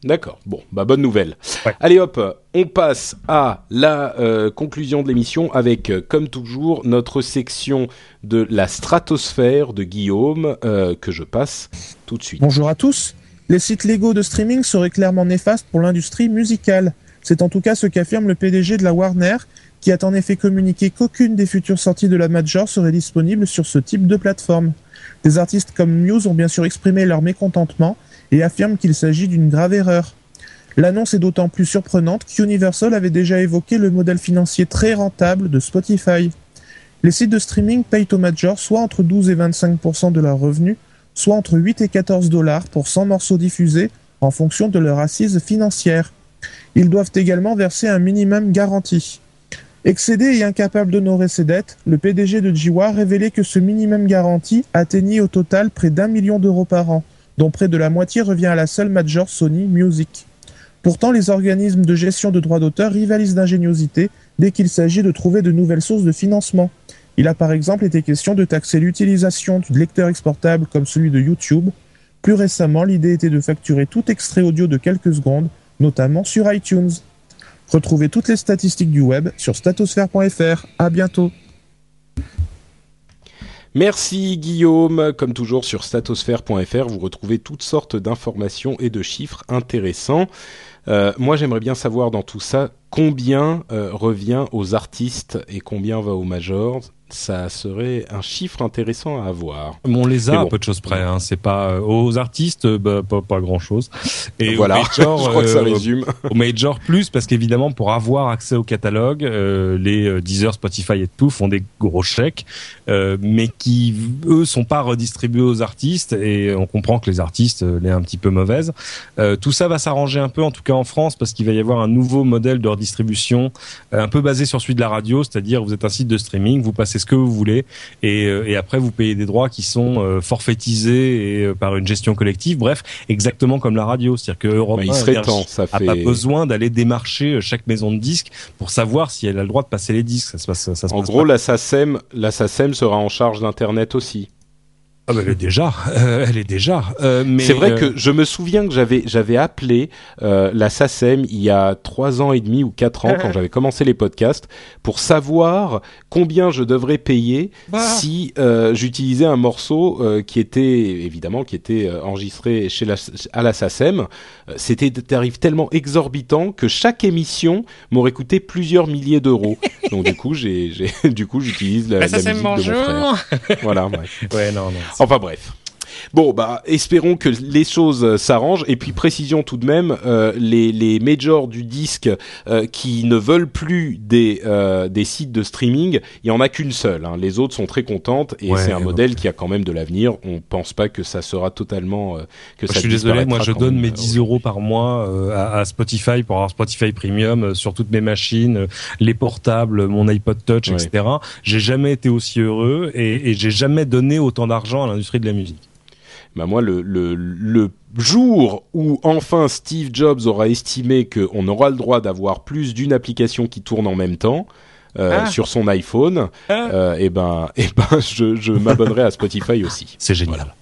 D'accord. Bon, bah bonne nouvelle. Allez hop, on passe à la euh, conclusion de l'émission avec, euh, comme toujours, notre section de la stratosphère de Guillaume euh, que je passe tout de suite. Bonjour à tous. Les sites légaux de streaming seraient clairement néfastes pour l'industrie musicale. C'est en tout cas ce qu'affirme le PDG de la Warner, qui a en effet communiqué qu'aucune des futures sorties de la Major serait disponible sur ce type de plateforme. Des artistes comme Muse ont bien sûr exprimé leur mécontentement et affirment qu'il s'agit d'une grave erreur. L'annonce est d'autant plus surprenante qu'Universal avait déjà évoqué le modèle financier très rentable de Spotify. Les sites de streaming payent aux majors soit entre 12 et 25% de leurs revenus, soit entre 8 et 14 dollars pour 100 morceaux diffusés en fonction de leur assise financière. Ils doivent également verser un minimum garanti. Excédé et incapable d'honorer ses dettes, le PDG de Jiwa révélait que ce minimum garanti atteignait au total près d'un million d'euros par an, dont près de la moitié revient à la seule major Sony Music. Pourtant, les organismes de gestion de droits d'auteur rivalisent d'ingéniosité dès qu'il s'agit de trouver de nouvelles sources de financement. Il a par exemple été question de taxer l'utilisation du lecteur exportable comme celui de YouTube. Plus récemment, l'idée était de facturer tout extrait audio de quelques secondes, notamment sur iTunes. Retrouvez toutes les statistiques du web sur statosphère.fr. À bientôt. Merci Guillaume. Comme toujours sur statosphère.fr, vous retrouvez toutes sortes d'informations et de chiffres intéressants. Euh, moi, j'aimerais bien savoir dans tout ça combien euh, revient aux artistes et combien va aux majors ça serait un chiffre intéressant à avoir. On les a à peu de choses près. Hein. C'est pas euh, aux artistes, bah, pas, pas, grand chose. Et voilà, major, je crois que ça euh, résume. Au major plus parce qu'évidemment pour avoir accès au catalogue, euh, les Deezer, Spotify et tout font des gros chèques, mais qui eux sont pas redistribués aux artistes et on comprend que les artistes les un petit peu mauvaises. tout ça va s'arranger un peu en tout cas en France parce qu'il va y avoir un nouveau modèle de redistribution un peu basé sur celui de la radio, c'est-à-dire vous êtes un site de streaming, vous passez ce que vous voulez et, euh, et après vous payez des droits qui sont euh, forfaitisés et euh, par une gestion collective. Bref, exactement comme la radio, c'est-à-dire que Europe bah, il serait temps, ça fait... a pas besoin d'aller démarcher chaque maison de disques pour savoir si elle a le droit de passer les disques. Ça se passe, ça se en gros, la SACEM, la SACEM sera en charge d'internet aussi. Ah bah elle est déjà, euh, elle est déjà. Euh, mais c'est vrai euh, que je me souviens que j'avais j'avais appelé euh, la SACEM il y a trois ans et demi ou quatre ans quand j'avais commencé les podcasts pour savoir combien je devrais payer bah. si euh, j'utilisais un morceau qui était évidemment qui était enregistré chez la à la SACEM. C'était des tarifs tellement exorbitants que chaque émission m'aurait coûté plusieurs milliers d'euros. Donc du coup j'ai du coup j'utilise la, la, la musique bonjour. de mon frère. Voilà. Ouais, ouais non non. Enfin bref. Bon, bah, espérons que les choses euh, s'arrangent. Et puis, précision tout de même, euh, les, les majors du disque euh, qui ne veulent plus des, euh, des sites de streaming, il y en a qu'une seule. Hein. Les autres sont très contentes et ouais, c'est un modèle qui a quand même de l'avenir. On pense pas que ça sera totalement euh, que moi, ça. Je suis désolé, moi, je donne mes 10 euros par mois à, à, Spotify pour avoir Spotify Premium sur toutes mes machines, les portables, mon iPod Touch, ouais. etc. J'ai jamais été aussi heureux et, et j'ai jamais donné autant d'argent à l'industrie de la musique. Bah moi, le, le, le jour où enfin Steve Jobs aura estimé qu'on aura le droit d'avoir plus d'une application qui tourne en même temps, euh, Ah. sur son iPhone, Ah. euh, et ben, et ben, je, je m'abonnerai à Spotify aussi. C'est génial. Voilà.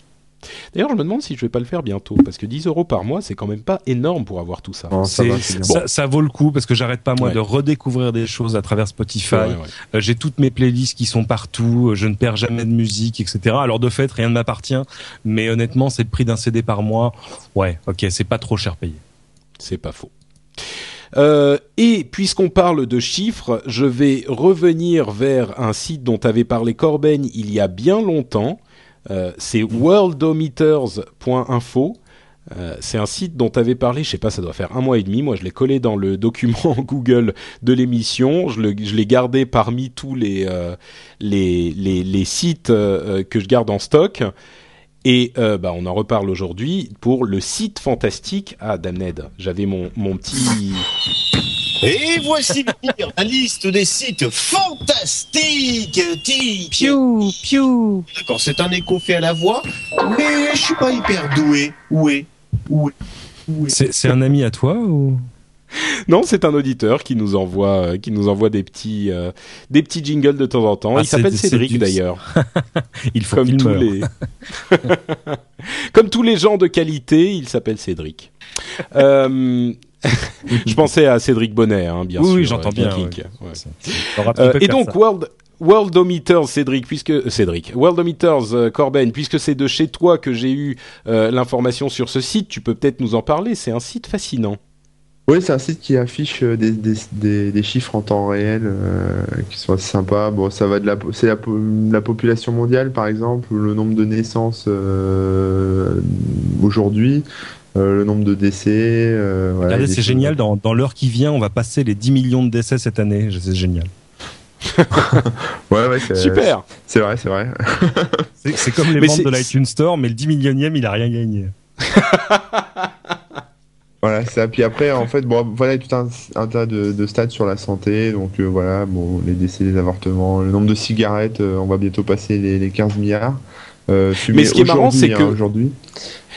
D'ailleurs, je me demande si je vais pas le faire bientôt, parce que 10 euros par mois, c'est quand même pas énorme pour avoir tout ça. Non, ça va, vaut le coup parce que j'arrête pas moi Ouais. de redécouvrir des choses à travers Spotify. Ouais, ouais. Euh, J'ai toutes mes playlists qui sont partout. euh, Je ne perds jamais de musique, etc. Alors de fait, rien ne m'appartient. Mais honnêtement, c'est le prix d'un CD par mois. Ouais, ok, c'est pas trop cher payé. C'est pas faux. Euh, et puisqu'on parle de chiffres, je vais revenir vers un site dont avait parlé Corben il y a bien longtemps. Euh, c'est worldometers.info. Euh, c'est un site dont avait parlé, je sais pas, ça doit faire un mois et demi. Moi, je l'ai collé dans le document Google de l'émission. Je, l'ai gardé parmi tous les euh, sites que je garde en stock. Et bah, on en reparle aujourd'hui pour le site fantastique. Ah, Damned, j'avais mon petit. Et voici la liste des sites fantastiques. Piou, piou. D'accord, c'est un écho fait à la voix, mais je suis pas hyper doué. Où est Où est Où est C'est un ami à toi ou? Non, c'est un auditeur qui nous envoie, euh, qui nous envoie des petits, euh, des petits jingles de temps en temps. Ah, Il s'appelle Cédric d'ailleurs, Il faut comme tous meure. les, comme tous les gens de qualité, il s'appelle Cédric. Euh, je pensais à Cédric Bonnet, hein, bien Oui, sûr. oui, j'entends bien, Geek. ouais. Euh, et donc. World Worldometers, Cédric, puisque euh, Cédric, Worldometers, euh, Corben, puisque c'est de chez toi que j'ai eu euh, l'information sur ce site, tu peux peut-être nous en parler. C'est un site fascinant. Oui, c'est un site qui affiche des, des, des, des chiffres en temps réel euh, qui sont assez sympas. Bon, ça va de la, c'est la, po- la population mondiale, par exemple, ou le nombre de naissances euh, aujourd'hui, euh, le nombre de décès. euh, voilà, Regardez, des c'est génial. Dans, dans l'heure qui vient, on va passer les 10 millions de décès cette année. C'est génial. Ouais, Super. C'est vrai, c'est vrai. C'est comme les Mais ventes de l'iTunes Store, mais le 10 millionième, il a rien gagné. Voilà, ça. Puis après, en fait, bon, voilà, tout un, un tas de, de stats sur la santé. Donc euh, voilà, bon, les décès, les avortements, le nombre de cigarettes, euh, on va bientôt passer les, les 15 milliards. Euh, Mais ce qui est marrant, c'est hein, que- aujourd'hui.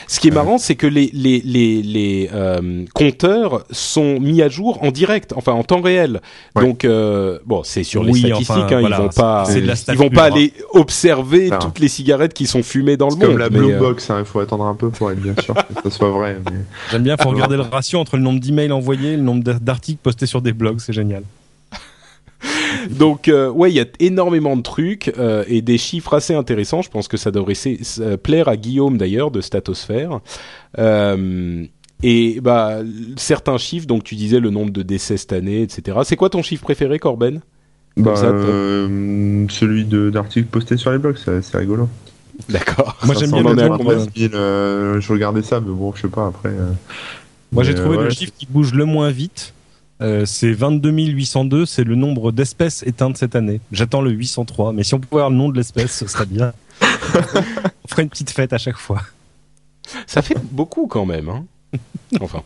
Ce qui est marrant, c'est que les les les les euh, compteurs sont mis à jour en direct, enfin en temps réel. Ouais. Donc euh, bon, c'est sur les Oui, statistiques, enfin, hein, voilà, ils vont pas, ils vont pure, pas hein. aller observer Non. toutes les cigarettes qui sont fumées dans le monde. comme la Blue euh, Box, hein, il faut attendre un peu pour être bien sûr que ça soit vrai. Mais... J'aime bien, faut regarder le ratio entre le nombre d'emails envoyés et le nombre d'a- d'articles postés sur des blogs, c'est génial. Donc euh, ouais, il y a énormément de trucs euh, et des chiffres assez intéressants. Je pense que ça devrait plaire à Guillaume d'ailleurs de Statosphère. Euh, et bah certains chiffres, donc tu disais le nombre de décès cette année, etc. C'est quoi ton chiffre préféré, Corben? Bah, ça, euh, celui de- d'articles postés sur les blogs, c'est rigolo. D'accord. Moi, j'aime bien On en est à le combien nombre, 000, euh, je regardais ça, mais bon, je sais pas après. euh, Moi, j'ai trouvé euh, le chiffre qui bouge le moins vite. Euh, c'est 22 802, c'est le nombre d'espèces éteintes cette année. J'attends le 803, mais si on pouvait avoir le nom de l'espèce, ce serait bien. on ferait une petite fête à chaque fois. Ça fait beaucoup quand même. Hein enfin.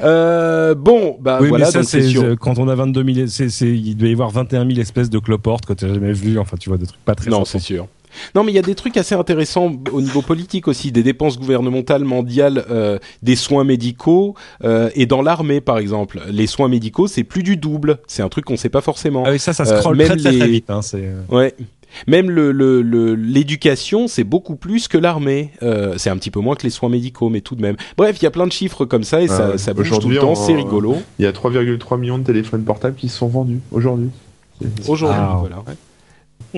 Euh, bon, bah oui, voilà, mais ça, donc c'est c'est sûr. euh, quand on a 22 000, c'est, c'est, il doit y avoir 21 000 espèces de cloportes que tu jamais vu. Enfin, tu vois des trucs pas très Non, sympas. c'est sûr. Non, mais il y a des trucs assez intéressants au niveau politique aussi, des dépenses gouvernementales mondiales, euh, des soins médicaux euh, et dans l'armée par exemple. Les soins médicaux, c'est plus du double. C'est un truc qu'on sait pas forcément. Ah oui, ça, ça Euh, scrolle même très, très, vite. Hein, c'est, euh, Ouais. Même le le- le- l'éducation, c'est beaucoup plus que l'armée. Euh, c'est un petit peu moins que les soins médicaux, mais tout de même. Bref, il y a plein de chiffres comme ça et ça, Euh, ça bouge tout le temps. C'est rigolo. Il y a 3,3 millions de téléphones portables qui se sont vendus aujourd'hui. Aujourd'hui, Ah. voilà.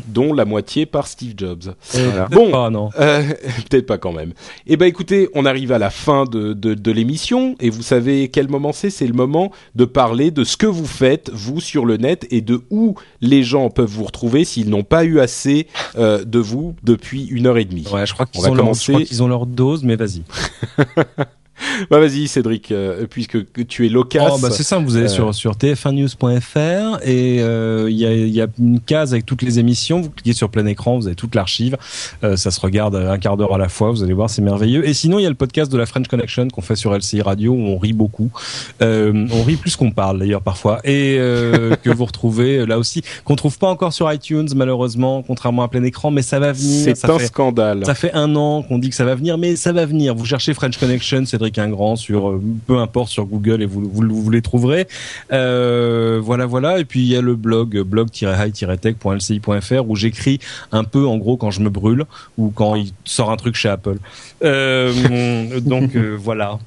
Dont la moitié par Steve Jobs. Voilà. Bon, Ah non. Euh, Peut-être pas quand même. Eh ben écoutez, on arrive à la fin de, de, de l'émission et vous savez quel moment c'est? C'est le moment de parler de ce que vous faites, vous, sur le net et de où les gens peuvent vous retrouver s'ils n'ont pas eu assez euh, de vous depuis une heure et demie. Ouais, je crois On qu'ils va ont, leur, je commencer. crois qu'ils ont leur dose, mais vas-y. Bah vas-y Cédric, euh, puisque que tu es local. Oh, bah c'est simple, vous allez Euh. sur, sur tf1news.fr et euh, il y, a, il y a une case avec toutes les émissions. Vous cliquez sur plein écran, vous avez toute l'archive. Euh, ça se regarde un quart d'heure à la fois, vous allez voir, c'est merveilleux. Et sinon, il y a le podcast de la French Connection qu'on fait sur LCI Radio où on rit beaucoup. On rit plus qu'on parle d'ailleurs parfois. Et que vous retrouvez là aussi, qu'on trouve pas encore sur iTunes malheureusement, contrairement à plein écroc, mais ça va venir. C'est un fait, scandale. ça fait un an qu'on dit que ça va venir, mais ça va venir. Vous cherchez French Connection, Cédric Ingrand sur euh, peu importe sur Google et vous vous, vous les trouverez. Euh, voilà, voilà. Et puis il y a le blog blog-high-tech.lci.fr où j'écris un peu en gros quand je me brûle ou quand il sort un truc chez Apple. Euh, donc euh, voilà.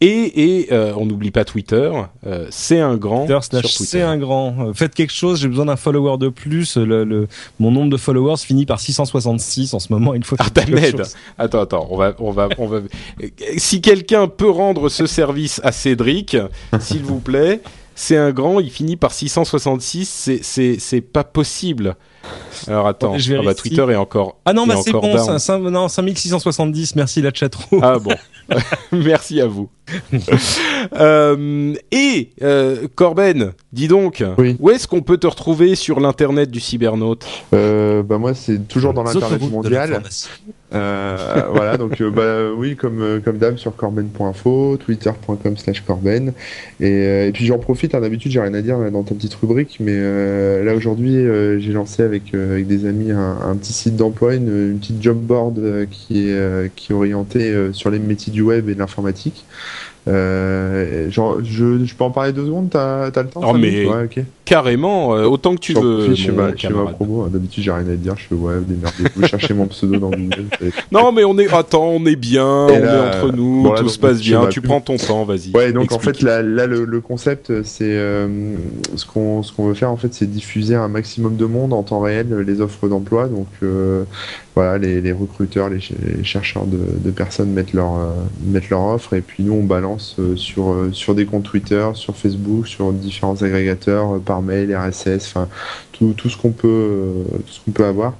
Et, et euh, on n'oublie pas Twitter. euh, c'est un grand Twitter sur slash Twitter. c'est un grand. Euh, Faites quelque chose, j'ai besoin d'un follower de plus. Le, le- mon nombre de followers finit par 666 en ce moment. Il faut chose. attends, attends, on va, on va, on va. Si quelqu'un peut rendre ce service à Cédric, s'il vous plaît, c'est un grand. Il finit par 666. C'est, c'est, c'est pas possible. Alors attends, Je ah bah. Twitter est encore. Ah non, bah c'est bon, ça, ça- non, 5670, merci la chatroom. Ah bon, merci à vous. Euh, et euh, Corben, dis donc, Oui. où est-ce qu'on peut te retrouver sur l'internet du cybernaute? Euh, bah moi c'est toujours dans l'internet mondial. Euh, voilà, donc euh, bah oui, comme euh, comme d'hab sur corben.info, twitter.com/corben. Et, euh, et puis j'en profite, hein, d'habitude j'ai rien à dire dans ta petite rubrique, mais euh, là aujourd'hui euh, j'ai lancé avec euh, avec des amis un, un petit site d'emploi, une, une petite job board euh, qui est euh, qui est orientée sur les métiers du web et de l'informatique. Euh, genre, je, je peux en parler deux secondes, t'as t'as le temps? Oh, cinq mais Ouais. Carrément, euh, autant que tu veux. je mon ma, je ma promo. hein. D'habitude, j'ai rien à dire. Je fais ouais, démerdez-vous. cherchez mon pseudo dans Google. Non, mais on est. Attends, on est bien, Et on là, est entre nous, bon, tout se passe bien. Tu prends ton temps, vas-y. Ouais, donc en fait, là, là le, le concept, c'est euh, ce qu'on ce qu'on veut faire en fait, c'est diffuser un maximum de monde en temps réel les offres d'emploi. Donc euh, voilà, les, les recruteurs, les, ch- les chercheurs de, de personnes mettent leur mettent leur offre et puis nous on balance sur sur des comptes Twitter, sur Facebook, sur différents agrégateurs, par mail, RSS, enfin tout, tout ce qu'on peut euh, tout ce qu'on peut avoir.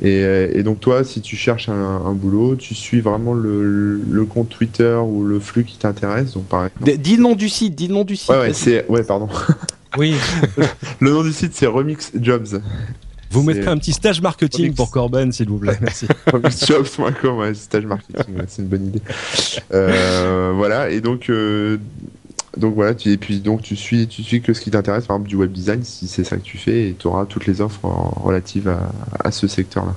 Et, euh, et donc toi, si tu cherches un, un boulot, tu suis vraiment le, le compte Twitter ou le flux qui t'intéresse. Donc par exemple. D- Dis le nom du site, dis le nom du site. Ouais, ouais, c'est ouais, pardon. Oui, Le nom du site c'est Remix Jobs. vous mettrez un petit stage marketing Remix. pour Corben, s'il vous plaît. Merci. Remixjobs.com, ouais, stage marketing, ouais, c'est une bonne idée. Euh, voilà, et donc euh, donc voilà, tu, et puis donc tu suis tu suis que ce qui t'intéresse, par exemple du web design, si c'est ça que tu fais, et tu auras toutes les offres en- relatives à, à ce secteur-là.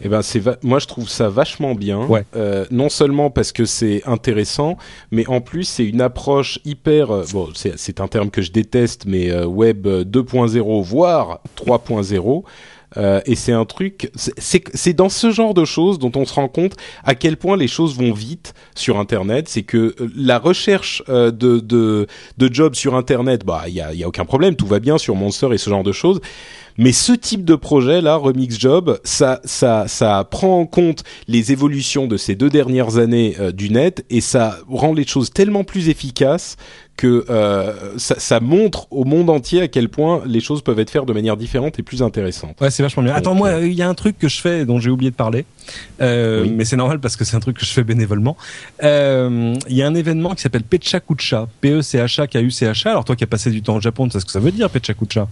Eh ben, c'est va- moi je trouve ça vachement bien. Ouais. Euh, non seulement parce que c'est intéressant, mais en plus c'est une approche hyper. euh, bon, c'est c'est un terme que je déteste, mais euh, web 2.0 voire 3.0. Euh, et c'est un truc, c'est- dans ce genre de choses dont on se rend compte à quel point les choses vont vite sur Internet. C'est que euh, la recherche euh, de, de de jobs sur Internet, bah il y a, y a aucun problème, tout va bien sur Monster et ce genre de choses. Mais ce type de projet là, Remix Job, ça, ça, ça prend en compte les évolutions de ces deux dernières années euh, du net et ça rend les choses tellement plus efficaces que euh, ça, ça montre au monde entier à quel point les choses peuvent être faites de manière différente et plus intéressante. Ouais, c'est vachement bien. Attends, Donc, moi, euh, il y a un truc que je fais dont j'ai oublié de parler, euh, Oui. mais c'est normal parce que c'est un truc que je fais bénévolement. Euh, Il y a un événement qui s'appelle Pechakucha, E P-E-C-H-A-K-U-C-H-A. Alors toi qui as passé du temps au Japon, tu sais ce que ça veut dire, Pechakucha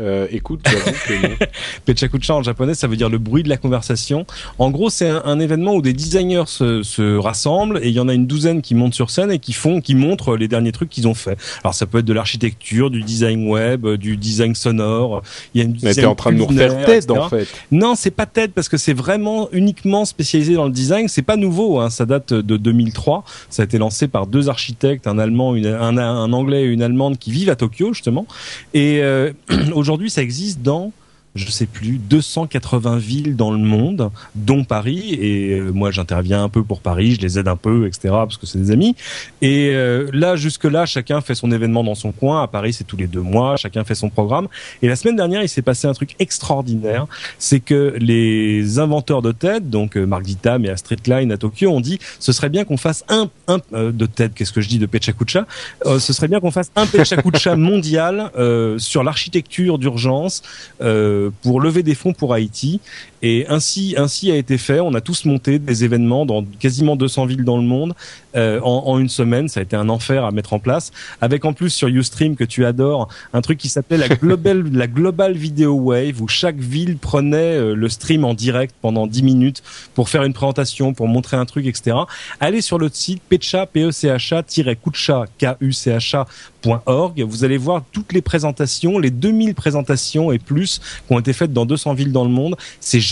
Euh, écoute. Pechakucha en japonais, ça veut dire le bruit de la conversation. En gros, c'est un, un événement où des designers se, se rassemblent et il y en a une douzaine qui montent sur scène et qui font, qui montrent les derniers trucs qu'ils ont fait. Alors ça peut être de l'architecture, du design web, du design sonore. Il y a une Mais t'es en train de nous refaire TED en fait. Non, c'est pas TED parce que c'est vraiment uniquement spécialisé dans le design. C'est pas nouveau, hein, ça date de 2003. Ça a été lancé par deux architectes, un allemand, une- un, un anglais et une allemande qui vivent à Tokyo justement. Et euh, aujourd'hui, ça existe dans je sais plus 280 villes dans le monde, dont Paris. Et euh, moi, j'interviens un peu pour Paris, je les aide un peu, etc. Parce que c'est des amis. Et euh, là, jusque là, chacun fait son événement dans son coin. À Paris, c'est tous les deux mois. Chacun fait son programme. Et la semaine dernière, il s'est passé un truc extraordinaire c'est que les inventeurs de TED, donc euh, Mark Dittam et Astrid Klein à Tokyo, ont dit ce serait bien qu'on fasse un, un euh, de TED, qu'est-ce que je dis de Pechakucha, euh, ce serait bien qu'on fasse un Pechakucha mondial euh, sur l'architecture d'urgence, euh, pour lever des fonds pour Haïti. Et ainsi, ainsi a été fait. On a tous monté des événements dans quasiment 200 villes dans le monde euh, en, en, une semaine. Ça a été un enfer à mettre en place. Avec en plus sur UStream que tu adores, un truc qui s'appelait la Global, la Global Video Wave, où chaque ville prenait euh, le stream en direct pendant 10 minutes pour faire une présentation, pour montrer un truc, etc. Allez sur le site pecha, p e c h a kucha k u c h a.org. Vous allez voir toutes les présentations, les 2000 présentations et plus qui ont été faites dans 200 villes dans le monde.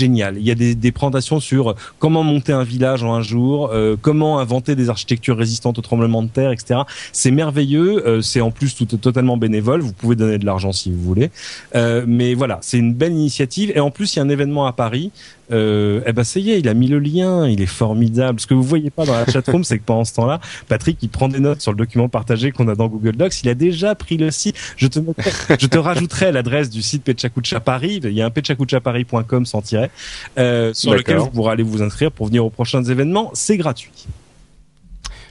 Génial. Il y a des, des, présentations sur comment monter un village en un jour, euh, comment inventer des architectures résistantes au tremblement de terre, etc. C'est merveilleux. Euh, c'est en plus tout, totalement bénévole. Vous pouvez donner de l'argent si vous voulez. Euh, mais voilà, c'est une belle initiative. Et en plus, il y a un événement à Paris euh, eh ben ça y est, il a mis le lien, il est formidable. Ce que vous voyez pas dans la chatroom, c'est que pendant ce temps-là, Patrick il prend des notes sur le document partagé qu'on a dans Google Docs. Il a déjà pris le site. Je te je te rajouterai l'adresse du site Pechakucha Paris. Il y a un pechakuchaparis.com sans tiret euh, sur lequel vous pourrez aller vous inscrire pour venir aux prochains événements. C'est gratuit.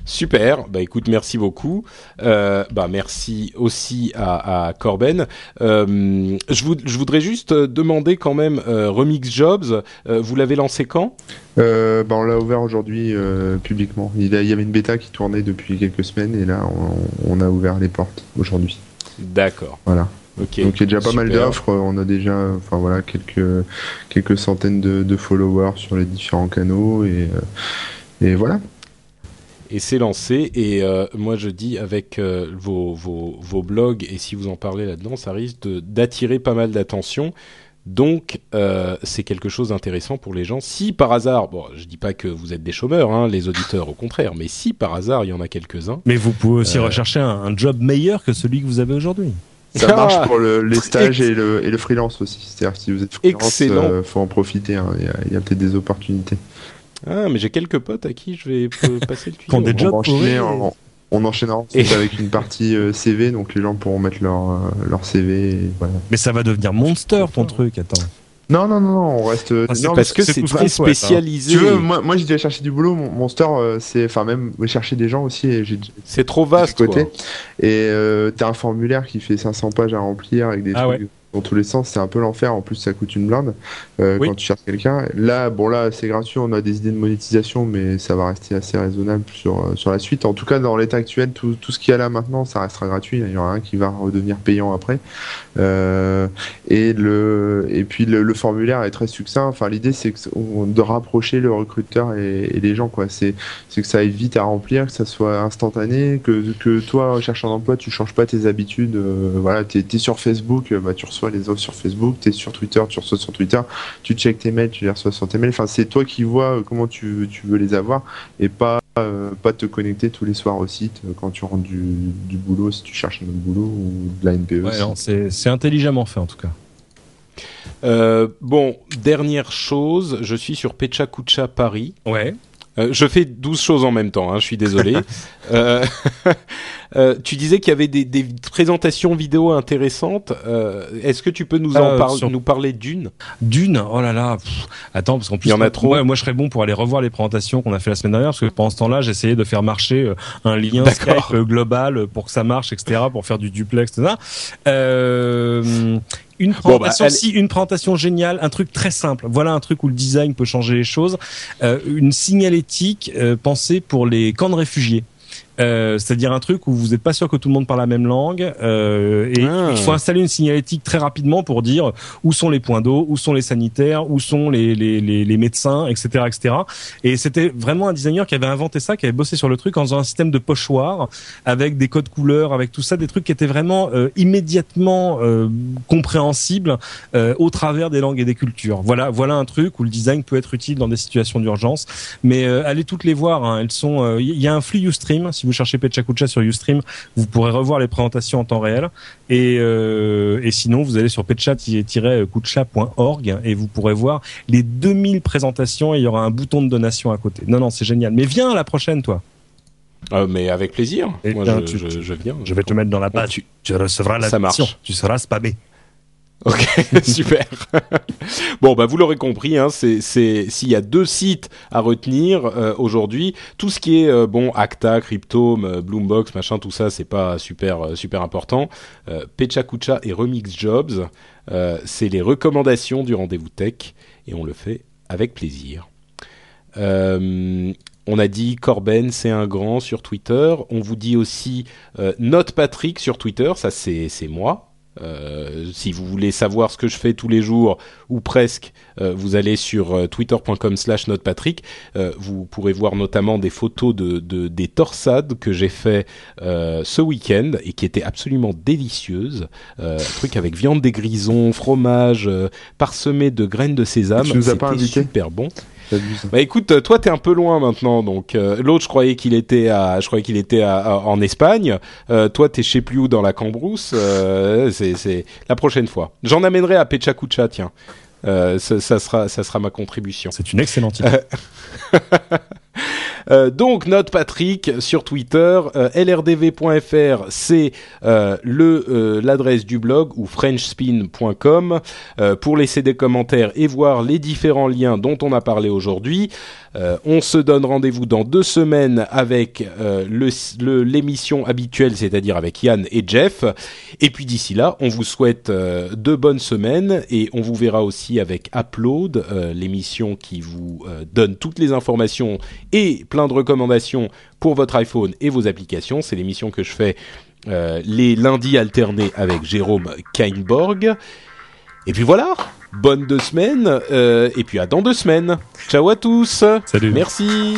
Super. Bah écoute, merci beaucoup. Euh, bah merci aussi à, à Corben. Euh, je, vous, je voudrais juste demander quand même euh, Remix Jobs. Euh, vous l'avez lancé quand? Euh, bah on l'a ouvert aujourd'hui euh, publiquement. Il, a, il, y avait une bêta qui tournait depuis quelques semaines et là on, on a ouvert les portes aujourd'hui. D'accord. Voilà. Okay, Donc il y a déjà pas mal d'offres. On a déjà, enfin voilà, quelques quelques centaines de, de followers sur les différents canaux et et voilà et c'est lancé. Et euh, moi, je dis avec euh, vos, vos, vos, blogs, et si vous en parlez là-dedans, ça risque d'attirer pas mal d'attention. Donc, euh, c'est quelque chose d'intéressant pour les gens. Si par hasard, bon, je dis pas que vous êtes des chômeurs, hein, les auditeurs, au contraire, mais si par hasard, il y en a quelques-uns. Mais vous pouvez aussi rechercher un, un job meilleur que celui que vous avez aujourd'hui. Ça marche pour le, les stages et le, et le freelance aussi. C'est-à-dire si vous êtes freelance, il euh, faut en profiter. Hein. Il y a, a peut-être des opportunités. Ah, mais j'ai quelques potes à qui je vais passer le tuyau. Quand des jobs on, enchaîner, on, on enchaînera et... avec une partie euh, CV, donc les gens pourront mettre leur, euh, leur CV. Et voilà. Mais ça va devenir monster ton truc, attends. Non, non, non, non, on reste. Ah, non, parce que c'est très spécialisé. Tu veux, moi, moi j'ai déjà cherché du boulot. Mon Monster, euh, c'est, enfin même chercher des gens aussi. Et j'ai. C'est trop vaste. Côté. Quoi. Et euh, t'as un formulaire qui fait 500 pages à remplir avec des ah trucs ouais. Dans tous les sens. C'est un peu l'enfer. En plus, ça coûte une blinde euh, Oui. quand tu cherches quelqu'un. Là, bon, là, c'est gratuit. On a des idées de monétisation, mais ça va rester assez raisonnable sur euh, sur la suite. En tout cas, dans l'état actuel, tout, tout ce qu'il y a là maintenant, ça restera gratuit. Il y aura un qui va redevenir payant après. Euh, et le et puis le, le formulaire est très succinct. Enfin, l'idée c'est que on- de rapprocher le recruteur et, et les gens quoi. C'est c'est que ça aille vite à remplir, que ça soit instantané, que que toi cherchant d'emploi, tu changes pas tes habitudes. euh, voilà, t'es es sur Facebook, bah tu reçois les offres sur Facebook. T'es sur Twitter, tu reçois sur Twitter. Tu checkes tes mails, tu les reçois sur tes mails. Enfin, c'est toi qui vois euh, comment tu tu veux les avoir et pas euh, pas te connecter tous les soirs au site euh, quand tu rentres du, du boulot si tu cherches un autre boulot ou de la NPE. Ouais, c'est intelligemment fait en tout cas. Euh, bon, dernière chose, je suis sur Pechakucha Paris. Ouais. Euh, je fais 12 choses en même temps, hein, je suis désolé. euh, euh, tu disais qu'il y avait des, des, présentations vidéo intéressantes. Est-ce que tu peux nous en sur- nous parler d'une? D'une, oh là là, pff, attends, parce qu'en plus, Il y en a trop. Ouais, moi je serais bon pour aller revoir les présentations qu'on a fait la semaine dernière, parce que pendant ce temps-là, j'essayais de faire marcher un lien. Skype global pour que ça marche, etc., pour faire du duplex, etc. Une présentation, si, une présentation géniale, un truc très simple. Voilà un truc où le design peut changer les choses. Euh, une signalétique euh, pensée pour les camps de réfugiés. Euh, c'est-à-dire un truc où vous n'êtes pas sûr que tout le monde parle la même langue euh, et Ah. il faut installer une signalétique très rapidement pour dire où sont les points d'eau, où sont les sanitaires, où sont les, les, les, les médecins, etc., etc. Et c'était vraiment un designer qui avait inventé ça, qui avait bossé sur le truc en faisant un système de pochoir avec des codes couleurs, avec tout ça, des trucs qui étaient vraiment euh, immédiatement euh, compréhensibles euh, au travers des langues et des cultures. Voilà, voilà un truc où le design peut être utile dans des situations d'urgence. Mais euh, allez toutes les voir. hein. Elles sont. euh, Il y a un flux Ustream. Si vous cherchez Pechakucha sur Ustream, vous pourrez revoir les présentations en temps réel. Et, euh, et sinon, vous allez sur pecha-kucha.org et vous pourrez voir les 2000 présentations. Et il y aura un bouton de donation à côté. Non, non, c'est génial. Mais viens à la prochaine, toi. Euh, Mais avec plaisir. Eh Moi, bien, je, tu- je, je viens. Je vais te mettre dans la page. tu- Tu recevras la Ça marche. Tu seras spammé. Ok, super. bon, bah vous l'aurez compris, hein, c'est s'il y a deux sites à retenir euh, aujourd'hui, tout ce qui est euh, bon Acta, Cryptome, euh, Bloombox, machin, tout ça, c'est pas super important. Euh, Pechakucha et Remix Jobs. C'est les recommandations du rendez-vous tech et on le fait avec plaisir. On a dit Corben, c'est un grand sur Twitter. On vous dit aussi Note Patrick sur Twitter, ça c'est moi. Euh, si vous voulez savoir ce que je fais tous les jours ou presque, euh, vous allez sur euh, twitter.com/slash notepatrick. Euh, vous pourrez voir notamment des photos de, de des torsades que j'ai fait ce week-end et qui étaient absolument délicieuses. un truc avec viande des grisons, fromage parsemé de graines de sésame. Tu nous as pas invité super bon. Bah écoute, toi t'es un peu loin maintenant, donc euh, l'autre je croyais qu'il était à, je croyais qu'il était à, à- en Espagne. Euh, toi t'es je sais plus où dans la Cambrousse. Euh, c'est c'est la prochaine fois. J'en amènerai à Pechacucha, tiens. Euh, ça, ça sera ça sera ma contribution. C'est une excellente idée. Euh, donc note Patrick sur Twitter, euh, lrdv.fr c'est euh, le l'adresse du blog ou frenchspin.com pour laisser des commentaires et voir les différents liens dont on a parlé aujourd'hui. Euh, on se donne rendez-vous dans deux semaines avec euh, l'émission habituelle, c'est-à-dire avec Yann et Jeff. Et puis d'ici là, on vous souhaite euh, de bonnes semaines et on vous verra aussi avec Upload, euh, l'émission qui vous donne toutes les informations et plein de recommandations pour votre iPhone et vos applications. C'est l'émission que je fais les lundis alternés avec Jérôme Kainborg. Et puis voilà, bonne deux semaines euh, et puis à dans deux semaines. Ciao à tous. Salut. Merci.